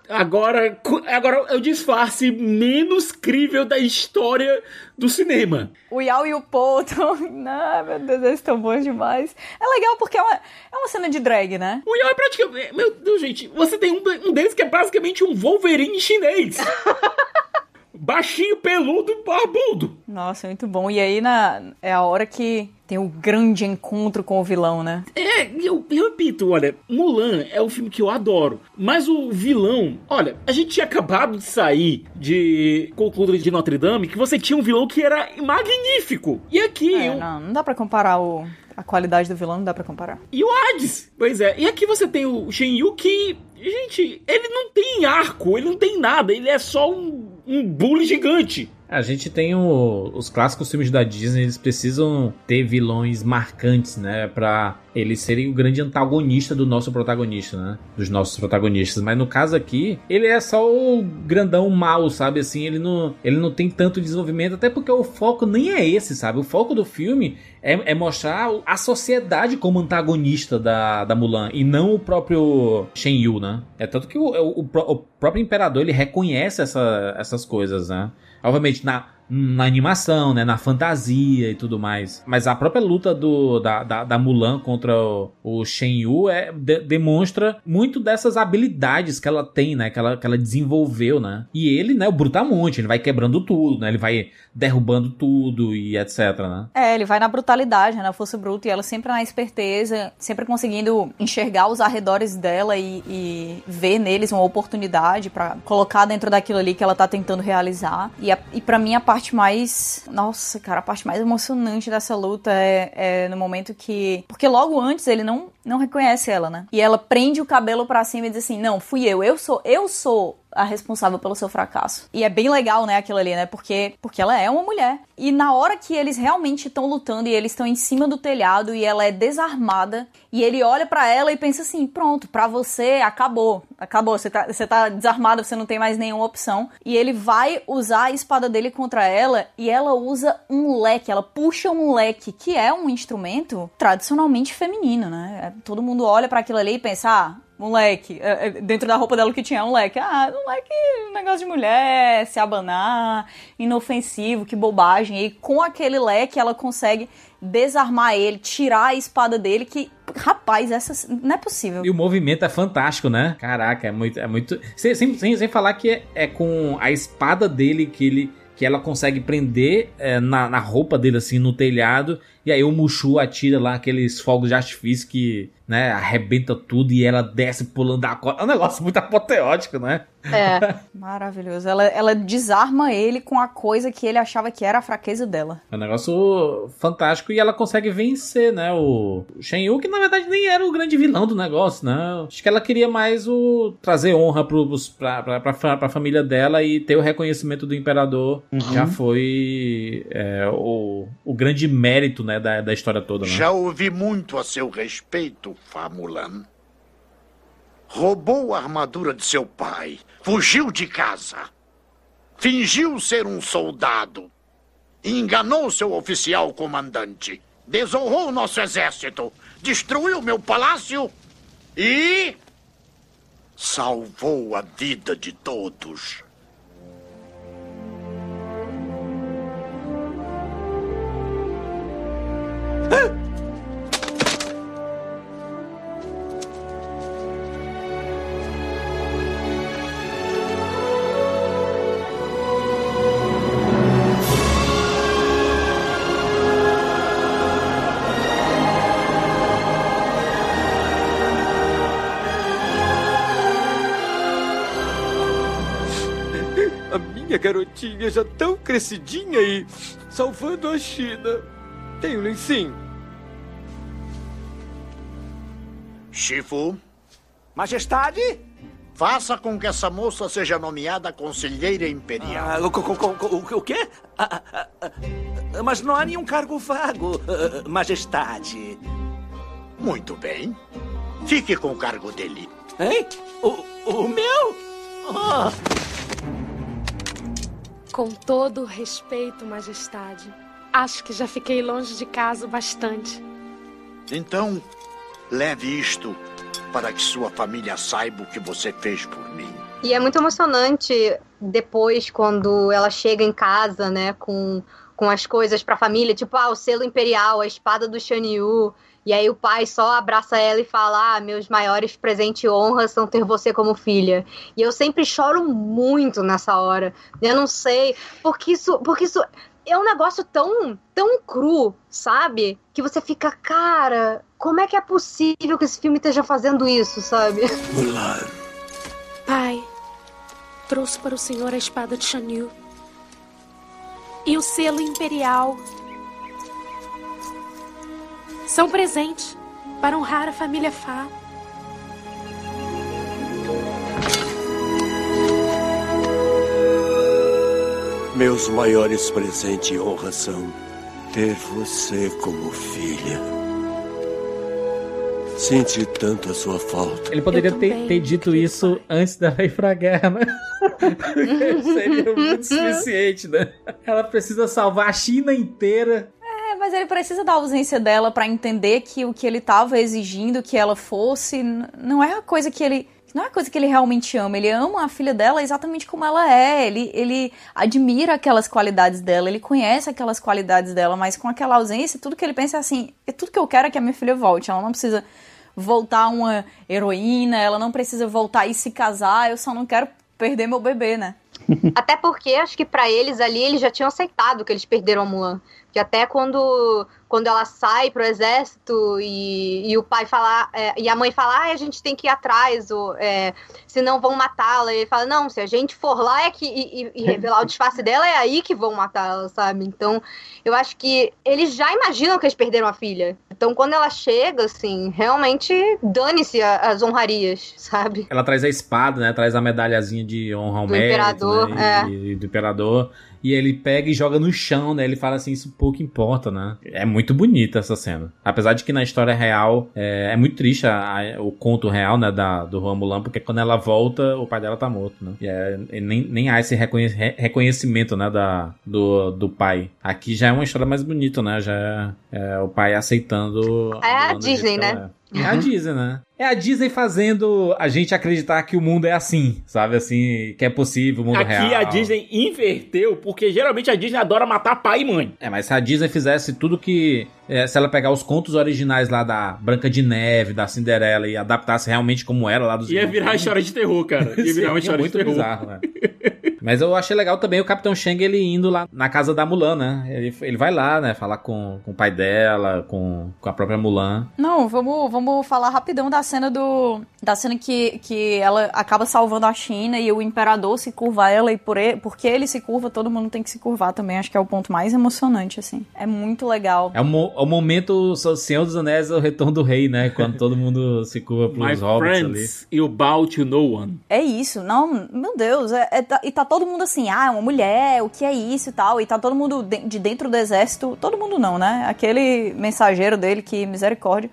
S5: Agora, agora é o disfarce menos crível da história do cinema.
S6: O Yao e o Po tão... Não, meu Deus, eles estão bons demais. É legal porque é uma, é uma cena de drag, né?
S5: O Yao é praticamente. Meu Deus, gente, você tem um, um deles que é basicamente um Wolverine chinês. Baixinho, peludo barbudo.
S6: Nossa, muito bom. E aí na, é a hora que tem o grande encontro com o vilão, né?
S5: É, eu, eu repito, olha, Mulan é um filme que eu adoro, mas o vilão, olha, a gente tinha acabado de sair de Concluda de Notre Dame, que você tinha um vilão que era magnífico. E aqui
S6: É,
S5: eu,
S6: não, não dá pra comparar o, a qualidade do vilão, não dá pra comparar.
S5: E o Hades. Pois é. E aqui você tem o Shen Yu que, gente, ele não tem arco, ele não tem nada, ele é só um, um bully gigante.
S4: A gente tem o, os clássicos filmes da Disney, eles precisam ter vilões marcantes, né? Pra eles serem o grande antagonista do nosso protagonista, né? Dos nossos protagonistas. Mas no caso aqui, ele é só o grandão mal, sabe? Assim, ele não, ele não tem tanto desenvolvimento, até porque o foco nem é esse, sabe? O foco do filme é, é mostrar a sociedade como antagonista da, da Mulan e não o próprio Shen Yu, né? É tanto que o, o, o próprio imperador ele reconhece essa, essas coisas, né? Obviamente, na, na animação, né, na fantasia e tudo mais. Mas a própria luta do, da, da, da Mulan contra o, o Shen Yu é, de, demonstra muito dessas habilidades que ela tem, né, que ela, que ela desenvolveu, né. E ele, né, o Brutamonte, ele vai quebrando tudo, né, ele vai derrubando tudo e etc, né.
S6: É, ele vai na brutalidade, né, na força bruta e ela sempre na esperteza, sempre conseguindo enxergar os arredores dela e, e ver neles uma oportunidade para colocar dentro daquilo ali que ela tá tentando realizar. E, a, e para mim a parte mais. Nossa, cara, a parte mais emocionante dessa luta é, é, no momento que. Porque logo antes ele não, não reconhece ela, né? E ela prende o cabelo para cima e diz assim: Não, fui eu, eu sou, eu sou a responsável pelo seu fracasso. E é bem legal, né, aquilo ali, né? Porque, porque ela é uma mulher. E na hora que eles realmente estão lutando e eles estão em cima do telhado e ela é desarmada, e ele olha para ela e pensa assim: pronto, para você acabou. Acabou, você tá, você tá desarmada, você não tem mais nenhuma opção. E ele vai usar a espada dele contra ela e ela usa um leque, ela puxa um leque, que é um instrumento tradicionalmente feminino, né? É, todo mundo olha para aquilo ali e pensa: ah. É, é, dentro da roupa dela que tinha um leque. Ah, um leque, um negócio de mulher, se abanar, inofensivo, que bobagem. E com aquele leque ela consegue desarmar ele, tirar a espada dele, que, rapaz, essa não é possível.
S4: E o movimento é fantástico, né? Caraca, é muito. É muito... Sem, sem, sem falar que é, é com a espada dele que ele que ela consegue prender é, na, na roupa dele, assim, no telhado. E aí o Mushu atira lá aqueles fogos de artifício que né? Arrebenta tudo e ela desce pulando da corda. É um negócio muito apoteótico, né?
S6: É, maravilhoso. Ela, ela desarma ele com a coisa que ele achava que era a fraqueza dela.
S4: É um negócio fantástico e ela consegue vencer, né? O Shen Yu, que na verdade nem era o grande vilão do negócio, né? Acho que ela queria mais o trazer honra pros, pra, pra, pra, pra família dela e ter o reconhecimento do imperador. Uhum. Já foi é, o, o grande mérito, né? Da, da história toda, né?
S20: Já ouvi muito a seu respeito, Famulan. Roubou a armadura de seu pai, fugiu de casa, fingiu ser um soldado, enganou seu oficial comandante, desonrou nosso exército, destruiu meu palácio e. salvou a vida de todos. Ah!
S17: Garotinha já tão crescidinha e salvando a China. Tenho nem sim.
S20: Shifu?
S21: Majestade?
S20: Faça com que essa moça seja nomeada conselheira imperial.
S21: Ah, o, o, o, quê? Ah, ah, ah, mas não há nenhum cargo vago, ah, majestade.
S20: Muito bem. Fique com o cargo dele.
S21: Hein? O, o meu?
S12: Oh. Com todo o respeito, Majestade, acho que já fiquei longe de casa bastante.
S20: Então, leve isto para que sua família saiba o que você fez por mim.
S7: E é muito emocionante depois, quando ela chega em casa, né, com, com as coisas para a família, tipo, ah, o selo imperial, a espada do Shan Yu, e aí o pai só abraça ela e fala: ah, meus maiores presentes e honras são ter você como filha. E eu sempre choro muito nessa hora. Eu não sei, porque isso, porque isso é um negócio tão, tão cru, sabe? Que você fica, cara, como é que é possível que esse filme esteja fazendo isso, sabe?
S20: Mulan.
S12: Pai, trouxe para o senhor a espada de Shanyu. E o selo imperial são presentes para honrar a família Fá.
S2: Meus maiores presentes e honra são ter você como filha. Senti tanto a sua falta.
S4: Ele poderia ter, ter, dito isso antes dela ir pra guerra, né? Seria muito suficiente, né? Ela precisa salvar a China inteira.
S6: Mas ele precisa da ausência dela para entender que o que ele tava exigindo que ela fosse não é a coisa que ele não é coisa que ele realmente ama. Ele ama a filha dela exatamente como ela é. Ele, ele admira aquelas qualidades dela, ele conhece aquelas qualidades dela, mas com aquela ausência, tudo que ele pensa é assim: é tudo que eu quero é que a minha filha volte. Ela não precisa voltar uma heroína, ela não precisa voltar e se casar, eu só não quero perder meu bebê, né?
S7: Até porque acho que para eles ali eles já tinham aceitado que eles perderam a Mulan. Que até quando quando ela sai pro exército e, e o pai fala, é, e a mãe fala, ah, a gente tem que ir atrás, ou, é, senão vão matá-la. E ele fala, não, se a gente for lá é que, e, e, revelar o disfarce dela, é aí que vão matá-la, sabe? Então, eu acho que eles já imaginam que eles perderam a filha. Então, quando ela chega, assim, realmente dane-se as honrarias, sabe?
S4: Ela traz a espada, né? Traz a medalhazinha de honra ao do mérito, imperador, né? é. e, e do imperador e ele pega e joga no chão, né? Ele fala assim, isso pouco importa, né? É muito bonita essa cena. Apesar de que na história real é, é muito triste a, a, o conto real, né, da, do Juan Mulan, porque quando ela volta, o pai dela tá morto, né? E, é, nem, nem há esse reconhe reconhecimento, né, da, do, do pai. Aqui já é uma história mais bonita, né? Já é, é o pai aceitando...
S7: É a Disney, né?
S4: É a Disney, né? É a Disney fazendo a gente acreditar que o mundo é assim, sabe? Assim, que é possível, o mundo
S5: Aqui
S4: real.
S5: Aqui a Disney inverteu, porque geralmente a Disney adora matar pai e mãe.
S4: É, mas se a Disney fizesse tudo que. É, se ela pegar os contos originais lá da Branca de Neve, da Cinderela e adaptasse realmente como era lá dos.
S5: Ia virar história de terror, cara. Ia virar uma história
S4: muito
S5: de terror.
S4: bizarro, né? Mas eu achei legal também o Capitão Shang ele indo lá na casa da Mulan, né? Ele, ele vai lá, né? Falar com, com o pai dela, com, com a própria Mulan.
S6: Não, vamos, vamos falar rapidão da cena do. Da cena que, que ela acaba salvando a China e o imperador se curva a ela e por ele, porque ele se curva, todo mundo tem que se curvar também. Acho que é o ponto mais emocionante, assim. É muito legal.
S4: É o, mo o momento Senhor dos Anéis, o retorno do rei, né? Quando todo mundo se curva pros My hobbits ali.
S5: You bow to no one.
S6: É isso. Não, meu Deus. É, é, e tá todo mundo assim, ah, uma mulher, o que é isso e tal. E tá todo mundo de dentro do exército. Todo mundo não, né? Aquele mensageiro dele que, misericórdia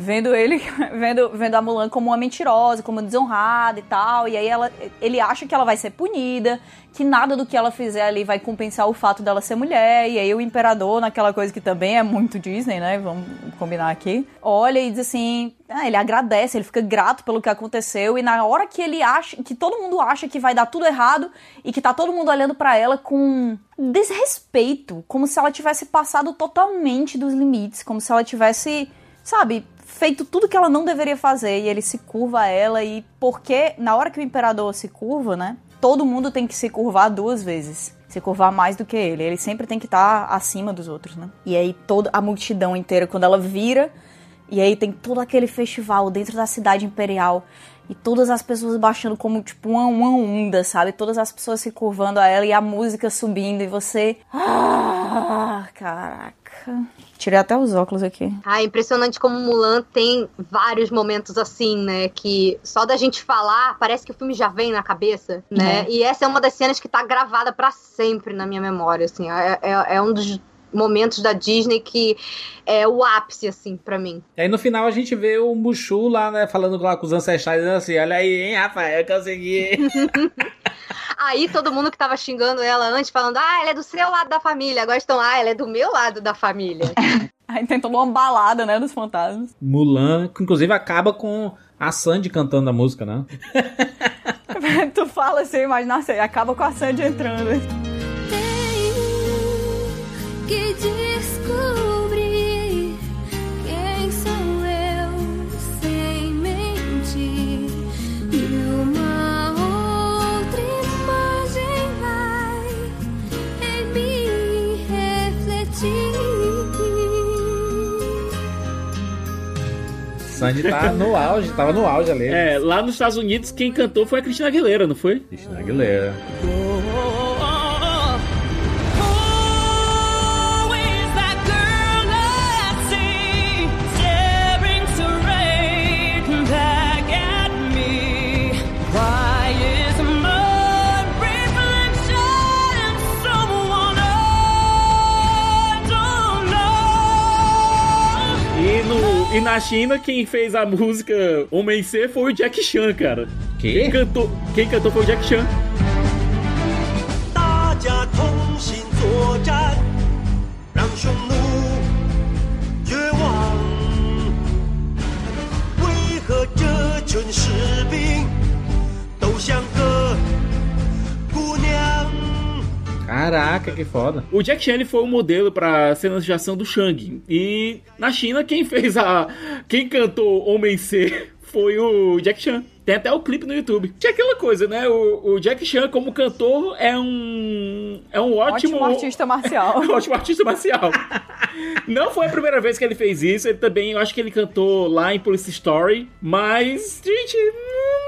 S6: vendo ele, vendo, vendo a Mulan como uma mentirosa, como desonrada e tal. E aí ela, ele acha que ela vai ser punida, que nada do que ela fizer ali vai compensar o fato dela ser mulher. E aí o imperador, naquela coisa que também é muito Disney, né? Vamos combinar aqui. Olha e diz assim, ah, ele agradece, ele fica grato pelo que aconteceu. E na hora que ele acha, que todo mundo acha que vai dar tudo errado e que tá todo mundo olhando para ela com desrespeito, como se ela tivesse passado totalmente dos limites, como se ela tivesse, sabe, feito tudo que ela não deveria fazer e ele se curva a ela e porque na hora que o imperador se curva, né? Todo mundo tem que se curvar duas vezes. Se curvar mais do que ele. Ele sempre tem que estar tá acima dos outros, né? E aí toda a multidão inteira, quando ela vira, e aí tem todo aquele festival dentro da cidade imperial. E todas as pessoas baixando como tipo uma, uma onda, sabe? Todas as pessoas se curvando a ela e a música subindo e você. Ah, caraca. Tirei até os óculos aqui.
S7: Ah, impressionante como Mulan tem vários momentos assim, né? Que só da gente falar, parece que o filme já vem na cabeça, né? É. E essa é uma das cenas que tá gravada para sempre na minha memória, assim. É, é, é um dos momentos da Disney que é o ápice, assim, para mim.
S4: E aí no final a gente vê o Mushu lá, né, falando lá com os ancestrais, dizendo assim, olha aí, hein, Rafael, consegui.
S7: aí todo mundo que tava xingando ela antes, falando, ah, ela é do seu lado da família, agora estão, ah, ela é do meu lado da família.
S6: aí tem toda uma balada, né, dos fantasmas.
S4: Mulan, que inclusive acaba com a Sandy cantando a música, né?
S6: tu fala assim, imagina assim, acaba com a Sandy entrando que descobrir quem sou eu sem mentir e uma outra imagem vai em me refletir.
S4: Sandy tá no auge, tava no auge ali.
S5: É, lá nos Estados Unidos quem cantou foi a Cristina Aguilera, não foi?
S4: Cristina Aguilera.
S5: e na China, quem fez a música Homem C foi o Jack Chan, cara.
S4: Que?
S5: Quem cantou, quem cantou foi o Jack Chan.
S14: 大家同心作战，
S4: Caraca, que foda.
S5: O Jack Chan foi o modelo para cenas de ação do Shang. E na China, quem fez a. Quem cantou Homem C foi o Jack Chan. Tem até o clipe no YouTube. Tinha aquela coisa, né? O, o Jack Chan, como cantor, é um. É um ótimo.
S6: Ótimo artista marcial.
S5: um ótimo artista marcial. Não foi a primeira vez que ele fez isso. Ele também, eu acho que ele cantou lá em Police Story. Mas, gente, não,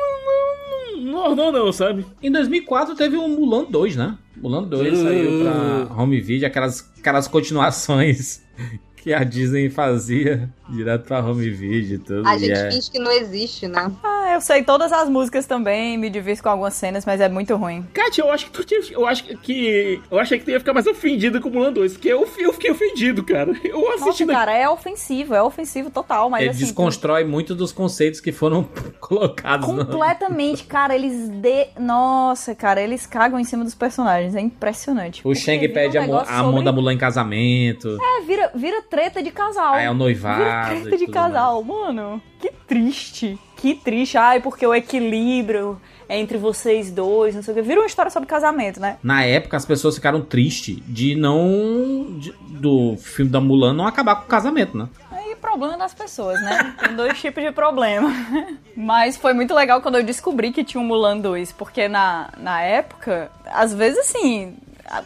S5: não, não ornou, não, sabe?
S4: Em 2004 teve o Mulan 2, né? Mulan 2 saiu pra home video, aquelas, aquelas continuações que a Disney fazia direto pra home video e tudo.
S7: A gente
S4: é-
S7: finge que não existe, né?
S6: Ah, eu sei todas as músicas também, me divirto com algumas cenas, mas é muito ruim.
S5: Kátia, eu acho que tu tinha, eu acho que eu achei que tu ia ficar mais ofendido com o Mulan 2, porque eu, eu fiquei ofendido, cara. Eu
S6: Nossa,
S5: assistindo
S6: cara, é ofensivo, é ofensivo total, mas
S4: Ele
S6: assim...
S4: desconstrói muito dos conceitos que foram colocados no-
S6: Completamente, cara, eles de... Nossa, cara, eles cagam em cima dos personagens, é impressionante.
S4: O Shang pede
S6: um
S4: a, mão
S6: sobre-
S4: da Mulan em casamento.
S6: É, vira, vira treta de casal.
S4: Aí é o noivado
S6: Vira
S4: e
S6: treta de
S4: tudo
S6: casal, mano. Que triste. Que triste. Ai, porque o equilíbrio entre vocês dois, não sei o que. Vira uma história sobre casamento, né?
S4: Na época, as pessoas ficaram tristes de não. de- do filme da Mulan não acabar com o casamento, né?
S6: Aí, problema das pessoas, né? Tem dois tipos de problema. Mas foi muito legal quando eu descobri que tinha um Mulan 2, porque na, na época, às vezes assim,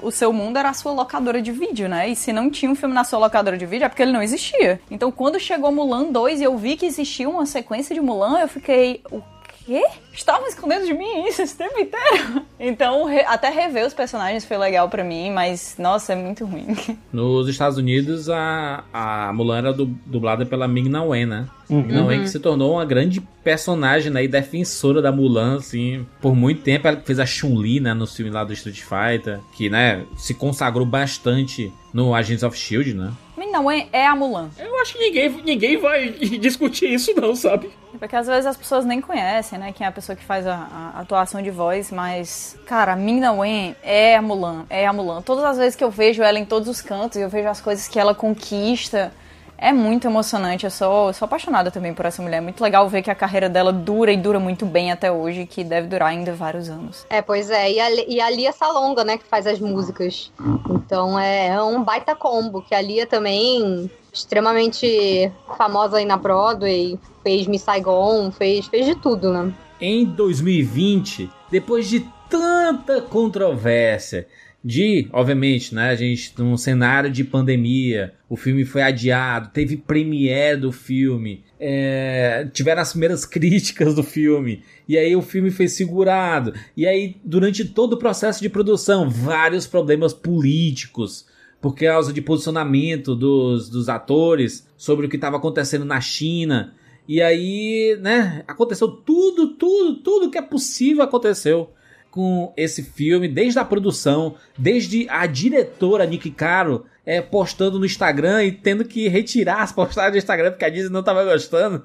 S6: o seu mundo era a sua locadora de vídeo, né? E se não tinha um filme na sua locadora de vídeo é porque ele não existia. Então quando chegou Mulan 2 e eu vi que existia uma sequência de Mulan, eu fiquei. O quê? Estavam escondendo de mim isso esse tempo inteiro? Então, re- até rever os personagens foi legal pra mim, mas nossa, é muito ruim.
S4: Nos Estados Unidos, a, a Mulan era du- dublada pela Ming-Na Wen, né?
S5: Uhum.
S4: Ming-Na Wen que se tornou uma grande personagem né, e defensora da Mulan, assim. Por muito tempo, ela que fez a Chun-Li, né? No filme lá do Street Fighter. Que, né, se consagrou bastante no Agents of S.H.I.E.L.D., né?
S6: Não é, é a Mulan.
S5: Eu acho que ninguém, ninguém vai discutir isso, não, sabe?
S6: Porque às vezes as pessoas nem conhecem, né? Quem é a pessoa que faz a, a atuação de voz, mas. Cara, a Ming-Na Wen é a Mulan, é a Mulan. Todas as vezes que eu vejo ela em todos os cantos, eu vejo as coisas que ela conquista. É muito emocionante. Eu sou, sou apaixonada também por essa mulher. É muito legal ver que a carreira dela dura e dura muito bem até hoje, que deve durar ainda vários anos.
S7: É, pois é. E a, e a Lia Salonga, né, que faz as músicas. Então é, é um baita combo, que a Lia também, extremamente famosa aí na Broadway, fez Miss Saigon, fez, fez de tudo, né?
S4: Em 2020, depois de tanta controvérsia, de, obviamente, né, a gente num cenário de pandemia, o filme foi adiado, teve premiere do filme, é, tiveram as primeiras críticas do filme, e aí o filme foi segurado, e aí durante todo o processo de produção, vários problemas políticos, por causa de posicionamento dos, dos atores sobre o que estava acontecendo na China, e aí, né, aconteceu tudo, tudo, tudo que é possível aconteceu com esse filme, desde a produção, desde a diretora Nick Caro é, postando no Instagram e tendo que retirar as postagens do Instagram porque a Disney não estava gostando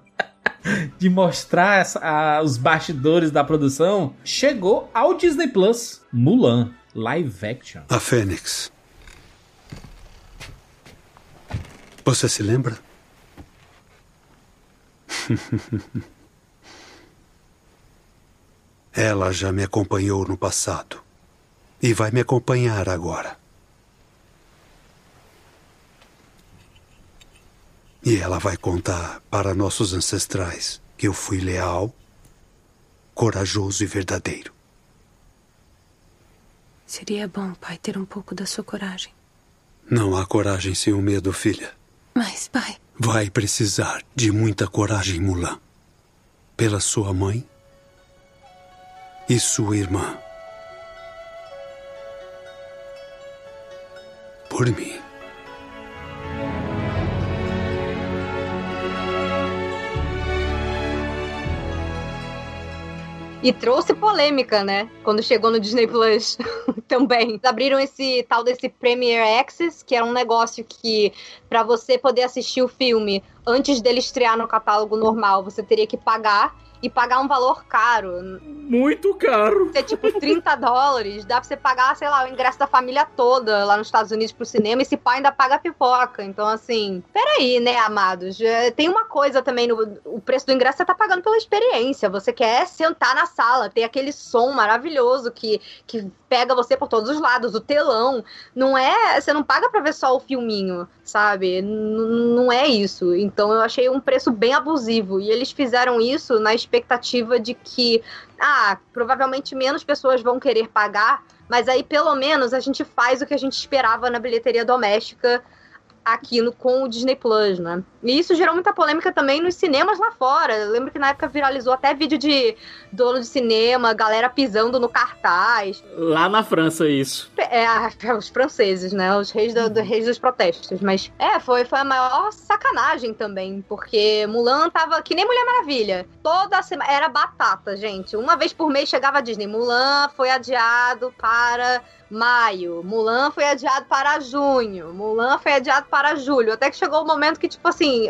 S4: de mostrar essa- a- os bastidores da produção, chegou ao Disney Plus Mulan Live Action.
S22: A Fênix. Você se lembra? Ela já me acompanhou no passado e vai me acompanhar agora. E ela vai contar para nossos ancestrais que eu fui leal, corajoso e verdadeiro.
S12: Seria bom, pai, ter um pouco da sua coragem.
S22: Não há coragem sem o medo, filha.
S12: Mas, pai,
S22: Vai precisar de muita coragem, Mulan. Pela sua mãe e sua irmã. Por mim.
S7: E trouxe polêmica, né? Quando chegou no Disney Plus também. Abriram esse tal desse Premier Access, que era um negócio que, para você poder assistir o filme antes dele estrear no catálogo normal, você teria que pagar e pagar um valor caro.
S5: Muito caro.
S7: É tipo 30 dólares. Dá pra você pagar, sei lá, o ingresso da família toda lá nos Estados Unidos pro cinema. E esse pai ainda paga pipoca. Então, assim, peraí, né, amados? É, Tem uma coisa também no o preço do ingresso, você tá pagando pela experiência. Você quer sentar na sala, ter aquele som maravilhoso que, que pega você por todos os lados, o telão. Não é. Você não paga pra ver só o filminho, sabe? N- não é isso. Então eu achei um preço bem abusivo. E eles fizeram isso na expectativa de que, ah, provavelmente menos pessoas vão querer pagar, mas aí pelo menos a gente faz o que a gente esperava na bilheteria doméstica aqui no, com o Disney Plus, né? E isso gerou muita polêmica também nos cinemas lá fora. Eu lembro que na época viralizou até vídeo de dono de cinema, galera pisando no cartaz.
S5: Lá na França, isso.
S7: É, os franceses, né? Os reis, do, do- reis dos protestos. Mas é, foi, foi a maior sacanagem também. Porque Mulan tava que nem Mulher Maravilha. Toda semana. Era batata, gente. Uma vez por mês chegava a Disney. Mulan foi adiado para maio. Mulan foi adiado para junho. Mulan foi adiado para julho. Até que chegou o momento que, tipo assim,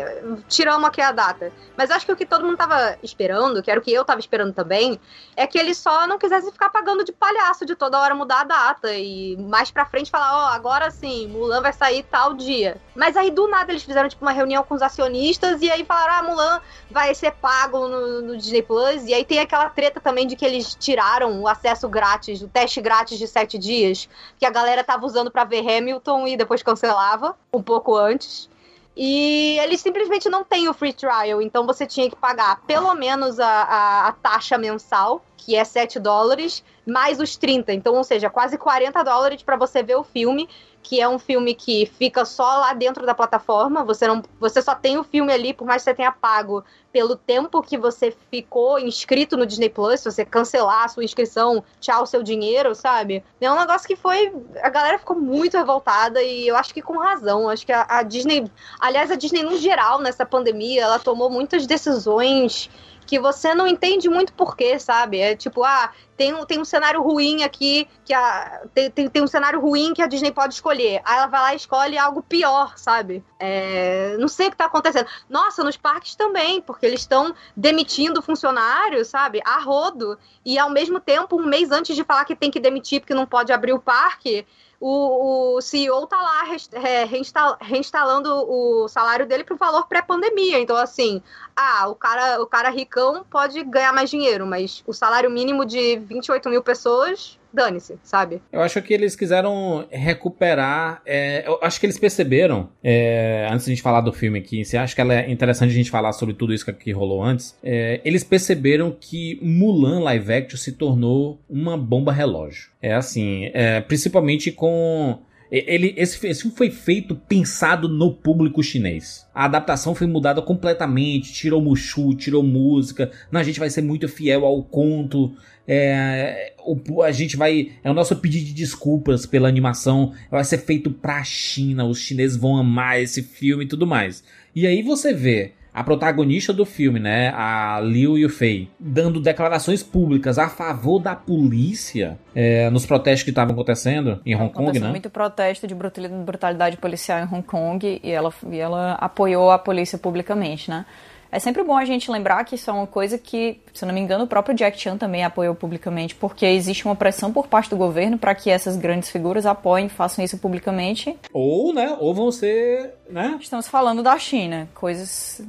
S7: tiramos aqui a data. Mas acho que o que todo mundo tava esperando, que era o que eu tava esperando também, é que eles só não quisessem ficar pagando de palhaço de toda hora mudar a data. E mais pra frente falar, ó, agora sim, Mulan vai sair tal dia. Mas aí do nada eles fizeram, tipo, uma reunião com os acionistas e aí falaram, ah, Mulan vai ser pago no, no Disney Plus. E aí tem aquela treta também de que eles tiraram o acesso grátis, o teste grátis de sete dias, que a galera tava usando pra ver Hamilton e depois cancelava um pouco antes. E eles simplesmente não têm o free trial, então você tinha que pagar pelo menos a, a, a taxa mensal, que é 7 dólares, mais os 30. Então, ou seja, quase 40 dólares para você ver o filme, que é um filme que fica só lá dentro da plataforma. Você não, você só tem o filme ali, por mais que você tenha pago pelo tempo que você ficou inscrito no Disney Plus, se você cancelar a sua inscrição, tchau seu dinheiro, sabe? É um negócio que foi. A galera ficou muito revoltada e eu acho que com razão. Acho que a, a Disney. Aliás, a Disney, no geral, nessa pandemia, ela tomou muitas decisões que você não entende muito porquê, sabe? É tipo, ah, tem um, tem um cenário ruim aqui, que a, tem, tem, tem um cenário ruim que a Disney pode escolher. Aí ela vai lá e escolhe algo pior, sabe? É, não sei o que tá acontecendo. Nossa, nos parques também, porque eles estão demitindo funcionários, sabe? A rodo. E ao mesmo tempo, um mês antes de falar que tem que demitir porque não pode abrir o parque, o, o CEO tá lá é, reinsta- reinstalando o salário dele pro valor pré-pandemia. Então, assim, ah, o cara, o cara ricão pode ganhar mais dinheiro, mas o salário mínimo de 28 mil pessoas, dane-se, sabe?
S4: Eu acho que eles quiseram recuperar. é, eu acho que eles perceberam, é, antes de a gente falar do filme aqui, você acha que é interessante a gente falar sobre tudo isso que, que rolou antes? É, eles perceberam que Mulan Live Action se tornou uma bomba relógio. É assim, é, principalmente com. Ele, esse, esse filme foi feito pensado no público chinês. A adaptação foi mudada completamente, tirou Mushu, tirou música. Não, a gente vai ser muito fiel ao conto. É, o- a gente vai. É o nosso pedido de desculpas pela animação. Vai ser feito pra China. Os chineses vão amar esse filme e tudo mais. E aí você vê a protagonista do filme, né? A Liu Yufei, dando declarações públicas a favor da polícia é, nos protestos que estavam acontecendo em Hong Kong, né?
S6: muito protesto de brutali- brutalidade policial em Hong Kong e ela, e ela apoiou a polícia publicamente, né? É sempre bom a gente lembrar que isso é uma coisa que, se não me engano, o próprio Jack Chan também apoiou publicamente, porque existe uma pressão por parte do governo para que essas grandes figuras apoiem, façam isso publicamente.
S4: Ou, né? Ou vão ser, né?
S6: Estamos falando da China, coisas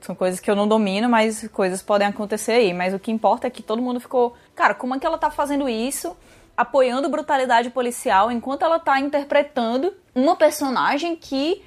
S6: são coisas que eu não domino, mas coisas podem acontecer aí. Mas o que importa é que todo mundo ficou, cara, como é que ela tá fazendo isso? Apoiando brutalidade policial enquanto ela tá interpretando uma personagem que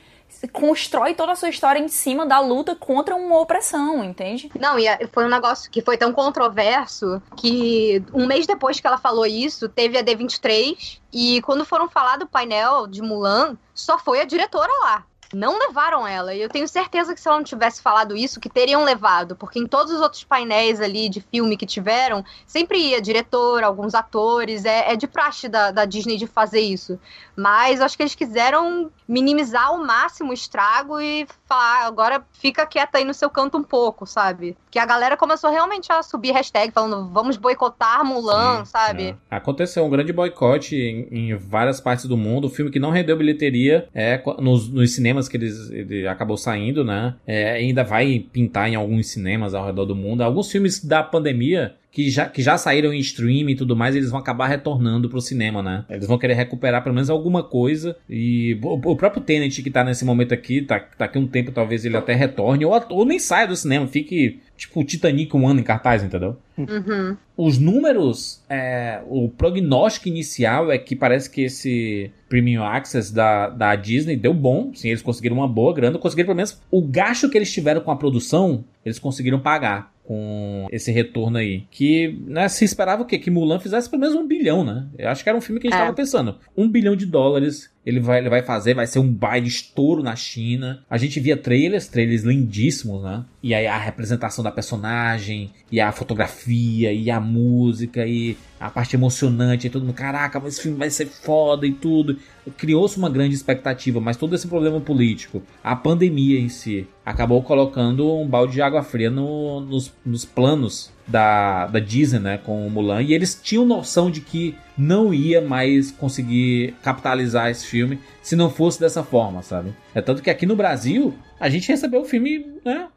S6: constrói toda a sua história em cima da luta contra uma opressão, entende?
S7: Não, e é- foi um negócio que foi tão controverso que um mês depois que ela falou isso, teve a D23 e quando foram falar do painel de Mulan, só foi a diretora lá. Não levaram ela. E eu tenho certeza que se ela não tivesse falado isso, que teriam levado. Porque em todos os outros painéis ali de filme que tiveram, sempre ia diretor, alguns atores. É, é de praxe da, da Disney de fazer isso. Mas acho que eles quiseram minimizar ao máximo o estrago e falar, "Ah, agora fica quieta aí no seu canto um pouco, sabe? Que a galera começou realmente a subir hashtag falando vamos boicotar Mulan, sabe?
S4: É. Aconteceu um grande boicote em, em, várias partes do mundo. O filme que não rendeu bilheteria é nos, nos cinemas que eles, ele acabou saindo, né? É, ainda vai pintar em alguns cinemas ao redor do mundo. Alguns filmes da pandemia que já, que já saíram em stream e tudo mais, eles vão acabar retornando pro cinema, né? Eles vão querer recuperar pelo menos alguma coisa. E o, o próprio Tenet que tá nesse momento aqui, tá, tá aqui um tempo, talvez ele até retorne, ou, ou nem saia do cinema, fique tipo o Titanic um ano em cartaz, entendeu?
S7: Uhum.
S4: Os números, é, o prognóstico inicial é que parece que esse Premium Access da, da Disney deu bom, sim, eles conseguiram uma boa grana, conseguiram pelo menos o gasto que eles tiveram com a produção, eles conseguiram pagar com esse retorno aí. Que né, se esperava o quê? Que Mulan fizesse pelo menos um bilhão, né? Eu acho que era um filme que a gente estava é. pensando. Um bilhão de dólares ele vai, ele vai fazer, vai ser um baile estouro na China. A gente via trailers, trailers lindíssimos, né? E aí a representação da personagem, e a fotografia, e a música, e a parte emocionante, e todo mundo, caraca, mas esse filme vai ser foda e tudo. Criou-se uma grande expectativa, mas todo esse problema político, a pandemia em si, acabou colocando um balde de água fria no, nos, nos planos da, da Disney, né, com o Mulan, e eles tinham noção de que não ia mais conseguir capitalizar esse filme se não fosse dessa forma, sabe? É tanto que aqui no Brasil a gente recebeu o filme, né?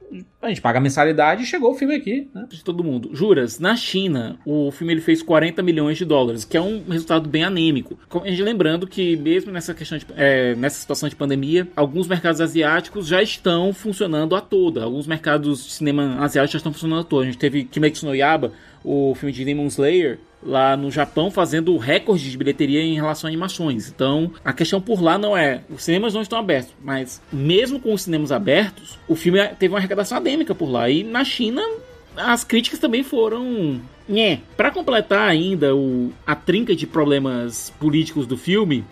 S4: A gente paga a mensalidade e chegou o filme aqui, né?
S5: De todo mundo. Juras, na China, o filme ele fez 40 milhões de dólares, que é um resultado bem anêmico. A gente lembrando que mesmo nessa questão de, é, nessa situação de pandemia, alguns mercados asiáticos já estão funcionando a toda. Alguns mercados de cinema asiático já estão funcionando a toda. A gente teve Kimetsu no Yaba, o filme de Demon Slayer, lá no Japão fazendo recorde de bilheteria em relação a animações. Então, a questão por lá não é os cinemas não estão abertos, mas mesmo com os cinemas abertos, o filme teve uma arrecadação adêmica por lá. E na China, as críticas também foram Para completar ainda o, a trinca de problemas políticos do filme,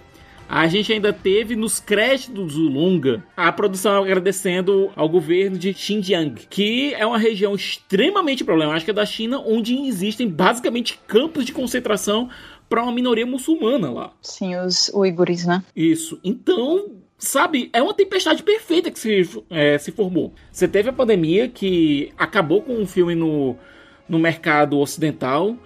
S5: a gente ainda teve nos créditos do longa a produção agradecendo ao governo de Xinjiang, que é uma região extremamente problemática da China, onde existem basicamente campos de concentração para uma minoria muçulmana lá.
S6: Sim, os uigures, né?
S5: Isso. Então, sabe, é uma tempestade perfeita que se, é, se formou. Você teve a pandemia que acabou com o filme no, no mercado ocidental.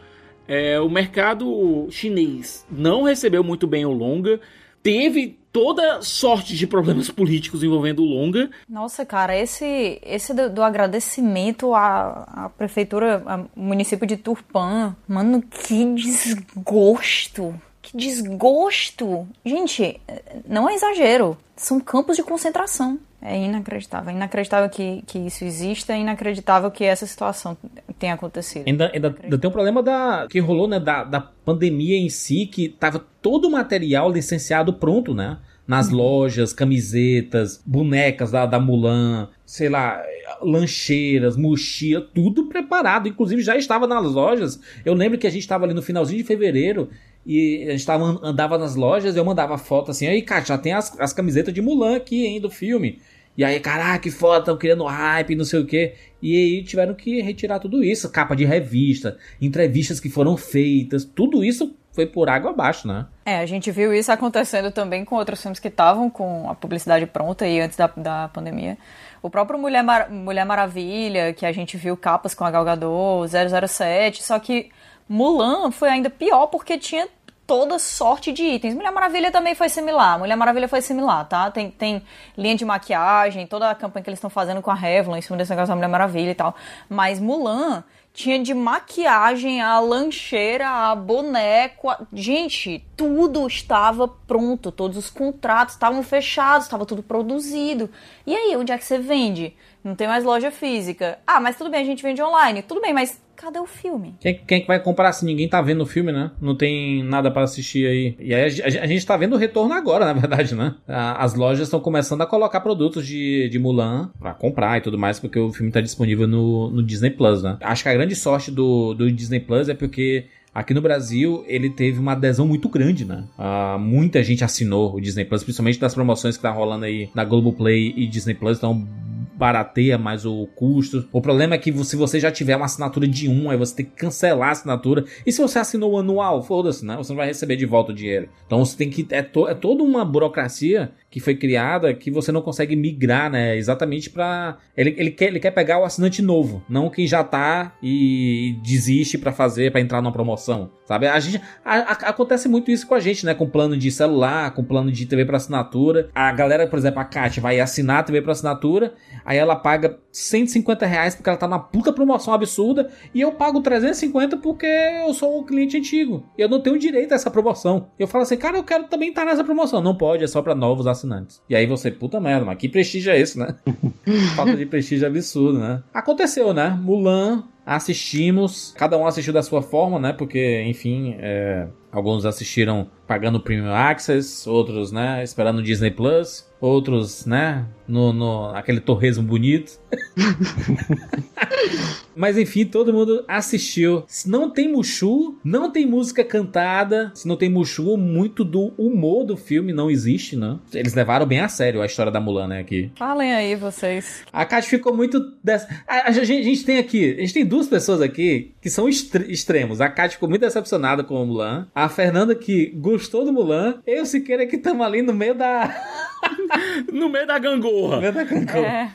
S5: É, o mercado chinês não recebeu muito bem o longa teve toda sorte de problemas políticos envolvendo o Longa.
S6: Nossa, cara, esse, esse do, do agradecimento à, à prefeitura, ao município de Turpan, mano, que desgosto. Que desgosto. Gente, não é exagero. São campos de concentração. É inacreditável. É inacreditável que, que isso exista, é inacreditável que essa situação tenha acontecido.
S4: Ainda, ainda, ainda tem um problema da, que rolou, né, da, da pandemia em si, que tava todo o material licenciado pronto, né? Nas uhum. lojas, camisetas, bonecas da, da Mulan, sei lá, lancheiras, mochila, tudo preparado. Inclusive já estava nas lojas. Eu lembro que a gente estava ali no finalzinho de fevereiro e a gente tava, andava nas lojas, eu mandava foto assim, aí, cara, já tem as, as camisetas de Mulan aqui, hein, do filme. E aí, caraca, que foda, estão criando hype, não sei o que. E aí tiveram que retirar tudo isso, capa de revista, entrevistas que foram feitas, tudo isso foi por água abaixo, né?
S6: É, a gente viu isso acontecendo também com outros filmes que estavam com a publicidade pronta aí antes da, da pandemia. O próprio Mulher, Mar Mulher Maravilha, que a gente viu capas com a Gal Gadot, 007, só que Mulan foi ainda pior porque tinha toda sorte de itens. Mulher Maravilha também foi similar. Mulher Maravilha foi similar, tá? Tem, tem linha de maquiagem, toda a campanha que eles estão fazendo com a Revlon em cima desse negócio da Mulher Maravilha e tal. Mas Mulan tinha de maquiagem a lancheira, a boneco. A... Gente, tudo estava pronto. Todos os contratos estavam fechados, estava tudo produzido. E aí, onde é que você vende? Não tem mais loja física. Ah, mas tudo bem, a gente vende online. Tudo bem, mas cadê o filme?
S4: Quem, quem que vai comprar se ninguém tá vendo o filme, né? Não tem nada para assistir aí. E aí a, a, a, gente tá vendo o retorno agora, na verdade, né? A, as lojas estão começando a colocar produtos de, de Mulan pra comprar e tudo mais, porque o filme tá disponível no, no Disney Plus, né? Acho que a grande sorte do, do Disney Plus é porque Aqui no Brasil, ele teve uma adesão muito grande, né? Uh, muita gente assinou o Disney Plus, principalmente das promoções que tá rolando aí na Globoplay e Disney Plus. Então, barateia mais o custo. O problema é que se você já tiver uma assinatura de um, aí você tem que cancelar a assinatura. E se você assinou anual, foda-se, né? Você não vai receber de volta o dinheiro. Então você tem que. É, to, é toda uma burocracia que foi criada que você não consegue migrar, né? Exatamente para ele, ele, quer, ele quer pegar o assinante novo, não quem já tá e desiste para fazer, para entrar numa promoção, sabe? A gente a, a, acontece muito isso com a gente, né? Com plano de celular, com plano de TV para assinatura. A galera, por exemplo, a Kátia vai assinar a TV para assinatura, aí ela paga 150 reais porque ela tá na puta promoção absurda e eu pago 350 porque eu sou um cliente antigo. Eu não tenho direito a essa promoção. Eu falo assim, cara, eu quero também estar tá nessa promoção. Não pode, é só para novos assinantes. E aí você, puta merda, mas que prestígio é esse, né? Falta de prestígio absurdo, né? Aconteceu, né? Mulan, assistimos, cada um assistiu da sua forma, né? Porque, enfim, é, alguns assistiram pagando Premium Access, outros, né, esperando Disney Plus, outros, né, no, no aquele torresmo bonito. Mas enfim, todo mundo assistiu. Se não tem Mushu, não tem música cantada. Se não tem Mushu, muito do humor do filme não existe, né? Eles levaram bem a sério a história da Mulan, né, aqui.
S6: Falem aí, vocês.
S4: A Kátia ficou muito dessa... A, a, gente, a, gente, tem aqui, a gente tem duas pessoas aqui que são extremos. A Kátia ficou muito decepcionada com a Mulan. A Fernanda que gostou do Mulan. Eu, Siqueira, que estamos ali no meio da...
S5: no meio da gangorra. No meio da
S6: gangorra. É.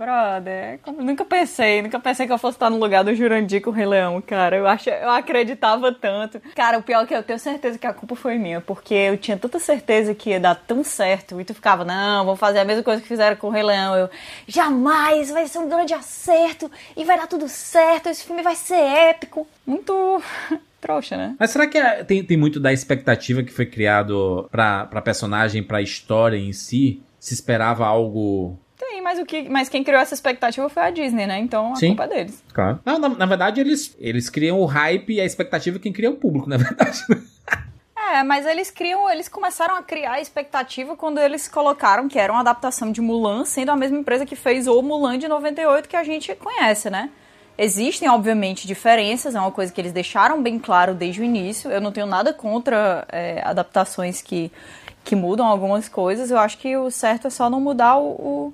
S6: Brother, nunca pensei, nunca pensei que eu fosse estar no lugar do Jurandir com o Rei Leão, cara. Eu acho, eu acreditava tanto. Cara, o pior é que eu tenho certeza que a culpa foi minha, porque eu tinha tanta certeza que ia dar tão certo. E tu ficava, não, vamos fazer a mesma coisa que fizeram com o Rei Leão. Eu, jamais, vai ser um grande acerto e vai dar tudo certo. Esse filme vai ser épico. Muito trouxa, né?
S4: Mas será que é, tem, tem muito da expectativa que foi criado pra, pra personagem, pra história em si? Se esperava algo
S6: Tem, mas, o que, mas quem criou essa expectativa foi a Disney, né? Então a
S4: Sim.
S6: culpa é deles.
S4: Claro. Não, na, na, verdade, eles, eles criam o hype e a expectativa quem cria é o público, na verdade.
S6: É, mas eles criam, eles começaram a criar a expectativa quando eles colocaram que era uma adaptação de Mulan, sendo a mesma empresa que fez o Mulan de 98 que a gente conhece, né? Existem, obviamente, diferenças, é uma coisa que eles deixaram bem claro desde o início. Eu não tenho nada contra é, adaptações que, que mudam algumas coisas. Eu acho que o certo é só não mudar o, o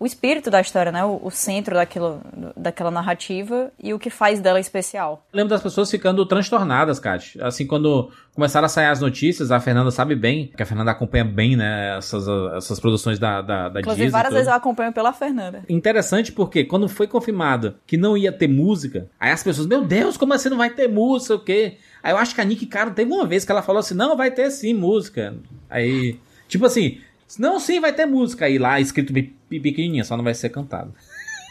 S6: o espírito da história, né? O, o, centro daquilo, daquela narrativa e o que faz dela especial.
S4: lembro das pessoas ficando transtornadas, Kat. Assim, quando começaram a sair as notícias, a Fernanda sabe bem, que a Fernanda acompanha bem, né, essas, essas produções da, da, da
S6: Inclusive,
S4: Disney.
S6: várias vezes eu acompanho pela Fernanda.
S4: Interessante porque quando foi confirmado que não ia ter música, aí as pessoas, meu Deus, como assim não vai ter música, o quê? Aí eu acho que a Nick Caro teve uma vez que ela falou assim, não, vai ter sim música. Aí, tipo assim, não, sim, vai ter música. Aí lá, escrito pequenininha, só não vai ser cantado.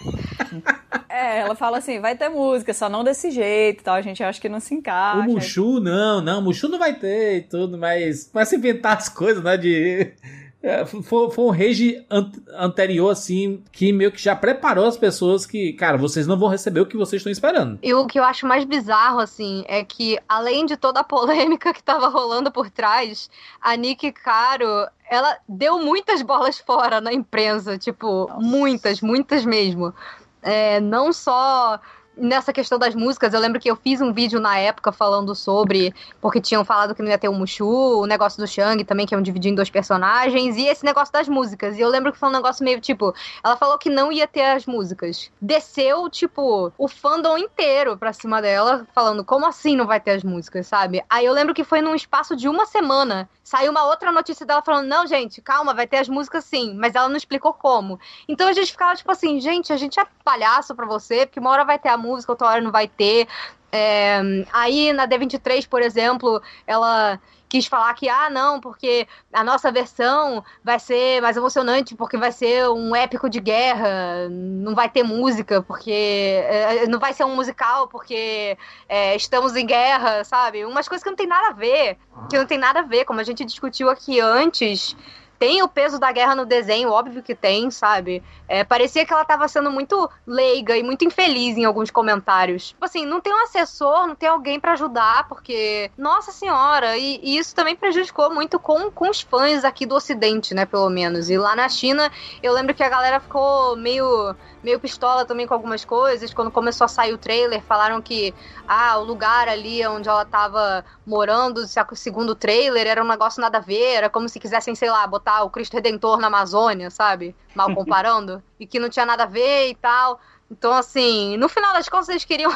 S6: É, ela fala assim, vai ter música, só não desse jeito tal. A gente acha que não se encaixa.
S4: O Mushu, não, não, Mushu não vai ter e tudo, mas começa a inventar as coisas, né? De. É, foi, foi, um rage an anterior, assim, que meio que já preparou as pessoas que, cara, vocês não vão receber o que vocês estão esperando.
S7: E o que eu acho mais bizarro, assim, é que, além de toda a polêmica que tava rolando por trás, a Nick Caro, ela deu muitas bolas fora na imprensa, tipo, muitas, muitas mesmo. É, não só nessa questão das músicas, eu lembro que eu fiz um vídeo na época falando sobre, porque tinham falado que não ia ter o Mushu, o negócio do Shang também, que é um dividir em dois personagens, e esse negócio das músicas. E eu lembro que foi um negócio meio tipo, ela falou que não ia ter as músicas. Desceu, tipo, o fandom inteiro pra cima dela, falando, como assim não vai ter as músicas, sabe? Aí eu lembro que foi num espaço de uma semana. Saiu uma outra notícia dela falando, não, gente, calma, vai ter as músicas sim, mas ela não explicou como. Então a gente ficava, tipo assim, gente, a gente é palhaço pra você, porque uma hora vai ter a música, outra hora não vai ter. É, aí na D23, por exemplo, ela quis falar que, ah, não, porque a nossa versão vai ser mais emocionante, porque vai ser um épico de guerra, não vai ter música, porque. É, não vai ser um musical, porque é, estamos em guerra, sabe? Umas coisas que não tem nada a ver. Que não tem nada a ver, como a gente discutiu aqui antes. Tem o peso da guerra no desenho, óbvio que tem, sabe? É, parecia que ela tava sendo muito leiga e muito infeliz em alguns comentários. Tipo assim, não tem um assessor, não tem alguém para ajudar, porque, nossa senhora, e, e, isso também prejudicou muito com, com os fãs aqui do Ocidente, né, pelo menos. E lá na China, eu lembro que a galera ficou meio meio pistola também com algumas coisas. Quando começou a sair o trailer, falaram que ah, o lugar ali onde ela tava morando, segundo o trailer, era um negócio nada a ver, era como se quisessem, sei lá, botar o Cristo Redentor na Amazônia, sabe? Mal comparando. e que não tinha nada a ver e tal. Então, assim, no final das contas, eles queriam.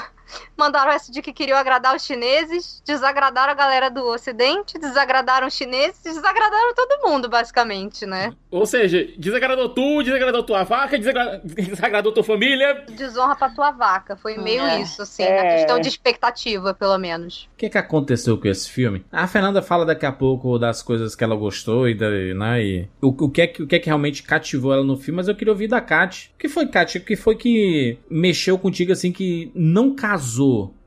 S7: Mandaram essa de que queriam agradar os chineses, desagradaram a galera do Ocidente, desagradaram os chineses, desagradaram todo mundo, basicamente, né?
S5: Ou seja, desagradou tu, desagradou tua vaca, desagra- desagradou tua família.
S7: Desonra pra tua vaca. Foi meio
S4: É.
S7: isso, assim,
S4: É.
S7: na questão de expectativa, pelo menos.
S4: O que, que aconteceu com esse filme? A Fernanda fala daqui a pouco das coisas que ela gostou e, da, né, e o, o, que é que, o que é que realmente cativou ela no filme, mas eu queria ouvir da Kat. O que foi, Kat? O que foi que mexeu contigo assim que não casou?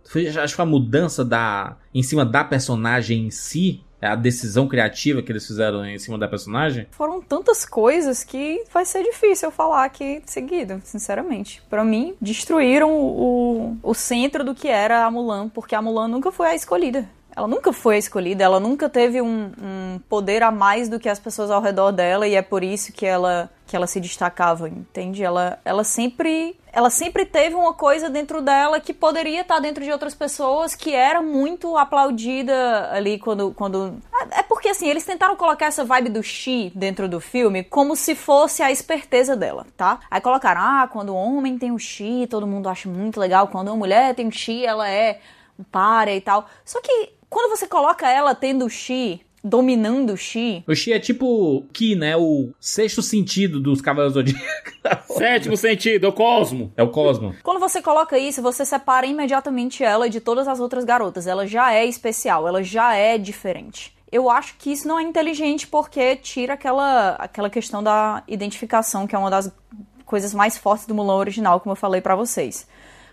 S4: Foi, acho que foi a mudança da, em cima da personagem em si? A decisão criativa que eles fizeram em cima da personagem?
S6: Foram tantas coisas que vai ser difícil eu falar aqui seguido, sinceramente. Pra mim, destruíram o, o centro do que era a Mulan, porque a Mulan nunca foi a escolhida. Ela nunca foi a escolhida, ela nunca teve um, um poder a mais do que as pessoas ao redor dela e é por isso que ela que ela se destacava, entende? Ela, ela sempre ela sempre teve uma coisa dentro dela que poderia estar dentro de outras pessoas que era muito aplaudida ali quando quando é porque assim, eles tentaram colocar essa vibe do Xi dentro do filme como se fosse a esperteza dela, tá? Aí colocaram, ah, quando o homem tem o Xi, todo mundo acha muito legal, quando a mulher tem o Xi, ela é um párea e tal. Só que quando você coloca ela tendo o Xi, dominando o Xi,
S4: O Xi é tipo Ki, né? O sexto sentido dos Cavaleiros do Zodíaco.
S5: Sétimo sentido, é o Cosmo.
S4: É o Cosmo.
S6: Quando você coloca isso, você separa imediatamente ela de todas as outras garotas. Ela já é especial, ela já é diferente. Eu acho que isso não é inteligente porque tira aquela, aquela questão da identificação, que é uma das coisas mais fortes do Mulan original, como eu falei pra vocês.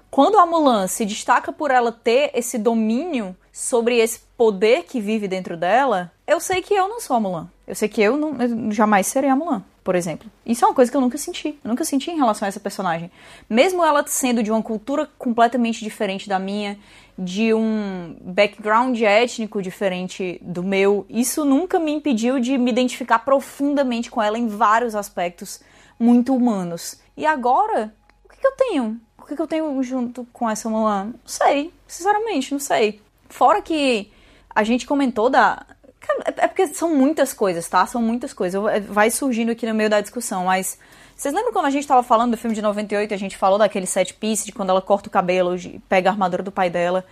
S6: Quando a Mulan se destaca por ela ter esse domínio sobre esse poder que vive dentro dela, eu sei que eu não sou a Mulan. Eu sei que eu, não, eu jamais serei a Mulan, por exemplo. Isso é uma coisa que eu nunca senti. Eu nunca senti em relação a essa personagem. Mesmo ela sendo de uma cultura completamente diferente da minha, de um background étnico diferente do meu, isso nunca me impediu de me identificar profundamente com ela em vários aspectos muito humanos. E agora, o que, que eu tenho? O que, que eu tenho junto com essa Mulan? Não sei, sinceramente, não sei. Fora que a gente comentou da. É é porque são muitas coisas, tá? São muitas coisas. Eu- Vai surgindo aqui no meio da discussão, mas. Vocês lembram quando a gente tava falando do filme de 98 e a gente falou daquele set piece de quando ela corta o cabelo, pega a armadura do pai dela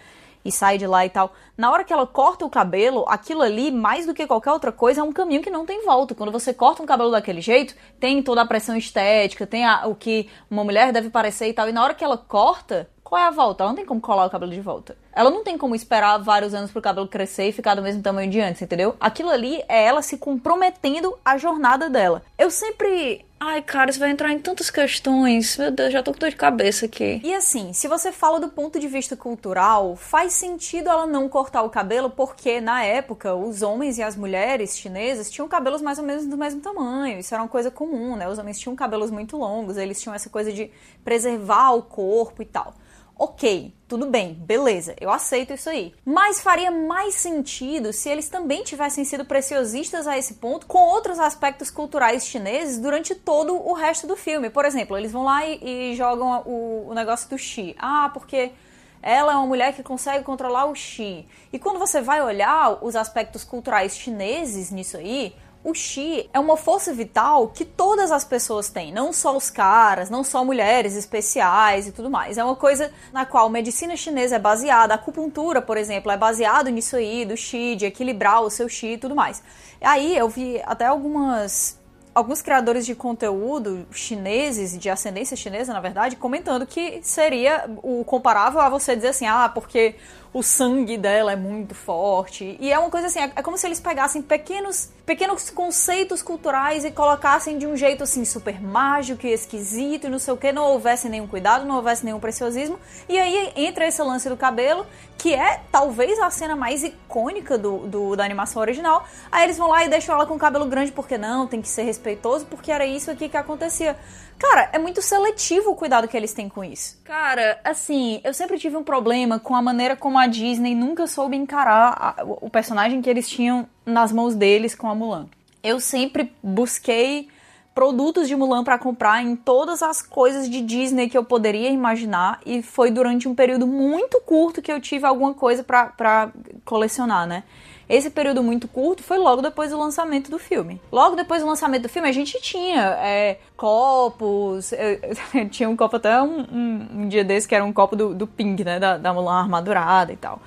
S6: e sai de lá e tal. Na hora que ela corta o cabelo, aquilo ali, mais do que qualquer outra coisa, é um caminho que não tem volta. Quando você corta um cabelo daquele jeito, tem toda a pressão estética, tem a- o que uma mulher deve parecer e tal. E na hora que ela corta, qual é a volta? Ela não tem como colar o cabelo de volta. Ela não tem como esperar vários anos pro cabelo crescer e ficar do mesmo tamanho de antes, entendeu? Aquilo ali é ela se comprometendo à jornada dela. Eu sempre. Ai, cara, isso vai entrar em tantas questões. Meu Deus, já tô com dor de cabeça aqui. E assim, se você fala do ponto de vista cultural, faz sentido ela não cortar o cabelo, porque na época os homens e as mulheres chinesas tinham cabelos mais ou menos do mesmo tamanho. Isso era uma coisa comum, né? Os homens tinham cabelos muito longos, eles tinham essa coisa de preservar o corpo e tal. Ok, tudo bem, beleza, eu aceito isso aí. Mas faria mais sentido se eles também tivessem sido preciosistas a esse ponto com outros aspectos culturais chineses durante todo o resto do filme. Por exemplo, eles vão lá e, e jogam o, o negócio do Xi. Ah, porque ela é uma mulher que consegue controlar o Xi. E quando você vai olhar os aspectos culturais chineses nisso aí, o Xi é uma força vital que todas as pessoas têm, não só os caras, não só mulheres especiais e tudo mais. É uma coisa na qual a medicina chinesa é baseada, a acupuntura, por exemplo, é baseado nisso aí, do Xi, de equilibrar o seu Xi e tudo mais. Aí eu vi até algumas alguns criadores de conteúdo chineses, de ascendência chinesa, na verdade, comentando que seria o comparável a você dizer assim, ah, porque o sangue dela é muito forte. E é uma coisa assim, é é como se eles pegassem pequenos, pequenos conceitos culturais e colocassem de um jeito assim super mágico e esquisito e não sei o que, não houvesse nenhum cuidado, não houvesse nenhum preciosismo. E aí entra esse lance do cabelo, que é talvez a cena mais icônica do, do- da animação original. Aí eles vão lá e deixam ela com o cabelo grande porque não, tem que ser respeitoso, porque era isso aqui que acontecia. Cara, é muito seletivo o cuidado que eles têm com isso. Cara, assim, eu sempre tive um problema com a maneira como a Disney nunca soube encarar a- o personagem que eles tinham nas mãos deles com a Mulan. Eu sempre busquei produtos de Mulan pra comprar em todas as coisas de Disney que eu poderia imaginar e foi durante um período muito curto que eu tive alguma coisa pra colecionar, né? Esse período muito curto foi logo depois do lançamento do filme. Logo depois do lançamento do filme, a gente tinha é, copos. Eu, tinha um copo até um, um, um, dia desse que era um copo do, do Pink, né? Da, da Mulan armadurada e tal.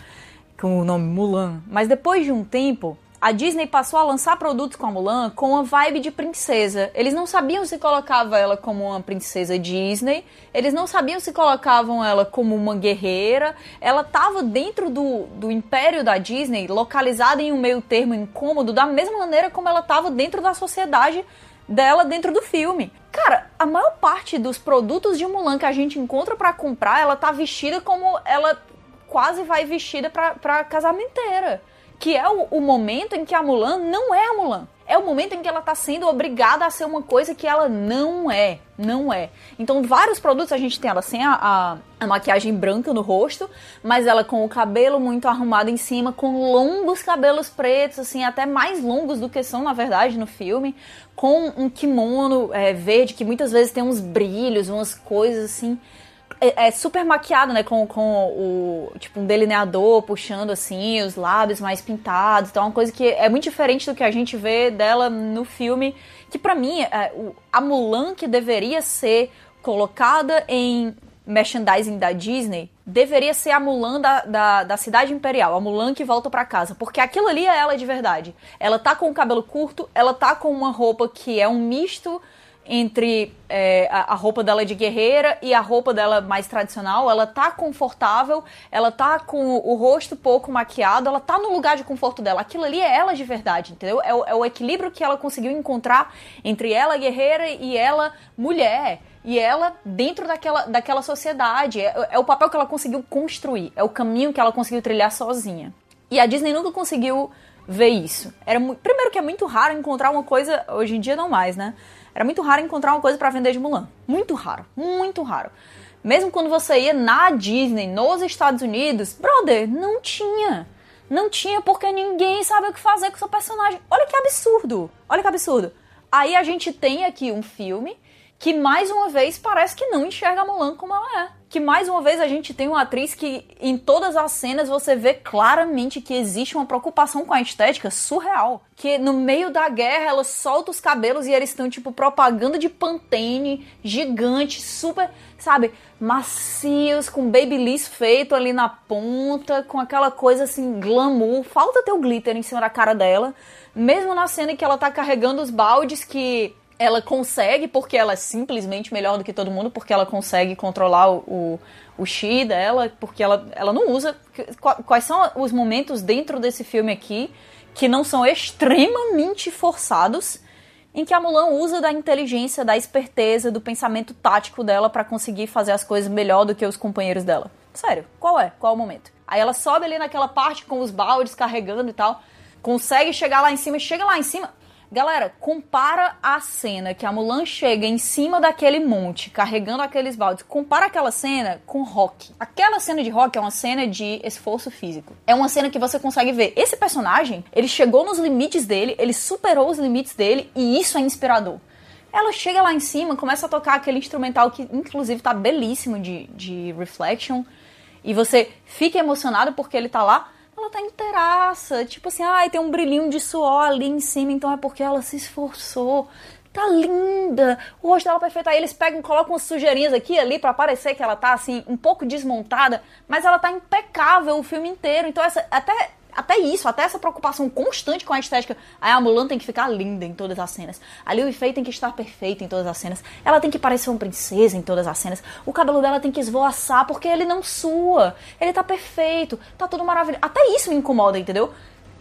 S6: Com o nome Mulan. Mas depois de um tempo, a Disney passou a lançar produtos com a Mulan com uma vibe de princesa. Eles não sabiam se colocava ela como uma princesa Disney, eles não sabiam se colocavam ela como uma guerreira. Ela estava dentro do, do império da Disney, localizada em um meio termo incômodo, da mesma maneira como ela estava dentro da sociedade dela dentro do filme. Cara, a maior parte dos produtos de Mulan que a gente encontra para comprar, ela tá vestida como ela quase vai vestida pra, pra casamenteira que é o, o, momento em que a Mulan não é a Mulan. É o momento em que ela está sendo obrigada a ser uma coisa que ela não é. Não é. Então, vários produtos a gente tem ela sem a, a, a maquiagem branca no rosto, mas ela com o cabelo muito arrumado em cima, com longos cabelos pretos, assim, até mais longos do que são, na verdade, no filme, com um kimono é, verde que muitas vezes tem uns brilhos, umas coisas assim é, é, super maquiado, né? Com, com o tipo um delineador puxando assim, os lábios mais pintados. Então, é uma coisa que é muito diferente do que a gente vê dela no filme. Que para mim, é, o, a Mulan que deveria ser colocada em merchandising da Disney deveria ser a Mulan da, da, da cidade imperial, a Mulan que volta para casa, porque aquilo ali é ela de verdade. Ela tá com o cabelo curto, ela tá com uma roupa que é um misto entre é, a, roupa dela de guerreira e a roupa dela mais tradicional. Ela tá confortável, ela tá com o rosto pouco maquiado, ela tá no lugar de conforto dela. Aquilo ali é ela de verdade, entendeu? É o, é o equilíbrio que ela conseguiu encontrar entre ela guerreira e ela mulher. E ela dentro daquela, daquela sociedade. É, é o papel que ela conseguiu construir, é o caminho que ela conseguiu trilhar sozinha. E a Disney nunca conseguiu ver isso. Era primeiro que é muito raro encontrar uma coisa, hoje em dia não mais, né? Era muito raro encontrar uma coisa para vender de Mulan. Muito raro, muito raro. Mesmo quando você ia na Disney, nos Estados Unidos, brother, não tinha. Não tinha porque ninguém sabe o que fazer com seu personagem. Olha que absurdo. Olha que absurdo. Aí a gente tem aqui um filme que mais uma vez parece que não enxerga a Mulan como ela é. Que mais uma vez a gente tem uma atriz que em todas as cenas você vê claramente que existe uma preocupação com a estética surreal. Que no meio da guerra ela solta os cabelos e eles estão tipo propaganda de Pantene, gigante, super, sabe, macios, com babyliss feito ali na ponta, com aquela coisa assim, glamour. Falta ter o glitter em cima da cara dela. Mesmo na cena em que ela tá carregando os baldes que ela consegue, porque ela é simplesmente melhor do que todo mundo, porque ela consegue controlar o, o, o chi dela, porque ela, ela não usa. Quais são os momentos dentro desse filme aqui que não são extremamente forçados, em que a Mulan usa da inteligência, da esperteza, do pensamento tático dela para conseguir fazer as coisas melhor do que os companheiros dela? Sério, qual é? Qual é o momento? Aí ela sobe ali naquela parte com os baldes carregando e tal, consegue chegar lá em cima, chega lá em cima, Galera, compara a cena que a Mulan chega em cima daquele monte, carregando aqueles baldes. Compara aquela cena com rock. Aquela cena de rock é uma cena de esforço físico. É uma cena que você consegue ver. Esse personagem, ele chegou nos limites dele, ele superou os limites dele e isso é inspirador. Ela chega lá em cima, começa a tocar aquele instrumental que, inclusive, tá belíssimo de, de Reflection. E você fica emocionado porque ele tá lá ela tá inteiraça. Tipo assim, ai, tem um brilhinho de suor ali em cima, então é porque ela se esforçou. Tá linda, o rosto dela é perfeito. Aí eles pegam, colocam umas sujeirinhas aqui ali para parecer que ela tá assim, um pouco desmontada, mas ela tá impecável o filme inteiro. Então, essa, até até isso, até essa preocupação constante com a estética. Aí a Mulan tem que ficar linda em todas as cenas. A Liu Fei tem que estar perfeita em todas as cenas. Ela tem que parecer uma princesa em todas as cenas. O cabelo dela tem que esvoaçar porque ele não sua. Ele tá perfeito, tá tudo maravilhoso. Até isso me incomoda, entendeu?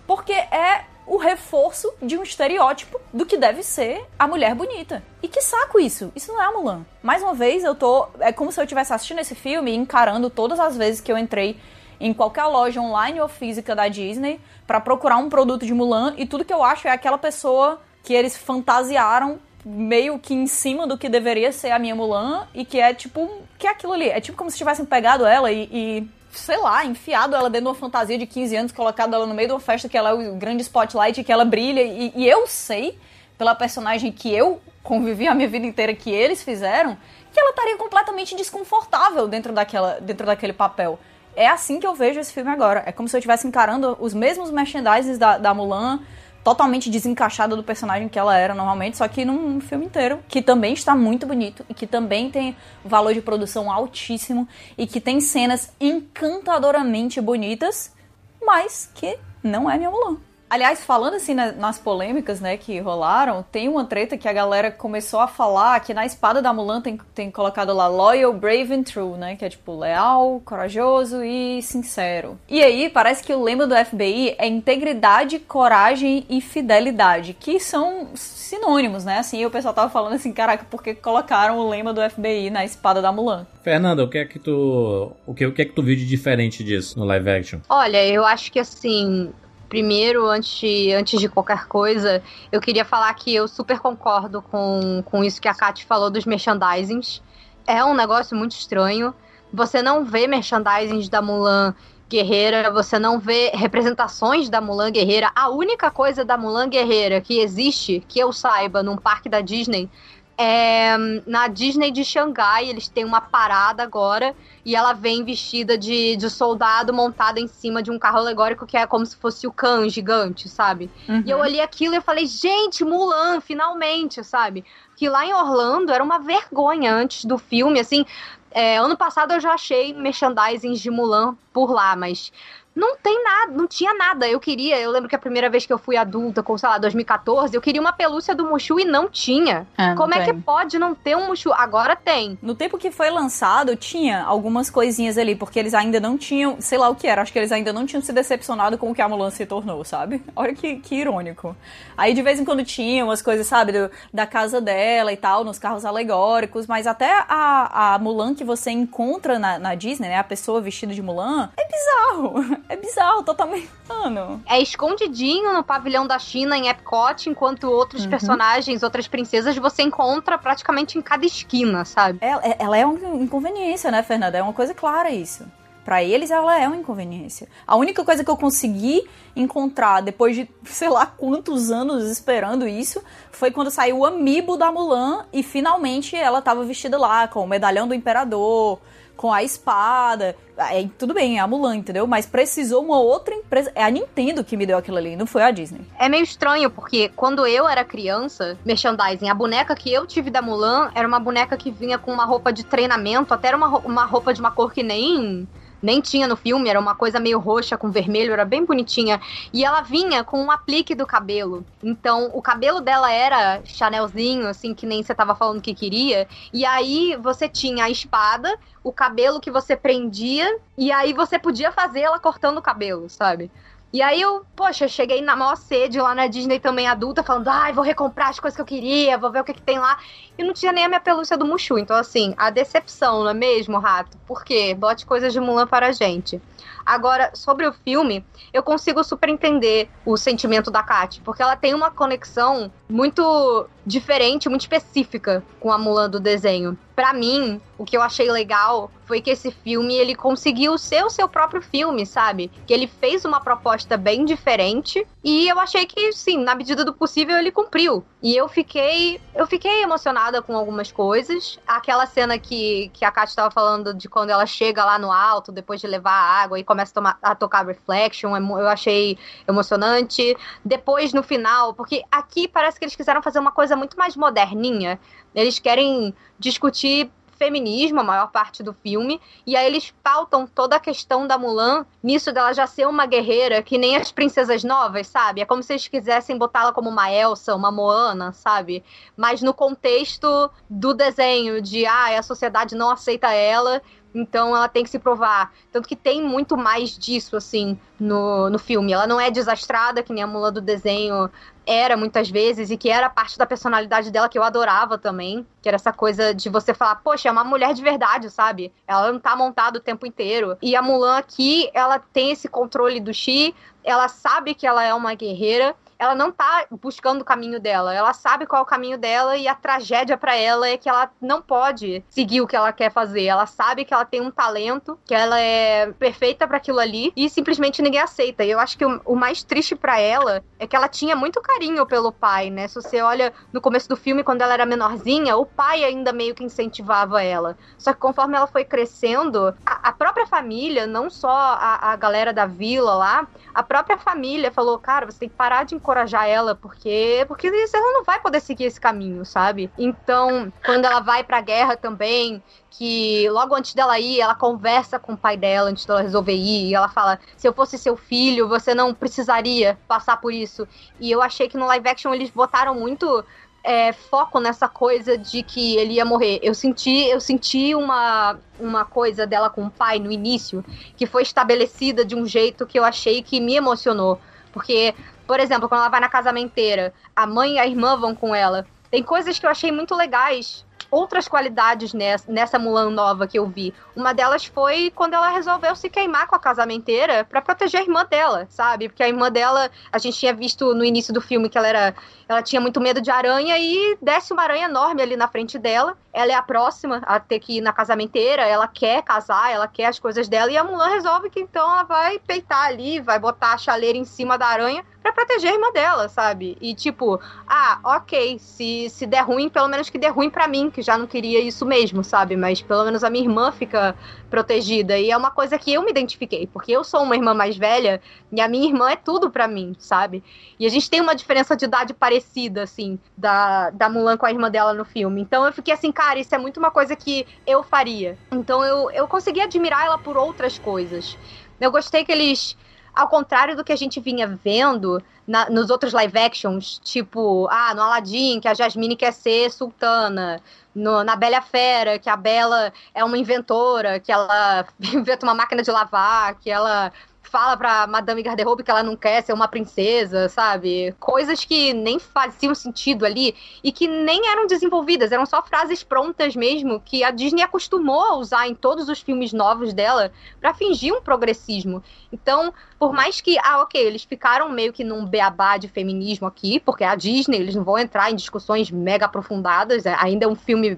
S6: Porque é o reforço de um estereótipo do que deve ser a mulher bonita. E que saco isso? Isso não é a Mulan. Mais uma vez, eu tô. É como se eu estivesse assistindo esse filme e encarando todas as vezes que eu entrei em qualquer loja online ou física da Disney para procurar um produto de Mulan e tudo que eu acho é aquela pessoa que eles fantasiaram meio que em cima do que deveria ser a minha Mulan e que é tipo que é aquilo ali, é tipo como se tivessem pegado ela e, e sei lá, enfiado ela dentro de uma fantasia de 15 anos, colocado ela no meio de uma festa que ela é o grande spotlight, que ela brilha. E, e, eu sei, pela personagem que eu convivi a minha vida inteira que eles fizeram, que ela estaria completamente desconfortável dentro, daquela, dentro daquele papel. É assim que eu vejo esse filme agora. É como se eu estivesse encarando os mesmos merchandises da, da Mulan, totalmente desencaixada do personagem que ela era normalmente, só que num filme inteiro, que também está muito bonito e que também tem valor de produção altíssimo e que tem cenas encantadoramente bonitas, mas que não é minha Mulan. Aliás, falando assim na- nas polêmicas, né, que rolaram, tem uma treta que a galera começou a falar que na espada da Mulan tem, tem colocado lá loyal, brave and true, né, que é tipo leal, corajoso e sincero. E aí parece que o lema do FBI é integridade, coragem e fidelidade, que são sinônimos, né? Assim, o pessoal tava falando assim, caraca, por que colocaram o lema do FBI na espada da Mulan?
S4: Fernanda, o que é que tu. O que, o que é que tu viu de diferente disso no live action?
S7: Olha, eu acho que assim, primeiro, antes, antes de qualquer coisa, eu queria falar que eu super concordo com, com isso que a Kat falou dos merchandisings. É um negócio muito estranho. Você não vê merchandisings da Mulan guerreira, você não vê representações da Mulan guerreira. A única coisa da Mulan guerreira que existe, que eu saiba, num parque da Disney, é na Disney de Xangai. Eles têm uma parada agora e ela vem vestida de, de soldado montada em cima de um carro alegórico que é como se fosse o Khan gigante, sabe?
S6: Uhum.
S7: E eu olhei aquilo e falei, gente, Mulan, finalmente, sabe? Que lá em Orlando era uma vergonha antes do filme, assim. é, ano passado eu já achei merchandising de Mulan por lá, mas não tem nada, não tinha nada. Eu queria, eu lembro que a primeira vez que eu fui adulta, com, sei lá, 2014, eu queria uma pelúcia do Mushu e não tinha.
S6: É, não
S7: Como é
S6: tem.
S7: que pode não ter um Mushu? Agora tem.
S6: No tempo que foi lançado, tinha algumas coisinhas ali, porque eles ainda não tinham, sei lá o que era, acho que eles ainda não tinham se decepcionado com o que a Mulan se tornou, sabe? Olha que, que irônico. Aí de vez em quando tinha umas coisas, sabe, do- da casa dela e tal, nos carros alegóricos, mas até a, a Mulan que você encontra na, na Disney, né, a pessoa vestida de Mulan, é bizarro. É bizarro, totalmente. Mano.
S7: É escondidinho no pavilhão da China, em Epcot, enquanto outros
S6: Uhum.
S7: personagens, outras princesas, você encontra praticamente em cada esquina, sabe?
S6: Ela, ela é uma inconveniência, né, Fernanda? É uma coisa clara isso. Pra eles, ela é uma inconveniência. A única coisa que eu consegui encontrar depois de sei lá quantos anos esperando isso foi quando saiu o amiibo da Mulan e finalmente ela tava vestida lá com o medalhão do imperador, com a espada. É, tudo bem, é a Mulan, entendeu? Mas precisou uma outra empresa. É a Nintendo que me deu aquilo ali, não foi a Disney.
S7: É meio estranho, porque quando eu era criança, merchandising, a boneca que eu tive da Mulan era uma boneca que vinha com uma roupa de treinamento, até era uma, uma roupa de uma cor que nem. Nem tinha no filme, era uma coisa meio roxa com vermelho, era bem bonitinha. E ela vinha com um aplique do cabelo. Então, o cabelo dela era Chanelzinho, assim, que nem você tava falando que queria. E aí você tinha a espada, o cabelo que você prendia, e aí você podia fazer ela cortando o cabelo, sabe? E aí eu, poxa, cheguei na maior sede lá na Disney também adulta, falando, ai, vou recomprar as coisas que eu queria, vou ver o que, que tem lá. E não tinha nem a minha pelúcia do Mushu. Então, assim, a decepção, não é mesmo, Rato? Por quê? Bote coisas de Mulan para a gente. Agora, sobre o filme, eu consigo super entender o sentimento da Kat, porque ela tem uma conexão muito diferente, muito específica com a Mulan do desenho. Pra mim, o que eu achei legal foi que esse filme ele conseguiu ser o seu próprio filme, sabe? Que ele fez uma proposta bem diferente e eu achei que sim, na medida do possível ele cumpriu. E eu fiquei, eu fiquei emocionada com algumas coisas. Aquela cena que, que a Kat estava falando de quando ela chega lá no alto depois de levar a água e começa a, tomar- a tocar Reflection, eu achei emocionante. Depois no final, porque aqui parece que eles quiseram fazer uma coisa muito mais moderninha. Eles querem discutir feminismo a maior parte do filme, e aí eles pautam toda a questão da Mulan nisso dela já ser uma guerreira que nem as princesas novas, sabe? É como se eles quisessem botá-la como uma Elsa, uma Moana, sabe? Mas no contexto do desenho de ah, a sociedade não aceita ela, então ela tem que se provar. Tanto que tem muito mais disso, assim, no, no filme. Ela não é desastrada, que nem a Mulan do desenho era muitas vezes, e que era parte da personalidade dela que eu adorava também. Que era essa coisa de você falar, poxa, é uma mulher de verdade, sabe? Ela não tá montada o tempo inteiro. E a Mulan aqui, ela tem esse controle do Chi, ela sabe que ela é uma guerreira. Ela não tá buscando o caminho dela. Ela sabe qual é o caminho dela e a tragédia para ela é que ela não pode seguir o que ela quer fazer. Ela sabe que ela tem um talento, que ela é perfeita para aquilo ali e simplesmente ninguém aceita. E eu acho que o, o mais triste para ela é que ela tinha muito carinho pelo pai, né? Se você olha no começo do filme, quando ela era menorzinha, o pai ainda meio que incentivava ela. Só que conforme ela foi crescendo, a, a própria família, não só a, a galera da vila lá, a própria família falou, cara, você tem que parar de encorajar ela, porque porque ela não vai poder seguir esse caminho, sabe? Então, quando ela vai pra guerra também, que logo antes dela ir, ela conversa com o pai dela antes dela resolver ir, e ela fala: se eu fosse seu filho, você não precisaria passar por isso. E eu achei que no live action eles botaram muito é, foco nessa coisa de que ele ia morrer. Eu senti, eu senti uma, uma coisa dela com o pai no início que foi estabelecida de um jeito que eu achei que me emocionou. Porque, por exemplo, quando ela vai na casamenteira, a mãe e a irmã vão com ela. Tem coisas que eu achei muito legais outras qualidades nessa, nessa Mulan nova que eu vi. Uma delas foi quando ela resolveu se queimar com a casamenteira para proteger a irmã dela, sabe? Porque a irmã dela, a gente tinha visto no início do filme que ela era. Ela tinha muito medo de aranha e desce uma aranha enorme ali na frente dela. Ela é a próxima a ter que ir na casamenteira, ela quer casar, ela quer as coisas dela, e a Mulan resolve que então ela vai peitar ali, vai botar a chaleira em cima da aranha para proteger a irmã dela, sabe? E tipo, ah, ok, se, se der ruim, pelo menos que dê ruim para mim, que já não queria isso mesmo, sabe? Mas pelo menos a minha irmã fica protegida. E é uma coisa que eu me identifiquei, porque eu sou uma irmã mais velha e a minha irmã é tudo para mim, sabe? E a gente tem uma diferença de idade parecida, assim, da, da Mulan com a irmã dela no filme. Então eu fiquei assim, cara, isso é muito uma coisa que eu faria. Então eu, eu consegui admirar ela por outras coisas. Eu gostei que eles ao contrário do que a gente vinha vendo na, nos outros live actions, tipo, ah, no Aladdin, que a Jasmine quer ser sultana, no, na Bela Fera, que a Bela é uma inventora, que ela inventa uma máquina de lavar, que ela fala pra Madame Garderobe que ela não quer ser uma princesa, sabe? Coisas que nem faziam sentido ali e que nem eram desenvolvidas, eram só frases prontas mesmo que a Disney acostumou a usar em todos os filmes novos dela para fingir um progressismo. Então, por mais que, ah, ok, eles ficaram meio que num beabá de feminismo aqui, porque a Disney, eles não vão entrar em discussões mega aprofundadas, é, ainda é um filme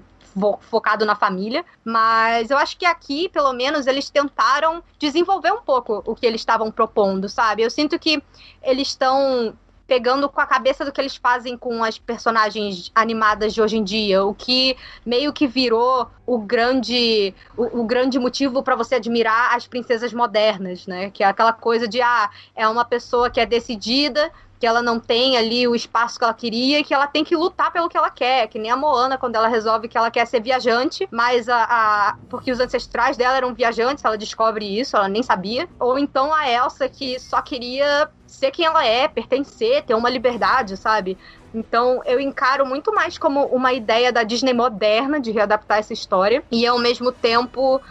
S7: focado na família, mas eu acho que aqui, pelo menos, eles tentaram desenvolver um pouco o que eles estavam propondo, sabe? Eu sinto que eles estão pegando com a cabeça do que eles fazem com as personagens animadas de hoje em dia, o que meio que virou o grande o, o grande motivo para você admirar as princesas modernas, né? Que é aquela coisa de ah, é uma pessoa que é decidida, que ela não tem ali o espaço que ela queria e que ela tem que lutar pelo que ela quer, que nem a Moana quando ela resolve que ela quer ser viajante, mas a, a porque os ancestrais dela eram viajantes, ela descobre isso, ela nem sabia, ou então a Elsa que só queria ser quem ela é, pertencer, ter uma liberdade, sabe? Então eu encaro muito mais como uma ideia da Disney moderna de readaptar essa história e ao mesmo tempo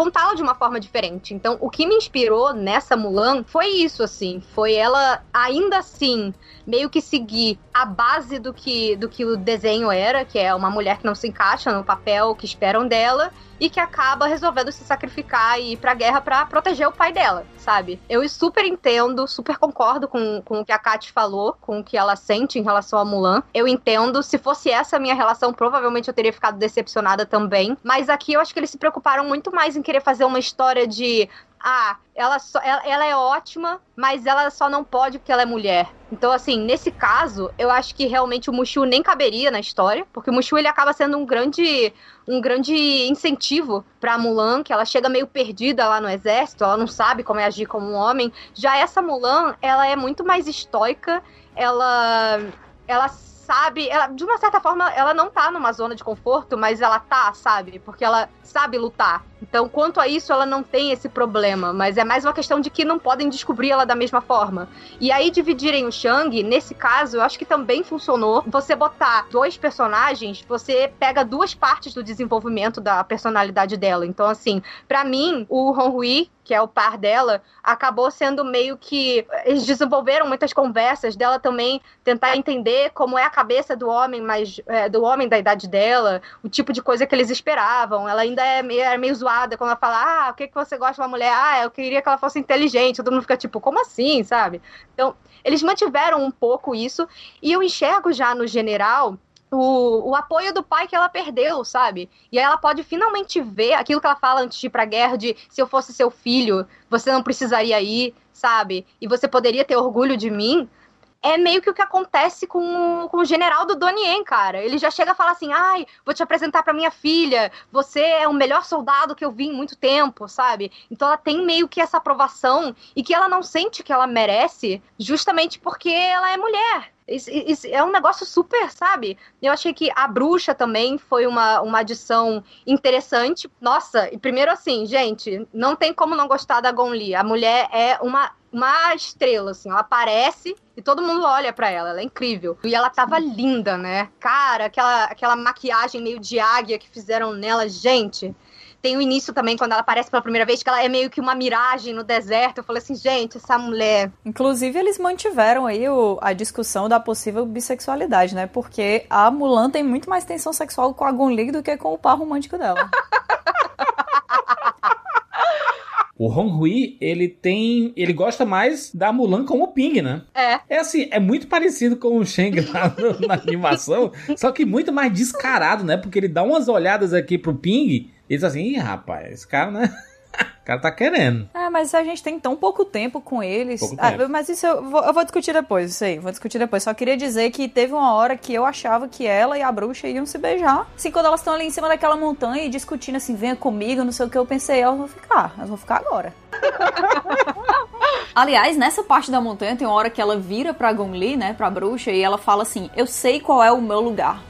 S7: contá-la de uma forma diferente. Então, o que me inspirou nessa Mulan foi isso, assim. Foi ela, ainda assim, meio que seguir a base do que, do que o desenho era, que é uma mulher que não se encaixa no papel que esperam dela e que acaba resolvendo se sacrificar e ir pra guerra para proteger o pai dela, sabe? Eu super entendo, super concordo com, com o que a Kat falou, com o que ela sente em relação a Mulan. Eu entendo, se fosse essa a minha relação, provavelmente eu teria ficado decepcionada também. Mas aqui eu acho que eles se preocuparam muito mais em querer fazer uma história de ah, ela, só, ela, ela, é ótima, mas ela só não pode porque ela é mulher. Então, assim, nesse caso, eu acho que realmente o Mushu nem caberia na história, porque o Mushu ele acaba sendo um grande um grande incentivo pra Mulan, que ela chega meio perdida lá no exército, ela não sabe como é agir como um homem. Já essa Mulan, ela é muito mais estoica, ela ela sabe, ela, de uma certa forma, ela não tá numa zona de conforto, mas ela tá, sabe? Porque ela sabe lutar. Então, quanto a isso, ela não tem esse problema, mas é mais uma questão de que não podem descobrir ela da mesma forma. E aí, dividirem o Shang, nesse caso, eu acho que também funcionou. Você botar dois personagens, você pega duas partes do desenvolvimento da personalidade dela. Então, assim, para mim, o Hong Hui, que é o par dela, acabou sendo meio que. Eles desenvolveram muitas conversas dela também tentar entender como é a cabeça do homem, mas é, do homem da idade dela, o tipo de coisa que eles esperavam. Ela ainda é meio, é meio zoada quando ela fala, ah, o que, que você gosta de uma mulher? Ah, eu queria que ela fosse inteligente. Todo mundo fica tipo, como assim, sabe? Então, eles mantiveram um pouco isso. E eu enxergo já no general o, o apoio do pai que ela perdeu, sabe? E aí ela pode finalmente ver aquilo que ela fala antes de ir pra guerra de se eu fosse seu filho, você não precisaria ir, sabe? E você poderia ter orgulho de mim. É meio que o que acontece com, com o general do Donnie cara. Ele já chega a falar assim: ai, vou te apresentar pra minha filha, você é o melhor soldado que eu vi em muito tempo, sabe? Então ela tem meio que essa aprovação e que ela não sente que ela merece, justamente porque ela é mulher. Isso, isso é um negócio super, sabe? Eu achei que a bruxa também foi uma, uma adição interessante. Nossa, e primeiro assim, gente, não tem como não gostar da Gon Li. A mulher é uma uma estrela, assim, ela aparece e todo mundo olha para ela, ela é incrível. E ela tava linda, né? Cara, aquela, aquela maquiagem meio de águia que fizeram nela, gente. Tem o início também, quando ela aparece pela primeira vez, que ela é meio que uma miragem no deserto. Eu falei assim, gente, essa mulher.
S6: Inclusive, eles mantiveram aí o, a discussão da possível bissexualidade, né? Porque a Mulan tem muito mais tensão sexual com a Gon Li do que com o par romântico dela.
S4: O Hong Hui, ele tem. Ele gosta mais da Mulan como Ping, né?
S7: É.
S4: É assim, é muito parecido com o Shang lá no, na animação, só que muito mais descarado, né? Porque ele dá umas olhadas aqui pro Ping e diz assim: Ih, rapaz, esse cara, né? O cara tá querendo.
S6: É, mas a gente tem tão pouco tempo com eles.
S4: Pouco
S6: Ah,
S4: tempo.
S6: mas isso eu vou, eu vou discutir depois, isso aí, vou discutir depois. Só queria dizer que teve uma hora que eu achava que ela e a bruxa iam se beijar. Assim, quando elas estão ali em cima daquela montanha e discutindo assim, venha comigo, não sei o que, eu pensei, elas vão ficar, elas vão ficar agora. Aliás, nessa parte da montanha tem uma hora que ela vira pra Gongli, né, pra bruxa, e ela fala assim: Eu sei qual é o meu lugar.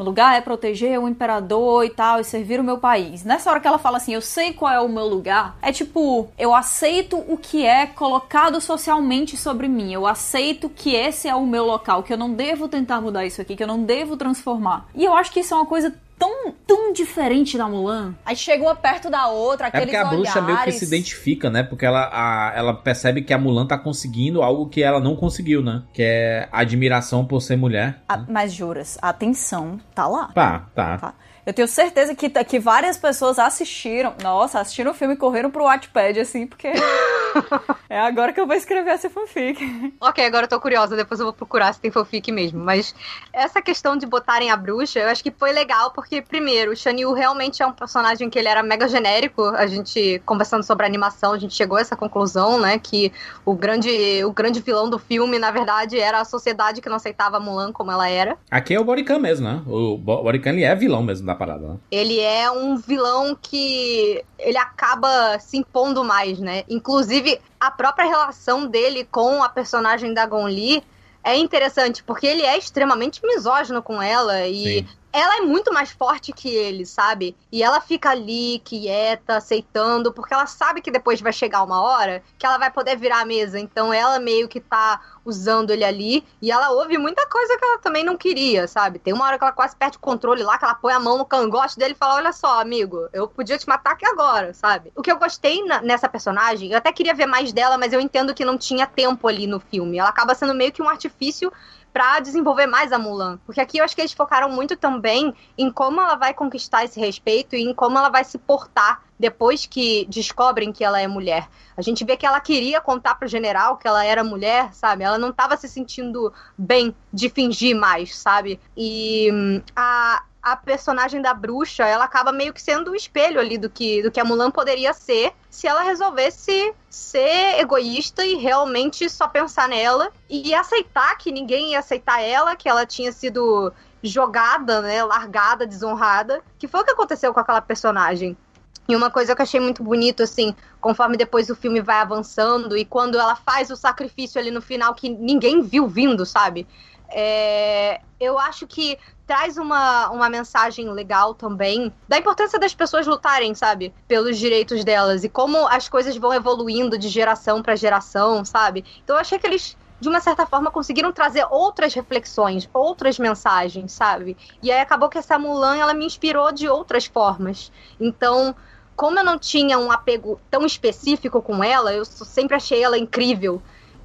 S6: Meu lugar é proteger o imperador e tal, e servir o meu país. Nessa hora que ela fala assim, eu sei qual é o meu lugar, é tipo, eu aceito o que é colocado socialmente sobre mim. Eu aceito que esse é o meu local, que eu não devo tentar mudar isso aqui, que eu não devo transformar. E eu acho que isso é uma coisa tão, tão diferente da Mulan. Aí chega uma perto da outra,
S4: É
S6: aqueles
S4: porque a bruxa
S6: olhares.
S4: meio que se identifica, né? Porque ela, a- ela percebe que a Mulan tá conseguindo algo que ela não conseguiu, né? Que é a admiração por ser mulher.
S6: Ah, mas juras, a atenção tá lá.
S4: Tá, tá.
S6: Tá. Eu tenho certeza que, que várias pessoas assistiram. Nossa, assistiram o filme e correram pro Wattpad, assim, porque. é agora que eu vou escrever essa fanfic.
S7: Ok, agora eu tô curiosa, depois eu vou procurar se tem fanfic mesmo. Mas essa questão de botarem a bruxa, eu acho que foi legal, porque, primeiro, o Shan Yu realmente é um personagem que ele era mega genérico. A gente, conversando sobre a animação, a gente chegou a essa conclusão, né? Que o grande, o grande vilão do filme, na verdade, era a sociedade que não aceitava a Mulan como ela era.
S4: Aqui é o Borican mesmo, né? O Bo- Borican ele é vilão mesmo da parada, né?
S7: Ele é um vilão que ele acaba se impondo mais, né? Inclusive, a própria relação dele com a personagem da Gon Li é interessante, porque ele é extremamente misógino com ela e
S4: Sim.
S7: Ela é muito mais forte que ele, sabe? E ela fica ali, quieta, aceitando, porque ela sabe que depois vai chegar uma hora que ela vai poder virar a mesa. Então ela meio que tá usando ele ali e ela ouve muita coisa que ela também não queria, sabe? Tem uma hora que ela quase perde o controle lá, que ela põe a mão no cangote dele e fala: Olha só, amigo, eu podia te matar aqui agora, sabe? O que eu gostei na- nessa personagem, eu até queria ver mais dela, mas eu entendo que não tinha tempo ali no filme. Ela acaba sendo meio que um artifício pra desenvolver mais a Mulan. Porque aqui eu acho que eles focaram muito também em como ela vai conquistar esse respeito e em como ela vai se portar depois que descobrem que ela é mulher. A gente vê que ela queria contar pro general que ela era mulher, sabe? Ela não tava se sentindo bem de fingir mais, sabe? E hum, a, a personagem da bruxa, ela acaba meio que sendo o espelho ali do que, do que a Mulan poderia ser se ela resolvesse ser egoísta e realmente só pensar nela e aceitar que ninguém ia aceitar ela, que ela tinha sido jogada, né, largada, desonrada, que foi o que aconteceu com aquela personagem. E uma coisa que eu achei muito bonito, assim, conforme depois o filme vai avançando e quando ela faz o sacrifício ali no final que ninguém viu vindo, sabe? É, eu acho que traz uma, uma mensagem legal também da importância das pessoas lutarem, sabe? Pelos direitos delas e como as coisas vão evoluindo de geração para geração, sabe? Então eu achei que eles de uma certa forma, conseguiram trazer outras reflexões, outras mensagens, sabe? E aí acabou que essa Mulan, ela me inspirou de outras formas. Então, como eu não tinha um apego tão específico com ela, eu sempre achei ela incrível.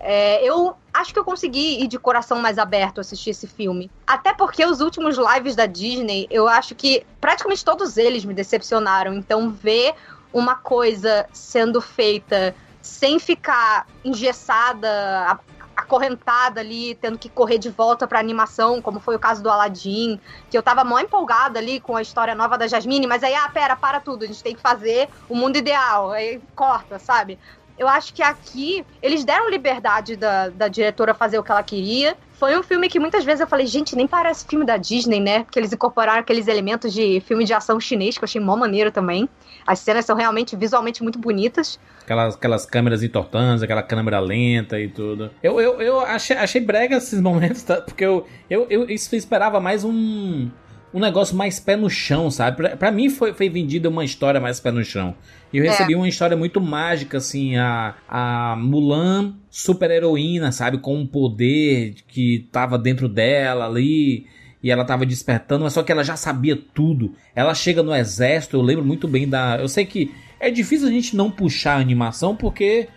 S7: É, eu acho que eu consegui ir de coração mais aberto assistir esse filme. Até porque os últimos lives da Disney, eu acho que praticamente todos eles me decepcionaram. Então, ver uma coisa sendo feita sem ficar engessada, acorrentada ali, tendo que correr de volta pra animação, como foi o caso do Aladdin, que eu tava mó empolgada ali com a história nova da Jasmine, mas aí, ah, pera, para tudo, a gente tem que fazer o mundo ideal, aí corta, sabe? Eu acho que aqui eles deram liberdade da, da diretora fazer o que ela queria. Foi um filme que muitas vezes eu falei, gente, nem parece filme da Disney, né? Porque eles incorporaram aqueles elementos de filme de ação chinês, que eu achei mó maneiro também. As cenas são realmente visualmente muito bonitas.
S4: Aquelas, aquelas câmeras entortando, aquela câmera lenta e tudo. Eu, eu, eu achei, achei brega esses momentos, tá? porque eu, eu, eu esperava mais um, um negócio mais pé no chão, sabe? Pra, pra mim foi, foi vendida uma história mais pé no chão. E eu recebi é. uma história muito mágica, assim, a, a Mulan super heroína, sabe? Com um poder que tava dentro dela ali e ela tava despertando, mas só que ela já sabia tudo. Ela chega no exército, eu lembro muito bem da. Eu sei que é difícil a gente não puxar a animação porque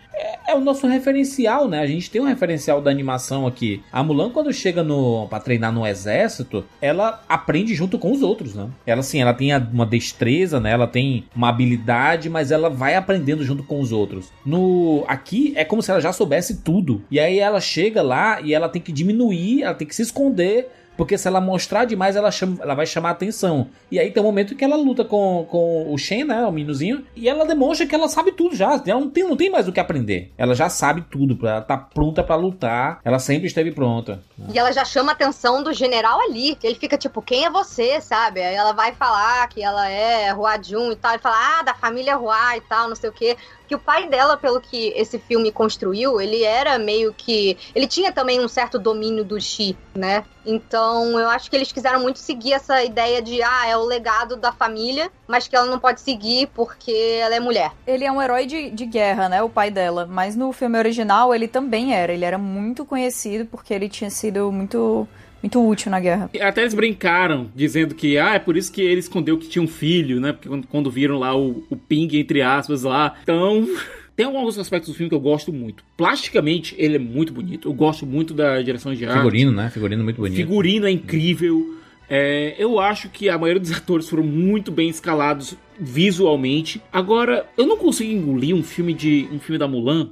S4: é, o nosso referencial, né? A gente tem um referencial da animação aqui. A Mulan, quando chega no para treinar no exército, ela aprende junto com os outros, né? Ela, assim, ela tem uma destreza, né? Ela tem uma habilidade, mas ela vai aprendendo junto com os outros. No Aqui, é como se ela já soubesse tudo. E aí ela chega lá e ela tem que diminuir, ela tem que se esconder porque se ela mostrar demais, ela, chama, ela vai chamar atenção. E aí tem um momento que ela luta com, com o Shen, né? O meninozinho. E ela demonstra que ela sabe tudo já. Ela não tem, não tem mais o que aprender. Ela já sabe tudo. Ela tá pronta para lutar. Ela sempre esteve pronta.
S7: E ela já chama a atenção do general ali. Que ele fica tipo, quem é você, sabe? Aí ela vai falar que ela é Hua Jun e tal. E fala, ah, da família Hua e tal, não sei o quê que o pai dela, pelo que esse filme construiu, ele era meio que. Ele tinha também um certo domínio do Xi, né? Então eu acho que eles quiseram muito seguir essa ideia de, ah, é o legado da família, mas que ela não pode seguir porque ela é mulher.
S6: Ele é um herói de, de guerra, né? O pai dela. Mas no filme original ele também era. Ele era muito conhecido porque ele tinha sido muito muito útil na guerra.
S5: Até eles brincaram, dizendo que, ah, é por isso que ele escondeu que tinha um filho, né? Porque quando, quando viram lá o, o ping, entre aspas, lá. Então. Tem alguns aspectos do filme que eu gosto muito. Plasticamente, ele é muito bonito. Eu gosto muito da direção de arte.
S4: Figurino, né? Figurino muito bonito.
S5: Figurino é incrível. É, eu acho que a maioria dos atores foram muito bem escalados visualmente. Agora, eu não consigo engolir um filme de um filme da Mulan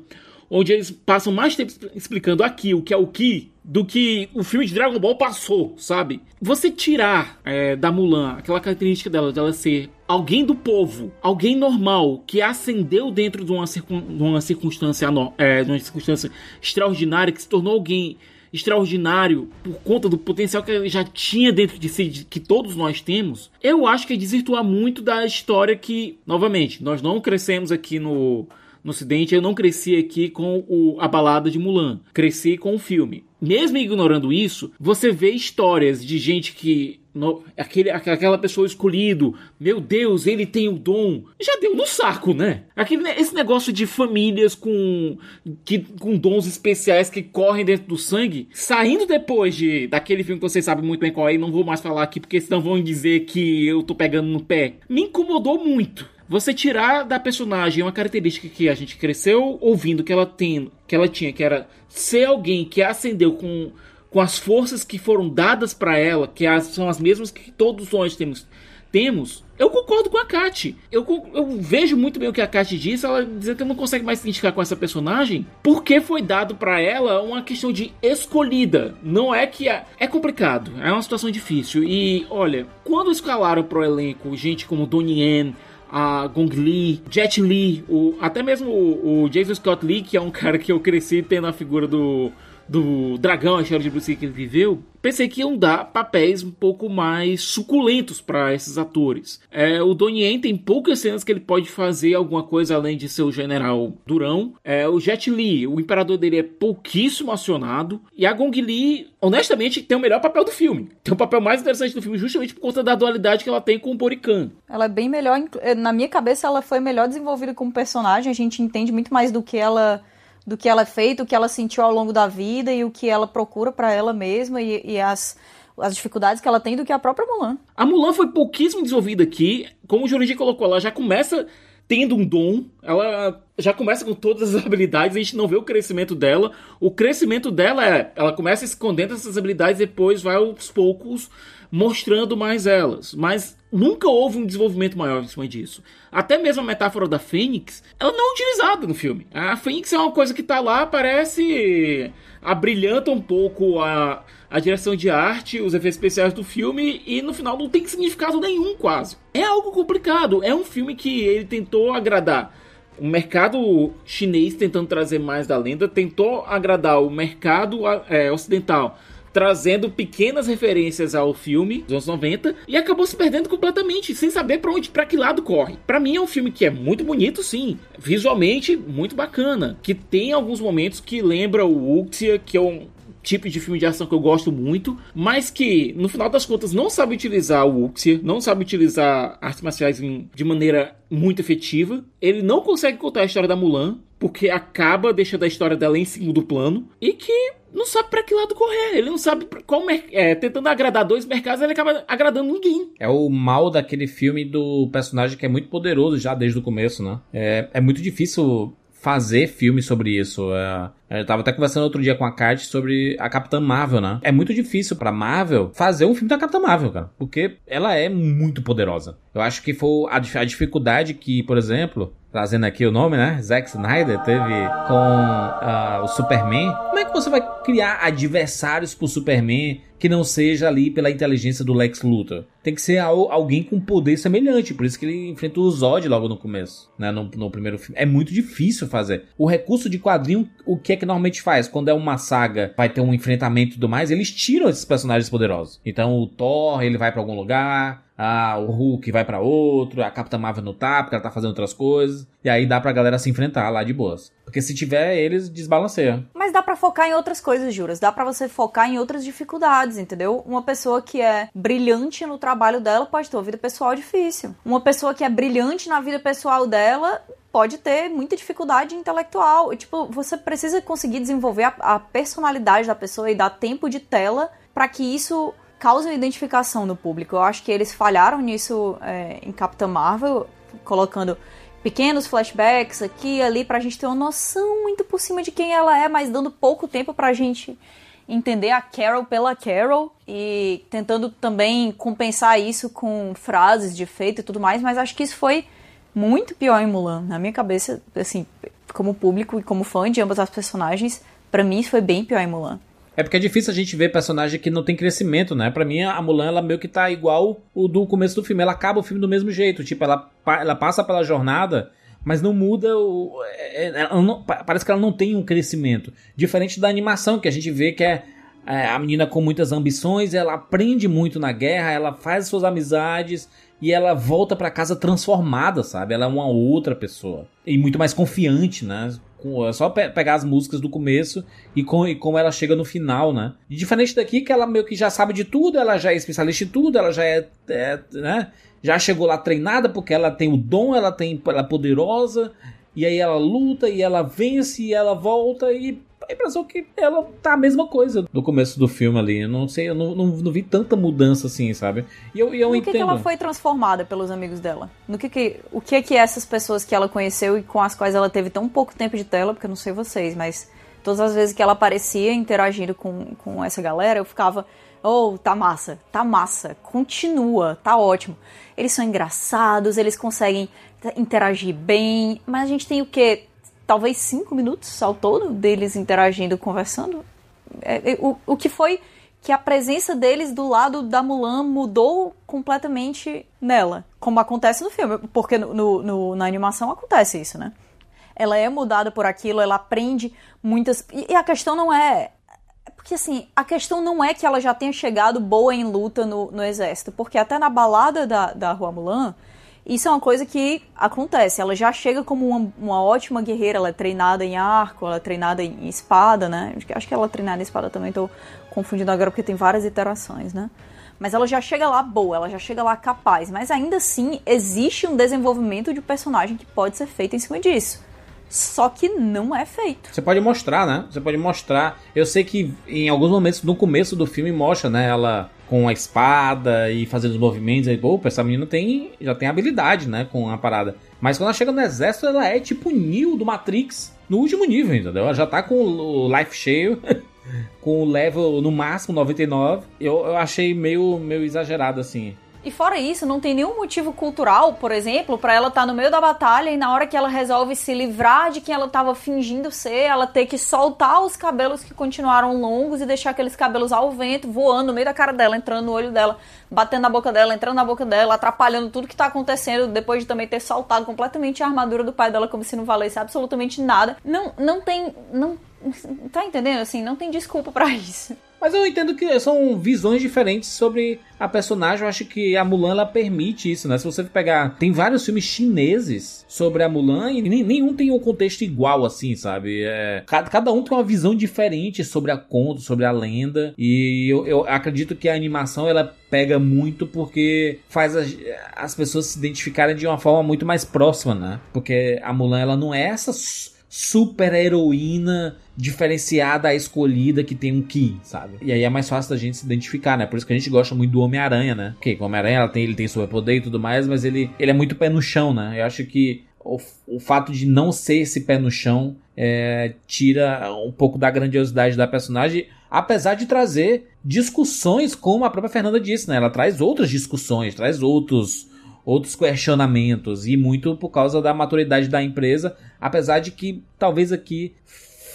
S5: onde eles passam mais tempo explicando aqui o que é o que do que o filme de Dragon Ball passou, sabe? Você tirar é, da Mulan aquela característica dela, dela ser alguém do povo, alguém normal, que ascendeu dentro de uma, circun, de uma circunstância, é, de uma circunstância extraordinária, que se tornou alguém extraordinário por conta do potencial que ele já tinha dentro de si, que todos nós temos, eu acho que é desvirtuar muito da história que, novamente, nós não crescemos aqui no no Ocidente, eu não cresci aqui com o, a balada de Mulan. Cresci com o filme. Mesmo ignorando isso, você vê histórias de gente que no, aquele, aquela pessoa escolhido, meu Deus, ele tem o dom. Já deu no saco, né? Aquele, esse negócio de famílias com, que, com dons especiais que correm dentro do sangue, saindo depois de daquele filme que vocês sabem muito bem qual é, e não vou mais falar aqui porque senão vão dizer que eu tô pegando no pé. Me incomodou muito você tirar da personagem uma característica que a gente cresceu ouvindo que ela tem, que ela tinha, que era ser alguém que ascendeu com, com as forças que foram dadas para ela, que as, são as mesmas que todos nós temos, temos. Eu concordo com a Kat. Eu, eu vejo muito bem o que a Kat disse. Ela diz que não consegue mais se identificar com essa personagem porque foi dado para ela uma questão de escolhida. Não é que é, é complicado. É uma situação difícil. E olha, quando escalaram pro elenco gente como Donnie Yen, a Gong Li, Jet Li, o, até mesmo o, o Jason Scott Lee, que é um cara que eu cresci tendo a figura do, do dragão, a história de Bruce Lee que ele viveu, pensei que iam dar papéis um pouco mais suculentos para esses atores. É, o Donnie Yen tem poucas cenas que ele pode fazer alguma coisa além de ser o general durão. É, o Jet Li, o imperador dele é pouquíssimo acionado. E a Gong Li, honestamente, tem o melhor papel do filme. Tem o papel mais interessante do filme justamente por conta da dualidade que ela tem com o Borican.
S6: Ela é bem melhor, na minha cabeça ela foi melhor desenvolvida como personagem, a gente entende muito mais do que ela do que ela é feita, o que ela sentiu ao longo da vida e o que ela procura para ela mesma e, e as, as dificuldades que ela tem do que a própria Mulan.
S5: A Mulan foi pouquíssimo desenvolvida aqui. Como o Jurandir colocou, ela já começa tendo um dom. Ela já começa com todas as habilidades, a gente não vê o crescimento dela. O crescimento dela é, ela começa escondendo essas habilidades depois vai aos poucos mostrando mais elas. Mas nunca houve um desenvolvimento maior em cima disso. Até mesmo a metáfora da Fênix, ela não é utilizada no filme. A Fênix é uma coisa que tá lá, parece abrilhanta um pouco a, a direção de arte, os efeitos especiais do filme e no final não tem significado nenhum quase. É algo complicado, é um filme que ele tentou agradar o mercado chinês tentando trazer mais da lenda, tentou agradar o mercado é, ocidental trazendo pequenas referências ao filme dos anos 90 e acabou se perdendo completamente, sem saber para onde, para que lado corre. Para mim é um filme que é muito bonito, sim, visualmente muito bacana, que tem alguns momentos que lembra o Wuxia, que é um tipo de filme de ação que eu gosto muito, mas que no final das contas não sabe utilizar o Wuxia, não sabe utilizar artes marciais de maneira muito efetiva. Ele não consegue contar a história da Mulan, porque acaba deixando a história dela em segundo plano e que não sabe para que lado correr. Ele não sabe qual é, tentando agradar dois mercados, ele acaba agradando ninguém.
S4: É o mal daquele filme do personagem que é muito poderoso já desde o começo, né? É, é muito difícil fazer filme sobre isso. É, eu tava até conversando outro dia com a Kat sobre a Capitã Marvel, né? É muito difícil pra Marvel fazer um filme da Capitã Marvel, cara. Porque ela é muito poderosa. Eu acho que foi a, a dificuldade que, por exemplo, trazendo aqui o nome, né? Zack Snyder teve com uh, o Superman. Como é que você vai criar adversários pro Superman que não seja ali pela inteligência do Lex Luthor? Tem que ser alguém com poder semelhante, por isso que ele enfrenta o Zod logo no começo, né? No, no primeiro filme. É muito difícil fazer. O recurso de quadrinho, o que é que normalmente faz? Quando é uma saga, vai ter um enfrentamento e tudo mais, eles tiram esses personagens poderosos. Então o Thor, ele vai para algum lugar, ah, o Hulk vai para outro, a Capitã Marvel não tá, porque ela tá fazendo outras coisas. E aí dá pra galera se enfrentar lá de boas. Porque se tiver eles, desbalanceia.
S6: Mas dá para focar em outras coisas, Juras. Dá para você focar em outras dificuldades, entendeu? Uma pessoa que é brilhante no trabalho dela pode ter uma vida pessoal difícil. Uma pessoa que é brilhante na vida pessoal dela pode ter muita dificuldade intelectual. Tipo, você precisa conseguir desenvolver a, a personalidade da pessoa e dar tempo de tela para que isso cause uma identificação no público. Eu acho que eles falharam nisso é, em Capitã Marvel, colocando pequenos flashbacks aqui e ali pra gente ter uma noção muito por cima de quem ela é, mas dando pouco tempo pra gente entender a Carol pela Carol e tentando também compensar isso com frases de efeito e tudo mais, mas acho que isso foi muito pior em Mulan. Na minha cabeça, assim, como público e como fã de ambas as personagens, para mim isso foi bem pior em Mulan.
S4: É porque é difícil a gente ver personagem que não tem crescimento, né? Pra mim, a Mulan, ela meio que tá igual o do começo do filme. Ela acaba o filme do mesmo jeito. Tipo, ela, ela passa pela jornada, mas não muda o. É, é, não, parece que ela não tem um crescimento. Diferente da animação, que a gente vê que é, é a menina com muitas ambições, ela aprende muito na guerra, ela faz suas amizades e ela volta para casa transformada, sabe? Ela é uma outra pessoa. E muito mais confiante, né? é só pe pegar as músicas do começo e, com, e como ela chega no final, né? E diferente daqui, que ela meio que já sabe de tudo, ela já é especialista em tudo, ela já é, é né? Já chegou lá treinada porque ela tem o dom, ela tem ela é poderosa, e aí ela luta e ela vence e ela volta e a impressão que ela tá a mesma coisa no começo do filme ali. Eu não sei, eu não, não, não vi tanta mudança assim, sabe? E eu, eu
S6: no
S4: entendo.
S6: que, que ela foi transformada pelos amigos dela? No que que, o que é que essas pessoas que ela conheceu e com as quais ela teve tão pouco tempo de tela, porque eu não sei vocês, mas todas as vezes que ela aparecia interagindo com, com essa galera, eu ficava, oh, tá massa, tá massa, continua, tá ótimo. Eles são engraçados, eles conseguem interagir bem, mas a gente tem o que? Talvez cinco minutos ao todo deles interagindo, conversando. É, é, o, o que foi que a presença deles do lado da Mulan mudou completamente nela, como acontece no filme, porque no, no, na animação acontece isso, né? Ela é mudada por aquilo, ela aprende muitas. E, e a questão não é. Porque assim, a questão não é que ela já tenha chegado boa em luta no, no exército, porque até na balada da, da Rua Mulan, isso é uma coisa que acontece. Ela já chega como uma, uma, ótima guerreira, ela é treinada em arco, ela é treinada em espada, né? Acho que ela é treinada em espada também, tô confundindo agora porque tem várias iterações, né? Mas ela já chega lá boa, ela já chega lá capaz. Mas ainda assim, existe um desenvolvimento de personagem que pode ser feito em cima disso. Só que não é feito.
S4: Você pode mostrar, né? Você pode mostrar. Eu sei que em alguns momentos, no começo do filme, mostra, né? Ela com a espada e fazendo os movimentos. Aí, pô, essa menina tem, já tem habilidade, né? Com a parada. Mas quando ela chega no exército, ela é tipo Neo do Matrix no último nível, entendeu? Ela já tá com o life cheio. com o level no máximo 99. Eu, eu achei meio, meio exagerado assim.
S6: E fora isso, não tem nenhum motivo cultural, por exemplo, para ela estar tá no meio da batalha e na hora que ela resolve se livrar de quem ela estava fingindo ser, ela ter que soltar os cabelos que continuaram longos e deixar aqueles cabelos ao vento, voando no meio da cara dela, entrando no olho dela, batendo na boca dela, entrando na boca dela, atrapalhando tudo que tá acontecendo, depois de também ter soltado completamente a armadura do pai dela como se não valesse absolutamente nada. Não, não tem, não Tá entendendo? Assim, não tem desculpa para isso.
S4: Mas eu entendo que são visões diferentes sobre a personagem. Eu acho que a Mulan ela permite isso, né? Se você pegar. Tem vários filmes chineses sobre a Mulan e nenhum tem um contexto igual, assim, sabe? É, cada, cada um tem uma visão diferente sobre a conta, sobre a lenda. E eu, eu acredito que a animação ela pega muito porque faz as, as pessoas se identificarem de uma forma muito mais próxima, né? Porque a Mulan ela não é essa super heroína diferenciada, escolhida, que tem um Ki, sabe? E aí é mais fácil da gente se identificar, né? Por isso que a gente gosta muito do Homem-Aranha, né? Porque o Homem-Aranha tem, ele tem superpoder e tudo mais, mas ele, ele é muito pé no chão, né? Eu acho que o, o fato de não ser esse pé no chão é, tira um pouco da grandiosidade da personagem, apesar de trazer discussões, como a própria Fernanda disse, né? Ela traz outras discussões, traz outros outros questionamentos e muito por causa da maturidade da empresa, apesar de que talvez aqui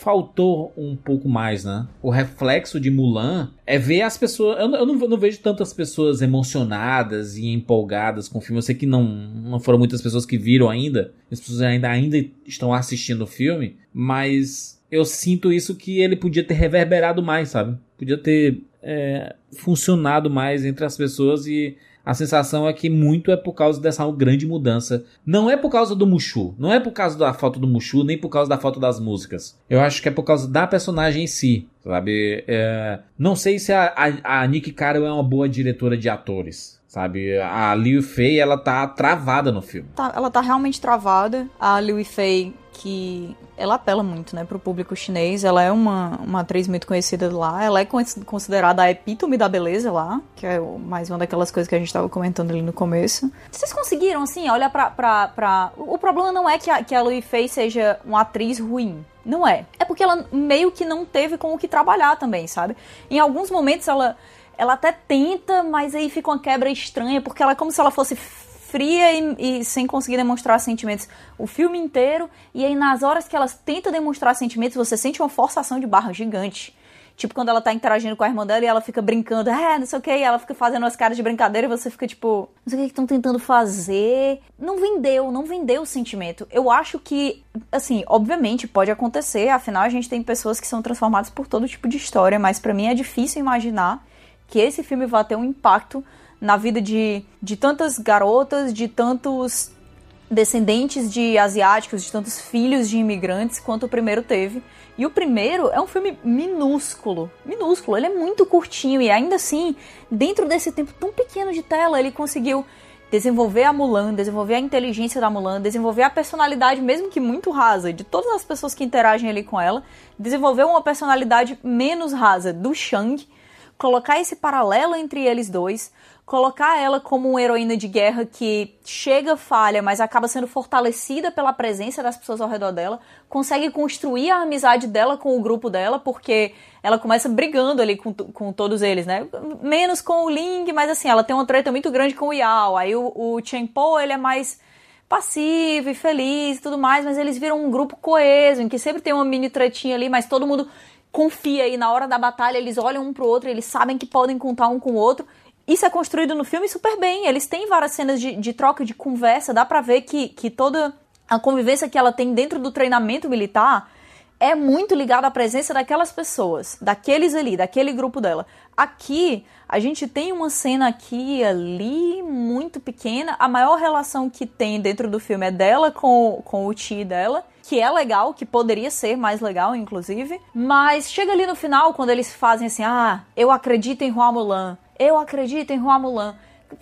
S4: faltou um pouco mais, né? O reflexo de Mulan é ver as pessoas. Eu, eu, não, eu, não, vejo tantas pessoas emocionadas e empolgadas com o filme. Eu sei que não, não foram muitas pessoas que viram ainda. As pessoas ainda, ainda estão assistindo o filme. Mas eu sinto isso que ele podia ter reverberado mais, sabe? Podia ter é, funcionado mais entre as pessoas e a sensação é que muito é por causa dessa grande mudança. Não é por causa do Mushu, não é por causa da foto do Mushu, nem por causa da foto das músicas. Eu acho que é por causa da personagem em si, sabe? É... Não sei se a, a, a Nick Carroll é uma boa diretora de atores sabe? A Liu Fei, ela tá travada no filme.
S6: Tá, ela tá realmente travada. A Liu Fei, que ela apela muito, né, pro público chinês. Ela é uma, uma atriz muito conhecida lá. Ela é considerada a epítome da beleza lá, que é mais uma daquelas coisas que a gente tava comentando ali no começo. Vocês conseguiram, assim, olhar pra... pra, pra... O problema não é que a, que a Louis Fei seja uma atriz ruim. Não é. É porque ela meio que não teve com o que trabalhar também, sabe? Em alguns momentos ela... Ela até tenta, mas aí fica uma quebra estranha, porque ela é como se ela fosse fria e, e, sem conseguir demonstrar sentimentos o filme inteiro. E aí, nas horas que ela tenta demonstrar sentimentos, você sente uma forçação de barra gigante. Tipo, quando ela tá interagindo com a irmã dela e ela fica brincando, é, não sei o que, e ela fica fazendo as caras de brincadeira e você fica tipo, não sei o que estão tentando fazer. Não vendeu, não vendeu o sentimento. Eu acho que, assim, obviamente pode acontecer, afinal a gente tem pessoas que são transformadas por todo tipo de história, mas para mim é difícil imaginar que esse filme vá ter um impacto na vida de, de tantas garotas, de tantos descendentes de asiáticos, de tantos filhos de imigrantes quanto o primeiro teve. E o primeiro é um filme minúsculo, minúsculo, ele é muito curtinho e ainda assim, dentro desse tempo tão pequeno de tela, ele conseguiu desenvolver a Mulan, desenvolver a inteligência da Mulan, desenvolver a personalidade, mesmo que muito rasa, de todas as pessoas que interagem ali com ela, desenvolver uma personalidade menos rasa do Shang, colocar esse paralelo entre eles dois, colocar ela como uma heroína de guerra que chega falha, mas acaba sendo fortalecida pela presença das pessoas ao redor dela, consegue construir a amizade dela com o grupo dela, porque ela começa brigando ali com, com todos eles, né? Menos com o Ling, mas assim, ela tem uma treta muito grande com o Yao. Aí o, o Chen Po, ele é mais passivo e feliz e tudo mais, mas eles viram um grupo coeso, em que sempre tem uma mini tretinha ali, mas todo mundo confia e na hora da batalha eles olham um pro outro, eles sabem que podem contar um com o outro isso é construído no filme super bem. Eles têm várias cenas de, de troca de conversa. Dá pra ver que, que toda a convivência que ela tem dentro do treinamento militar é muito ligada à presença daquelas pessoas, daqueles ali, daquele grupo dela. Aqui, a gente tem uma cena aqui ali muito pequena. A maior relação que tem dentro do filme é dela com, com o tio dela, que é legal, que poderia ser mais legal, inclusive. Mas chega ali no final, quando eles fazem assim: ah, eu acredito em Hua Mulan. Eu acredito em Hua Mulan.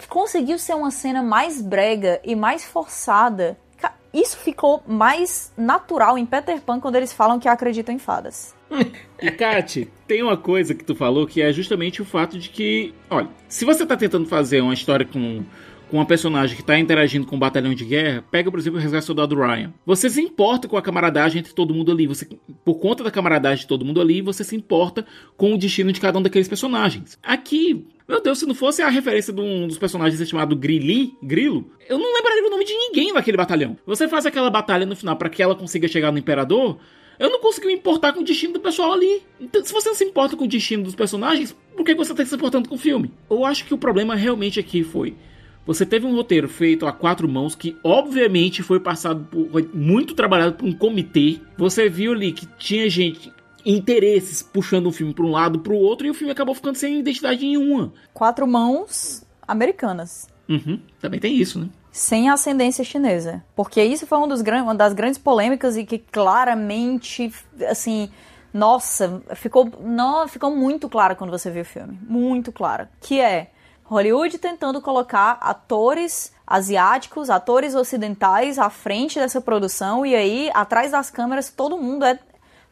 S6: Conseguiu ser uma cena mais brega e mais forçada. isso ficou mais natural em Peter Pan quando eles falam que acreditam em fadas.
S5: E Kat, tem uma coisa que tu falou que é justamente o fato de que, olha, se você tá tentando fazer uma história com com uma personagem que está interagindo com um batalhão de guerra, pega, por exemplo, o Resgate Soldado Ryan. Você se importa com a camaradagem entre todo mundo ali. Você, por conta da camaradagem de todo mundo ali, você se importa com o destino de cada um daqueles personagens. Aqui, meu Deus, se não fosse a referência de um dos personagens chamado Grilli, Grilo, eu não lembraria o nome de ninguém naquele batalhão. Você faz aquela batalha no final para que ela consiga chegar no Imperador, eu não consegui me importar com o destino do pessoal ali. Então, se você não se importa com o destino dos personagens, por que você está se importando com o filme? Eu acho que o problema realmente aqui foi você teve um roteiro feito a quatro mãos que, obviamente, foi passado por. Muito trabalhado por um comitê. Você viu ali que tinha gente. Interesses puxando o filme para um lado para o outro e o filme acabou ficando sem identidade nenhuma.
S6: Quatro mãos americanas.
S5: Uhum, também tem isso, né?
S6: Sem ascendência chinesa. Porque isso foi um dos, uma das grandes polêmicas e que claramente, assim, nossa, ficou, não, ficou muito claro quando você viu o filme. Muito claro. Que é Hollywood tentando colocar atores asiáticos, atores ocidentais à frente dessa produção e aí atrás das câmeras todo mundo é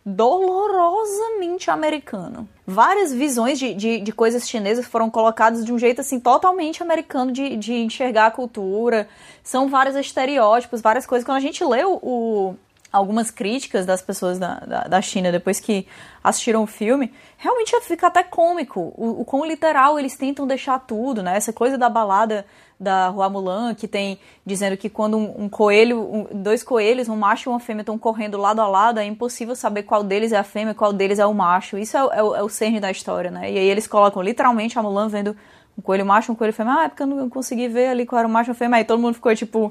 S6: dolorosamente americano. Várias visões de, de, de, coisas chinesas foram colocadas de um jeito assim totalmente americano de, de enxergar a cultura. São vários estereótipos, várias coisas. Quando a gente lê o, algumas críticas das pessoas da, da, da, China depois que assistiram o filme, realmente fica até cômico o, o quão literal eles tentam deixar tudo, né? Essa coisa da balada da Rua Mulan, que tem dizendo que quando um, um coelho, um, dois coelhos, um macho e uma fêmea estão correndo lado a lado, é impossível saber qual deles é a fêmea e qual deles é o macho. Isso é, é, é o cerne da história, né? E aí eles colocam literalmente a Mulan vendo um coelho macho, um coelho fêmea. Ah, é porque eu não consegui ver ali qual era o macho e a fêmea. Aí todo mundo ficou tipo...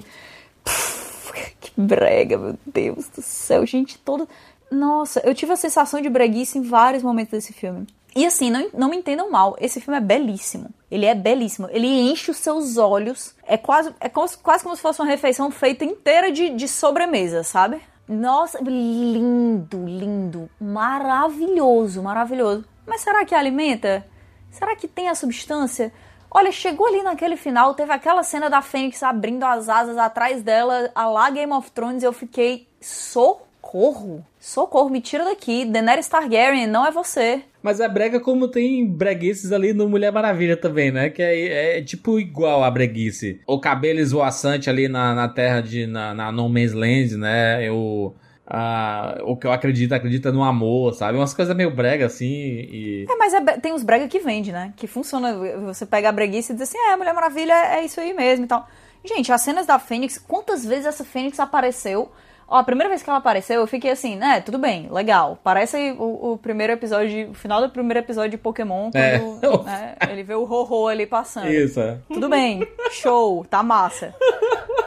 S6: que brega, meu Deus do céu. Gente, toda... Nossa, eu tive a sensação de breguice em vários momentos desse filme. E assim, não, não me entendam mal, esse filme é belíssimo. Ele é belíssimo. Ele enche os seus olhos. É quase, é como, quase como se fosse uma refeição feita inteira de, de sobremesa, sabe? Nossa, lindo, lindo. Maravilhoso, maravilhoso. Mas será que alimenta? Será que tem a substância? Olha, chegou ali naquele final, teve aquela cena da Fênix abrindo as asas atrás dela, a lá Game of Thrones, eu fiquei socorro. Socorro, me tira daqui. Daenerys Targaryen, não é você.
S4: Mas é brega como tem breguices ali no Mulher Maravilha também, né? Que é, é tipo igual a breguice. O cabelo esvoaçante ali na, na terra de. na, na No Man's Land, né? O. Ah, o que eu acredito, acredita no amor, sabe? Umas coisas meio brega assim e...
S6: É, mas é, tem uns brega que vende, né? Que funciona, você pega a breguice e diz assim, é, Mulher Maravilha é isso aí mesmo e tal. Gente, as cenas da Fênix, quantas vezes essa Fênix apareceu Ó, a primeira vez que ela apareceu, eu fiquei assim, né, tudo bem, legal. Parece o, o primeiro episódio, o final do primeiro episódio de Pokémon, é. quando é. né, ele vê o Rorô ali passando.
S4: Isso. É.
S6: Tudo bem, show, tá massa.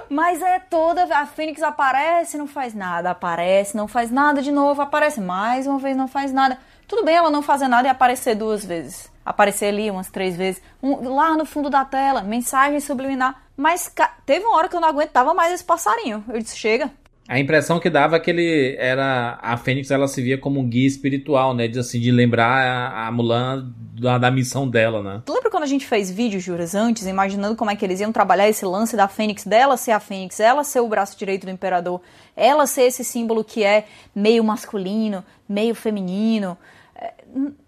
S6: Mas é toda. A Fênix aparece, não faz nada, aparece, não faz nada de novo, aparece mais uma vez, não faz nada. Tudo bem ela não fazer nada e aparecer duas vezes. Aparecer ali umas três vezes. Um, lá no fundo da tela, mensagem subliminar. Mas teve uma hora que eu não aguentava mais esse passarinho. Eu disse, chega,
S4: a impressão que dava é que ele era. A Fênix ela se via como um guia espiritual, né? De, assim, de lembrar a, Mulan da, da, missão dela, né?
S6: Tu lembra quando a gente fez vídeos, Juras, antes, imaginando como é que eles iam trabalhar esse lance da Fênix, dela ser a Fênix, ela ser o braço direito do Imperador, ela ser esse símbolo que é meio masculino, meio feminino. É,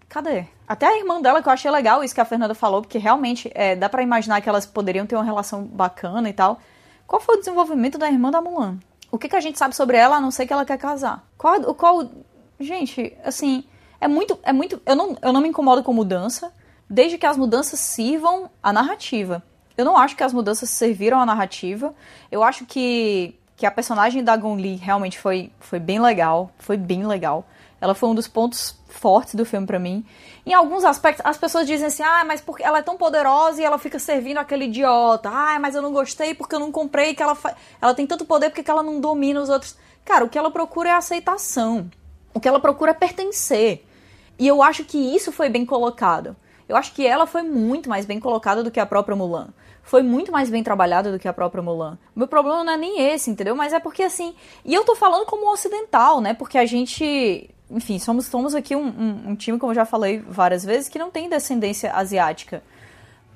S6: cadê? Até a irmã dela, que eu achei legal isso que a Fernanda falou, porque realmente é, dá para imaginar que elas poderiam ter uma relação bacana e tal. Qual foi o desenvolvimento da irmã da Mulan? O que, que a gente sabe sobre ela, a não ser que ela quer casar? Qual, qual. Gente, assim, é muito. É muito. Eu não, eu não me incomodo com mudança, desde que as mudanças sirvam a narrativa. Eu não acho que as mudanças serviram a narrativa. Eu acho que, que a personagem da Gong Li realmente foi, foi bem legal. Foi bem legal. Ela foi um dos pontos fortes do filme para mim. Em alguns aspectos, as pessoas dizem assim: ah, mas porque ela é tão poderosa e ela fica servindo aquele idiota. Ah, mas eu não gostei porque eu não comprei que ela fa... ela tem tanto poder porque ela não domina os outros. Cara, o que ela procura é aceitação. O que ela procura é pertencer. E eu acho que isso foi bem colocado. Eu acho que ela foi muito mais bem colocada do que a própria Mulan. Foi muito mais bem trabalhada do que a própria Mulan. Meu problema não é nem esse, entendeu? Mas é porque assim. E eu tô falando como ocidental, né? Porque a gente enfim, somos, somos aqui um, um, um, time, como eu já falei várias vezes, que não tem descendência asiática.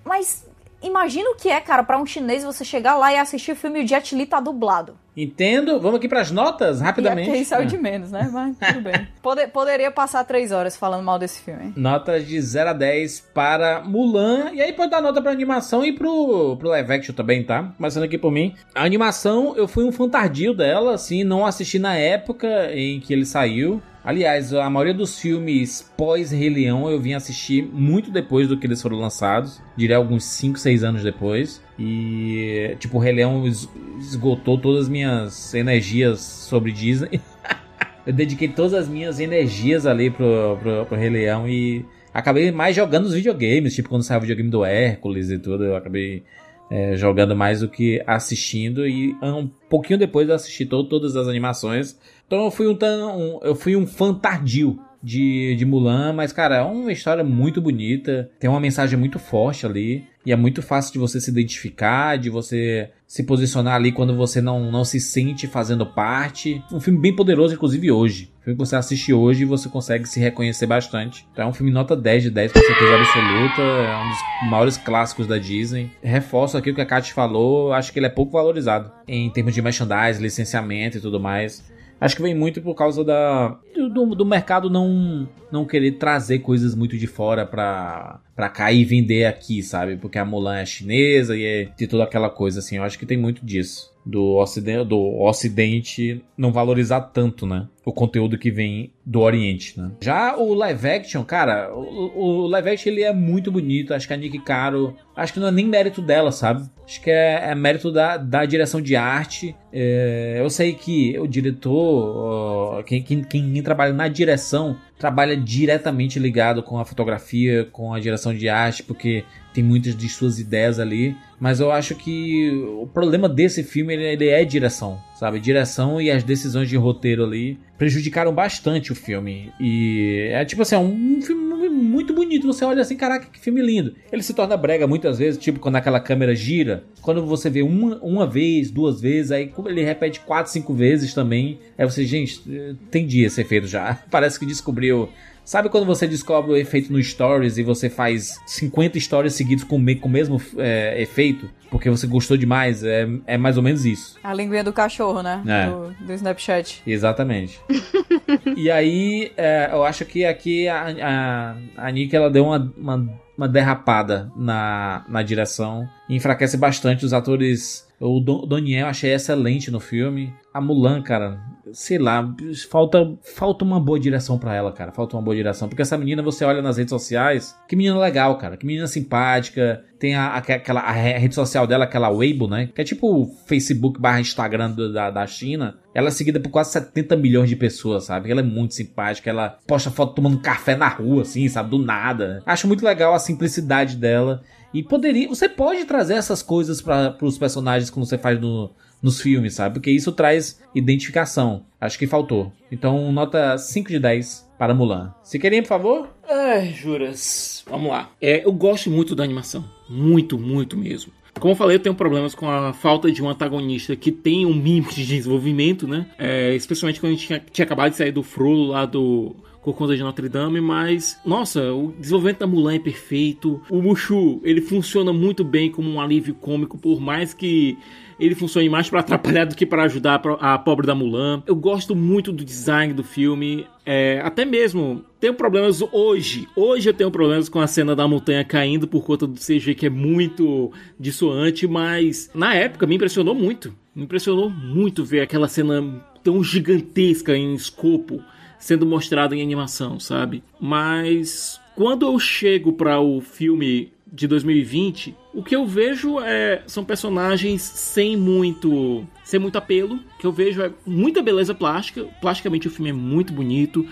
S6: Mas imagina o que é, cara, para um chinês você chegar lá e assistir o filme e o Jet Li tá dublado.
S4: Entendo. Vamos aqui pras notas, rapidamente.
S6: E é saiu de menos, né? Mas tudo bem. Pode- poderia passar três horas falando mal desse filme.
S4: Notas de 0 a 10 para Mulan. E aí pode dar nota pra animação e pro, pro live action também, tá? Começando aqui por mim. A animação, eu fui um fantardio dela, assim, não assisti na época em que ele saiu. Aliás, a maioria dos filmes pós-Rei Leão eu vim assistir muito depois do que eles foram lançados. Diria alguns 5, 6 anos depois. E, tipo, o Rei Leão es- esgotou todas as minhas energias sobre Disney. Eu dediquei todas as minhas energias ali pro, pro, pro Rei Leão e acabei mais jogando os videogames, tipo quando saiu o videogame do Hércules e tudo, eu acabei é, jogando mais do que assistindo e um pouquinho depois eu assisti to- todas as animações. Então eu fui um, um- eu fui um fã tardio de, de Mulan, mas cara, é uma história muito bonita, tem uma mensagem muito forte ali e é muito fácil de você se identificar, de você se posicionar ali quando você não, não se sente fazendo parte. Um filme bem poderoso, inclusive hoje. Um filme que você assiste hoje e você consegue se reconhecer bastante. Então é um filme nota 10 de 10 com certeza absoluta. É um dos maiores clássicos da Disney. Reforço aqui o que a Kat falou. Acho que ele é pouco valorizado em termos de merchandise, licenciamento e tudo mais. Acho que vem muito por causa da do, do mercado não não querer trazer coisas muito de fora pra, pra cá e vender aqui, sabe? Porque a Mulan é chinesa e é de toda aquela coisa assim. Eu acho que tem muito disso. Do ocidente, do ocidente não valorizar tanto, né? O conteúdo que vem do Oriente, né? Já o live action, cara, o, o live action ele é muito bonito. Acho que a Nick Caro, acho que não é nem mérito dela, sabe? Acho que é, é mérito da, da direção de arte. É, eu sei que o diretor, quem, quem, quem trabalha na direção, trabalha diretamente ligado com a fotografia, com a direção de arte, porque tem muitas de suas ideias ali. Mas eu acho que o problema desse filme ele, é direção, sabe? Direção e as decisões de roteiro ali prejudicaram bastante o filme. E é tipo assim, é um filme muito bonito. Você olha assim, caraca, que filme lindo. Ele se torna brega muitas vezes, tipo quando aquela câmera gira. Quando você vê uma, uma vez, duas vezes, aí ele repete quatro, cinco vezes também. Aí você, gente, entendi esse efeito já. Parece que descobriu. Sabe quando você descobre o efeito no Stories e você faz 50 stories seguidos com, me, com o mesmo é, efeito? Porque você gostou demais? É, é mais ou menos isso.
S6: A linguinha do cachorro, né?
S4: É.
S6: Do, do Snapchat.
S4: Exatamente. e aí, é, eu acho que aqui a, a, a Nick ela deu uma, uma, uma derrapada na, na direção. Enfraquece bastante os atores. O Don- Doniel eu achei excelente no filme. A Mulan, cara, sei lá, falta, falta uma boa direção pra ela, cara. Falta uma boa direção. Porque essa menina, você olha nas redes sociais, que menina legal, cara. Que menina simpática. Tem a, aquela a rede social dela, aquela Weibo, né? Que é tipo o Facebook barra Instagram da, da China. Ela é seguida por quase 70 milhões de pessoas, sabe? Ela é muito simpática. Ela posta foto tomando café na rua, assim, sabe? Do nada. Acho muito legal a simplicidade dela. E poderia. Você pode trazer essas coisas para os personagens como você faz no, nos filmes, sabe? Porque isso traz identificação. Acho que faltou. Então, nota 5 de 10 para Mulan. Se querem, por favor?
S5: Ai, juras. Vamos lá. É, eu gosto muito da animação. Muito, muito mesmo. Como eu falei, eu tenho problemas com a falta de um antagonista que tem um mínimo de desenvolvimento, né? É, especialmente quando a gente tinha, tinha acabado de sair do Frollo lá do Corcunda de Notre Dame, mas nossa, o desenvolvimento da Mulan é perfeito. O Mushu, ele funciona muito bem como um alívio cômico, por mais que ele funcione mais para atrapalhar do que para ajudar a pobre da Mulan. Eu gosto muito do design do filme. É, até mesmo tenho problemas hoje. Hoje eu tenho problemas com a cena da montanha caindo por conta do CG que é muito dissoante, mas na época me impressionou muito. Me impressionou muito ver aquela cena tão gigantesca em escopo sendo mostrada em animação, sabe? Mas quando eu chego para o filme de 2020, o que eu vejo é são personagens sem muito sem muito apelo, que eu vejo é muita beleza plástica, plasticamente o filme é muito bonito,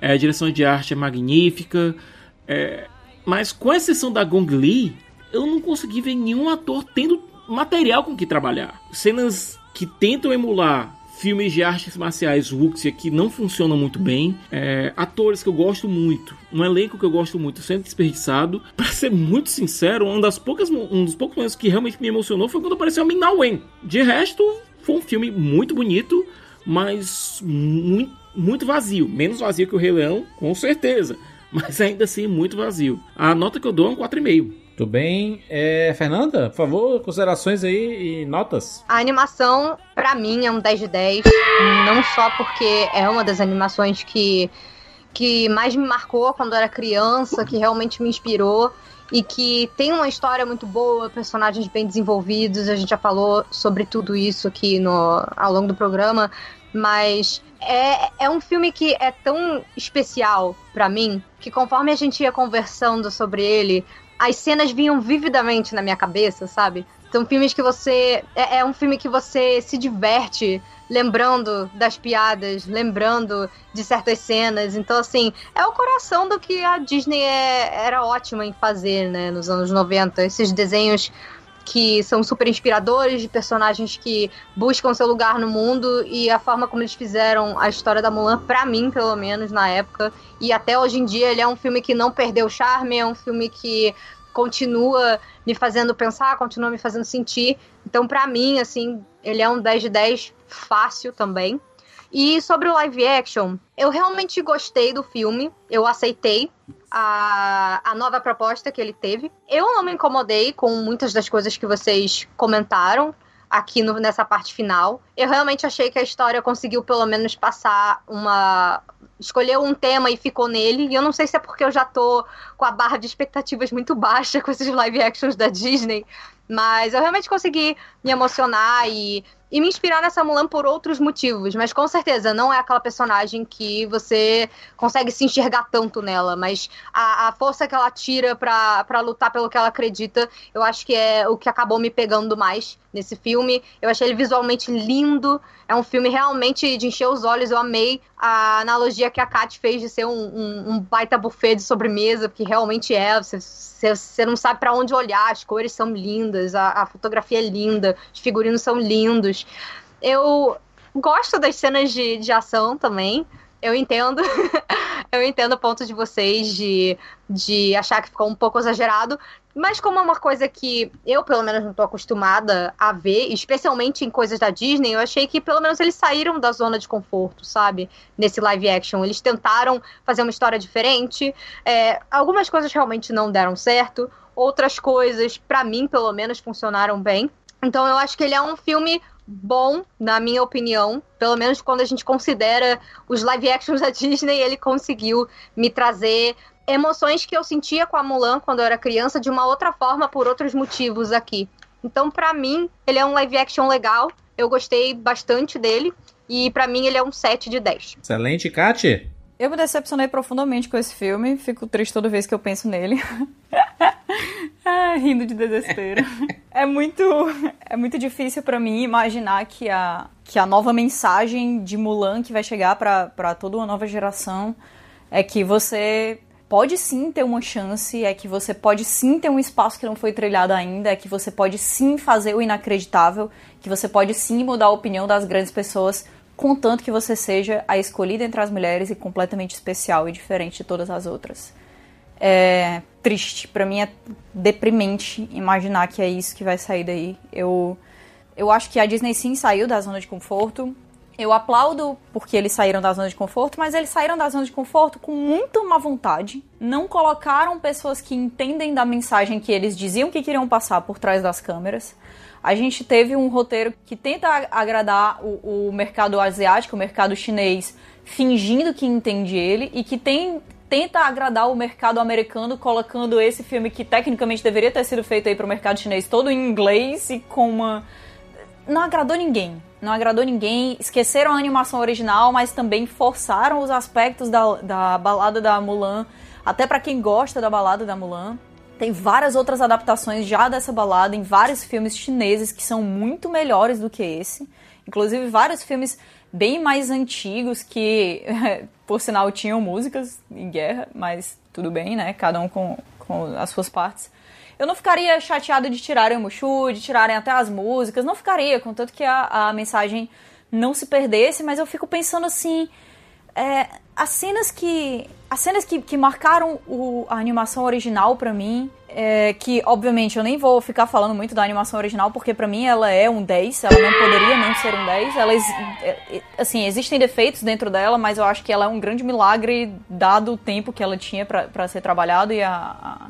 S5: é, a direção de arte é magnífica, é, mas com exceção da Gong Li, eu não consegui ver nenhum ator tendo material com que trabalhar. Cenas que tentam emular filmes de artes marciais wuxia que não funcionam muito bem, é, atores que eu gosto muito, um elenco que eu gosto muito sendo desperdiçado. Pra ser muito sincero, uma das poucas, um dos poucos momentos que realmente me emocionou foi quando apareceu a Min Na Wen. De resto, foi um filme muito bonito, mas muito, muito vazio, menos vazio que o Rei Leão, com certeza. Mas ainda assim, muito vazio. A nota que eu dou é um 4,5.
S4: Tudo bem. É, Fernanda, por favor, considerações aí e notas.
S7: A animação, pra mim, é um 10 de 10. Não só porque é uma das animações que, que mais me marcou quando era criança, que realmente me inspirou e que tem uma história muito boa, personagens bem desenvolvidos. A gente já falou sobre tudo isso aqui no, ao longo do programa, mas é, é um filme que é tão especial para mim que conforme a gente ia conversando sobre ele, as cenas vinham vividamente na minha cabeça, sabe? São filmes que você. É, é, um filme que você se diverte lembrando das piadas, lembrando de certas cenas. Então, assim, é o coração do que a Disney é, era ótima em fazer, né, nos anos 90. Esses desenhos que são super inspiradores, de personagens que buscam seu lugar no mundo e a forma como eles fizeram a história da Mulan, para mim, pelo menos, na época, e até hoje em dia, ele é um filme que não perdeu o charme, é um filme que continua me fazendo pensar, continua me fazendo sentir. Então, para mim, assim, ele é um 10 de 10 fácil também. E sobre o live action, eu realmente gostei do filme, eu aceitei a, a nova proposta que ele teve. Eu não me incomodei com muitas das coisas que vocês comentaram aqui no, nessa parte final. Eu realmente achei que a história conseguiu pelo menos passar uma. Escolheu um tema e ficou nele. E eu não sei se é porque eu já tô com a barra de expectativas muito baixa com esses live actions da Disney. Mas eu realmente consegui me emocionar e e me inspirar nessa Mulan por outros motivos, mas com certeza não é aquela personagem que você consegue se enxergar tanto nela, mas a, a força que ela tira para lutar pelo que ela acredita, eu acho que é o que acabou me pegando mais nesse filme. Eu achei ele visualmente lindo, é um filme realmente de encher os olhos, eu amei a analogia que a Kat fez de ser um, um, um baita buffet de sobremesa, porque realmente é, você, você não sabe para onde olhar, as cores são lindas, a, a fotografia é linda, os figurinos são lindos. Eu gosto das cenas de, de ação também. Eu entendo. eu entendo o ponto de vocês de, de achar que ficou um pouco exagerado. Mas como é uma coisa que eu, pelo menos, não tô acostumada a ver, especialmente em coisas da Disney, eu achei que pelo menos eles saíram da zona de conforto, sabe? Nesse live action. Eles tentaram fazer uma história diferente. É, algumas coisas realmente não deram certo. Outras coisas, para mim, pelo menos, funcionaram bem. Então eu acho que ele é um filme bom, na minha opinião. Pelo menos quando a gente considera os live actions da Disney, ele conseguiu me trazer emoções que eu sentia com a Mulan quando eu era criança de uma outra forma por outros motivos aqui. Então, para mim, ele é um live action legal. Eu gostei bastante dele. E para mim ele é um 7 de 10.
S4: Excelente, Kat.
S6: Eu me decepcionei profundamente com esse filme. Fico triste toda vez que eu penso nele. ah, rindo de desespero. é muito, é muito difícil para mim imaginar que a, que a nova mensagem de Mulan que vai chegar para toda uma nova geração é que você pode sim ter uma chance, é que você pode sim ter um espaço que não foi trilhado ainda, é que você pode sim fazer o inacreditável, que você pode sim mudar a opinião das grandes pessoas, contanto que você seja a escolhida entre as mulheres e completamente especial e diferente de todas as outras é triste. Para mim é deprimente imaginar que é isso que vai sair daí. Eu, eu acho que a Disney sim saiu da zona de conforto. Eu aplaudo porque eles saíram da zona de conforto, mas eles saíram da zona de conforto com muita má vontade. Não colocaram pessoas que entendem da mensagem que eles diziam que queriam passar por trás das câmeras. A gente teve um roteiro que tenta agradar o, o mercado asiático, o mercado chinês, fingindo que entende ele, e que tem tenta agradar o mercado americano colocando esse filme que tecnicamente deveria ter sido feito aí pro mercado chinês todo em inglês e com uma não agradou ninguém. Não agradou ninguém. Esqueceram a animação original, mas também forçaram os aspectos da, da balada da Mulan. Até para quem gosta da balada da Mulan. Tem várias outras adaptações já dessa balada em vários filmes chineses que são muito melhores do que esse. Inclusive vários filmes bem mais antigos que, por sinal, tinham músicas em guerra, mas tudo bem, né? Cada um com, com as suas partes. Eu não ficaria chateado de tirarem o Mushu, de tirarem até as músicas, não ficaria, contanto que a, a mensagem não se perdesse, mas eu fico pensando assim. É, as cenas que. As cenas que, que marcaram o, a animação original para mim é, que obviamente eu nem vou ficar falando muito da animação original, porque para mim ela é um 10, ela não poderia não ser um 10. Ela, é, é, assim, existem defeitos dentro dela, mas eu acho que ela é um grande milagre dado o tempo que ela tinha para ser trabalhado e a, a,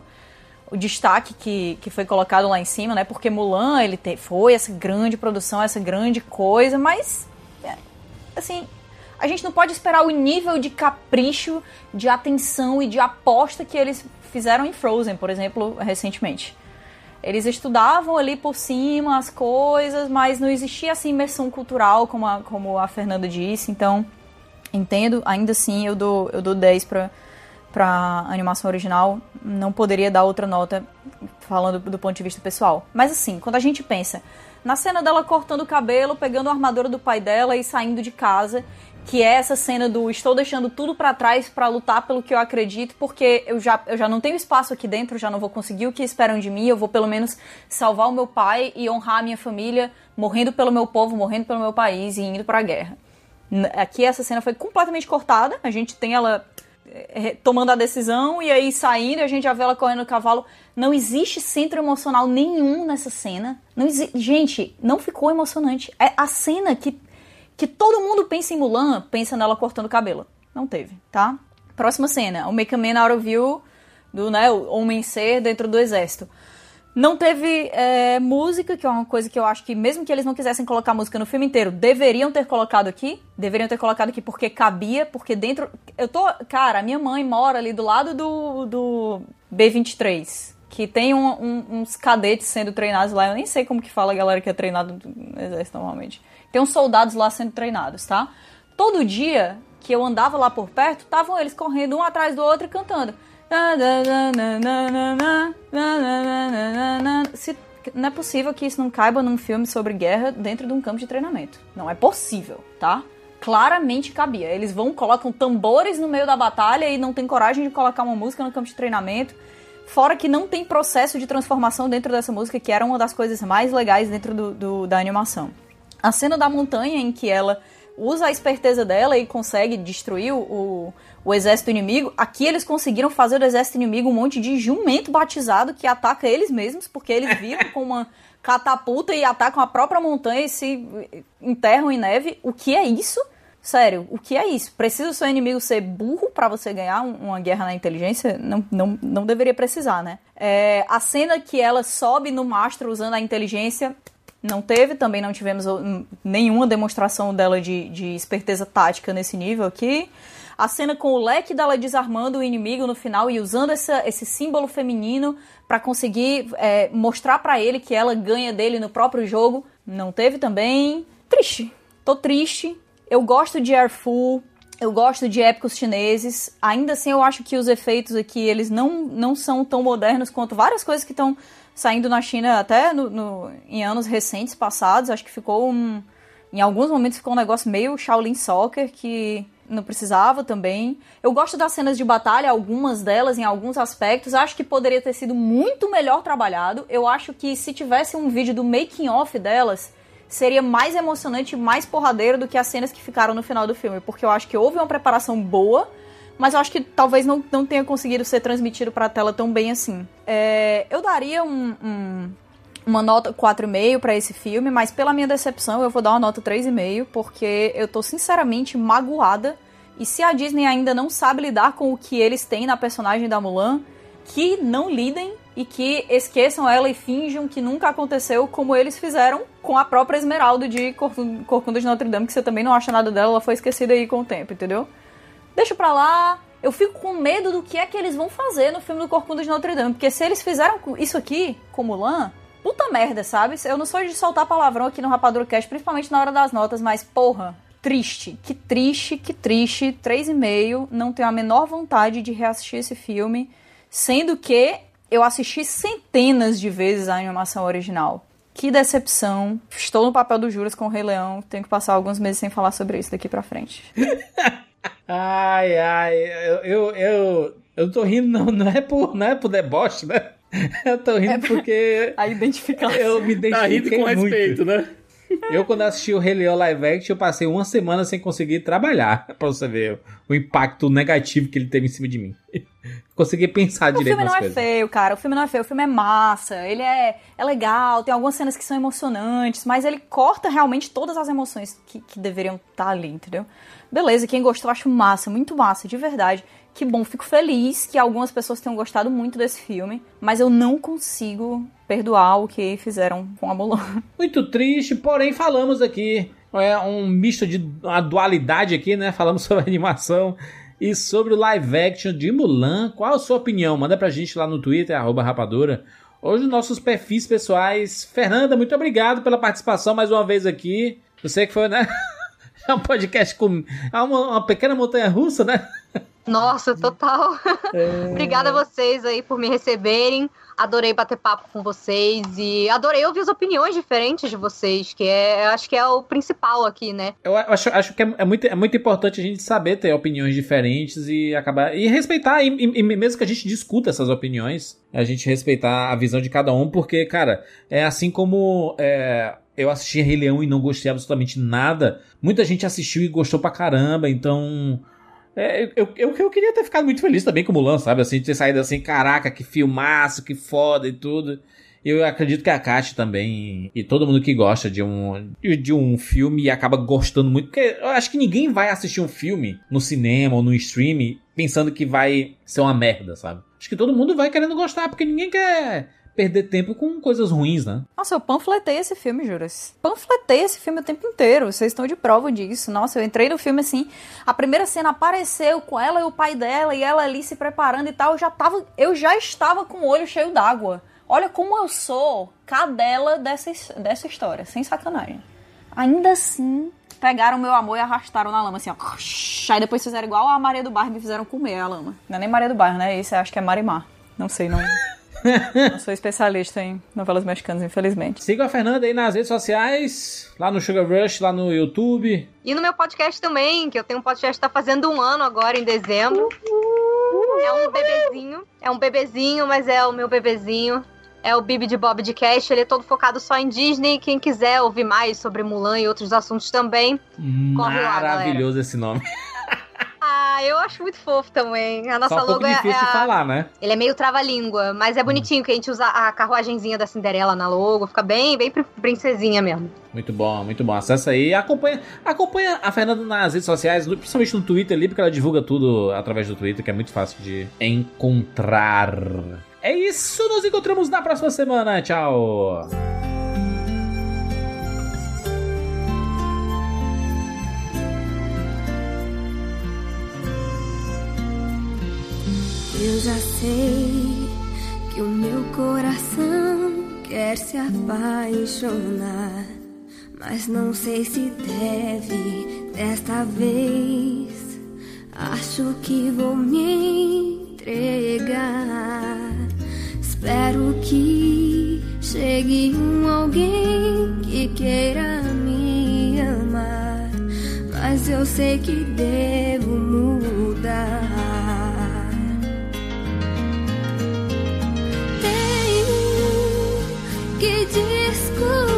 S6: o destaque que, que foi colocado lá em cima, né? Porque Mulan, ele te, foi essa grande produção, essa grande coisa, mas, é, assim, a gente não pode esperar o nível de capricho, de atenção e de aposta que eles fizeram em Frozen, por exemplo, recentemente. Eles estudavam ali por cima as coisas, mas não existia essa imersão cultural, como a, como a Fernanda disse. Então, entendo, ainda assim eu dou, eu dou 10 para para animação original, não poderia dar outra nota falando do ponto de vista pessoal. Mas assim, quando a gente pensa na cena dela cortando o cabelo, pegando a armadura do pai dela e saindo de casa, que é essa cena do estou deixando tudo para trás para lutar pelo que eu acredito, porque eu já, eu já não tenho espaço aqui dentro, já não vou conseguir o que esperam de mim, eu vou pelo menos salvar o meu pai e honrar a minha família, morrendo pelo meu povo, morrendo pelo meu país e indo para a guerra. Aqui essa cena foi completamente cortada, a gente tem ela eh, tomando a decisão e aí saindo, a gente já vê ela correndo no cavalo. Não existe centro emocional nenhum nessa cena. Não Gente, não ficou emocionante. É a cena que que todo mundo pensa em Mulan, pensa nela cortando o cabelo. Não teve, tá? Próxima cena, o Make a Man Out of You, do né, o Homem Ser dentro do exército. Não teve é, música, que é uma coisa que eu acho que, mesmo que eles não quisessem colocar música no filme inteiro, deveriam ter colocado aqui. Deveriam ter colocado aqui porque cabia, porque dentro. Eu tô. Cara, a minha mãe mora ali do lado do, do B23, que tem um, um, uns cadetes sendo treinados lá. Eu nem sei como que fala a galera que é treinado no exército normalmente. Tem uns soldados lá sendo treinados, tá? Todo dia que eu andava lá por perto, estavam eles correndo um atrás do outro e cantando. Se, não é possível que isso não caiba num filme sobre guerra dentro de um campo de treinamento. Não é possível, tá? Claramente cabia. Eles vão, colocam tambores no meio da batalha e não tem coragem de colocar uma música no campo de treinamento. Fora que não tem processo de transformação dentro dessa música, que era uma das coisas mais legais dentro do, do da animação. A cena da montanha em que ela usa a esperteza dela e consegue destruir o, o exército inimigo. Aqui eles conseguiram fazer do exército inimigo um monte de jumento batizado que ataca eles mesmos, porque eles viram com uma catapulta e atacam a própria montanha e se enterram em neve. O que é isso? Sério, o que é isso? Precisa o seu inimigo ser burro para você ganhar uma guerra na inteligência? Não, não, não deveria precisar, né? É, a cena que ela sobe no mastro usando a inteligência não teve, também não tivemos nenhuma demonstração dela de, de esperteza tática nesse nível aqui. A cena com o leque dela desarmando o inimigo no final e usando essa, esse símbolo feminino para conseguir é, mostrar para ele que ela ganha dele no próprio jogo. Não teve também. Triste. Tô triste. Eu gosto de Airful. Eu gosto de épicos chineses. Ainda assim, eu acho que os efeitos aqui, eles não, não são tão modernos quanto várias coisas que estão saindo na China até no, no, em anos recentes passados. Acho que ficou um. Em alguns momentos ficou um negócio meio Shaolin Soccer que não precisava também. Eu gosto das cenas de batalha, algumas delas em alguns aspectos. Acho que poderia ter sido muito melhor trabalhado. Eu acho que se tivesse um vídeo do making off delas, seria mais emocionante, mais porradeiro do que as cenas que ficaram no final do filme, porque eu acho que houve uma preparação boa mas eu acho que talvez não, não tenha conseguido ser transmitido para a tela tão bem assim. É, eu daria um, um, uma nota 4,5 para esse filme, mas pela minha decepção eu vou dar uma nota 3,5, porque eu tô sinceramente magoada. E se a Disney ainda não sabe lidar com o que eles têm na personagem da Mulan, que não lidem e que esqueçam ela e finjam que nunca aconteceu como eles fizeram com a própria Esmeralda de Corcunda de Notre Dame, que você também não acha nada dela, ela foi esquecida aí com o tempo, entendeu? Deixa pra lá. Eu fico com medo do que é que eles vão fazer no filme do Corcunda de Notre Dame. Porque se eles fizeram isso aqui com Mulan, puta merda, sabe? Eu não sou de soltar palavrão aqui no Rapadura Cast, principalmente na hora das notas, mas porra, triste. Que triste, que triste. 3,5. Não tenho a menor vontade de reassistir esse filme. Sendo que eu assisti centenas de vezes a animação original. Que decepção. Estou no papel do Juras com o Rei Leão. Tenho que passar alguns meses sem falar sobre isso daqui pra frente.
S4: Ai, ai, eu, eu, eu, eu tô rindo, não, não é por, não é por deboche, né? Eu tô rindo é porque.
S6: A identificação.
S4: Eu me
S5: Tá rindo com
S4: muito.
S5: respeito, né?
S4: Eu, quando assisti o Rei Leão live action, eu passei uma semana sem conseguir trabalhar. Pra você ver o impacto negativo que ele teve em cima de mim. Consegui pensar
S6: o
S4: direito
S6: filme
S4: nas
S6: não
S4: coisas.
S6: é feio, cara. O filme não é feio. O filme é massa. Ele é, é legal. Tem algumas cenas que são emocionantes. Mas ele corta realmente todas as emoções que, que deveriam estar ali, entendeu? Beleza, quem gostou, acho massa. Muito massa, de verdade. Que bom, fico feliz que algumas pessoas tenham gostado muito desse filme, mas eu não consigo perdoar o que fizeram com a Mulan.
S4: Muito triste, porém falamos aqui, é um misto de uma dualidade aqui, né? Falamos sobre animação e sobre o live action de Mulan. Qual a sua opinião? Manda pra gente lá no Twitter, arroba rapadura. Hoje nossos perfis pessoais. Fernanda, muito obrigado pela participação mais uma vez aqui. Sei que foi, né? É um podcast com. É uma, uma pequena montanha russa, né?
S7: Nossa, total.
S4: É.
S7: Obrigada a vocês aí por me receberem. Adorei bater papo com vocês e adorei ouvir as opiniões diferentes de vocês, que é, acho que é o principal aqui, né?
S4: Eu acho, acho que é, é muito, é muito importante a gente saber ter opiniões diferentes e acabar. E respeitar, e, e- e mesmo que a gente discuta essas opiniões, a gente respeitar a visão de cada um, porque, cara, é assim como. é, eu assisti Rei Leão e não gostei absolutamente nada. Muita gente assistiu e gostou pra caramba, então. É, eu, eu, eu queria ter ficado muito feliz também com o Mulan, sabe? Assim, ter saído assim, caraca, que filmaço, que foda e tudo. Eu acredito que a Kat também, e todo mundo que gosta de um, de um filme e acaba gostando muito, porque eu acho que ninguém vai assistir um filme no cinema ou no streaming pensando que vai ser uma merda, sabe? Acho que todo mundo vai querendo gostar, porque ninguém quer perder tempo com coisas ruins, né?
S6: Nossa, eu panfletei esse filme, Juras. Panfletei esse filme o tempo inteiro. Vocês estão de prova disso. Nossa, eu entrei no filme assim. A primeira cena apareceu com ela e o pai dela e ela ali se preparando e tal. Eu já tava, eu já estava com o olho cheio d'água. Olha como eu sou cadela dessa, dessa história, sem sacanagem. Ainda assim, pegaram meu amor e arrastaram na lama, assim, ó. Aí depois fizeram igual a Maria do Bairro e me fizeram comer a lama. Não é nem Maria do Bairro, né? Esse eu acho que é Marimar. Não sei, não. não sou especialista em novelas mexicanas, infelizmente.
S4: Siga a Fernanda aí nas redes sociais, lá no Sugar Rush, lá no YouTube.
S7: E no meu podcast também, que eu tenho um podcast que tá fazendo um ano agora, em dezembro. É um bebezinho. É um bebezinho, mas é o meu bebezinho. É o Bibi de Bob de Cash. Ele é todo focado só em Disney. Quem quiser ouvir mais sobre Mulan e outros assuntos também, corre lá.
S4: Maravilhoso esse nome.
S7: Ah, eu acho muito fofo também. A nossa
S4: Só um pouco
S7: logo é,
S4: difícil
S7: é
S4: de
S7: a-
S4: falar, né?
S7: Ele é meio trava-língua, mas é bonitinho que a gente usa a carruagenzinha da Cinderela na logo. Fica bem, bem prin- princesinha mesmo.
S4: Muito bom, muito bom. Acessa aí e acompanha, acompanha a Fernanda nas redes sociais, principalmente no Twitter ali, porque ela divulga tudo através do Twitter, que é muito fácil de encontrar. É isso, nos encontramos na próxima semana. Tchau.
S23: Eu já sei que o meu coração quer se apaixonar, mas não sei se deve desta vez. Acho que vou me entregar. Espero que chegue um alguém que queira me amar, mas eu sei que devo mudar. Descobrir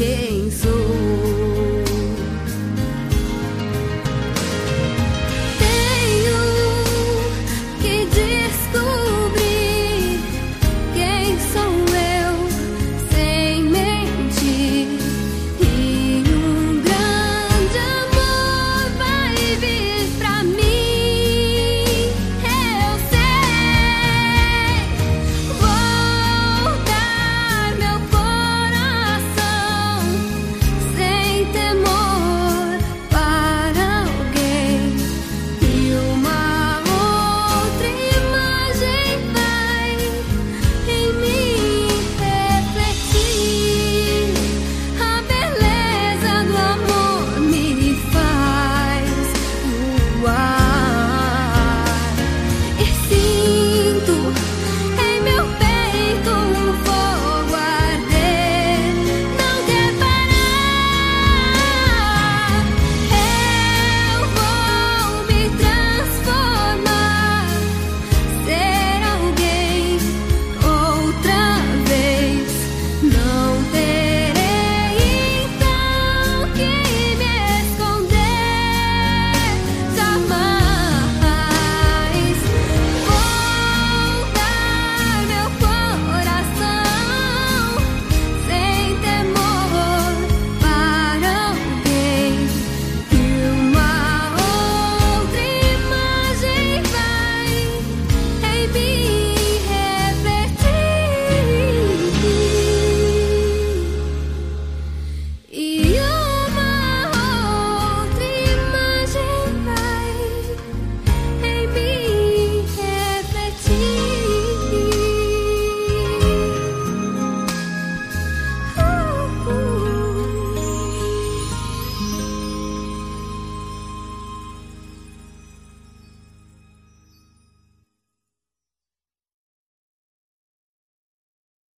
S23: com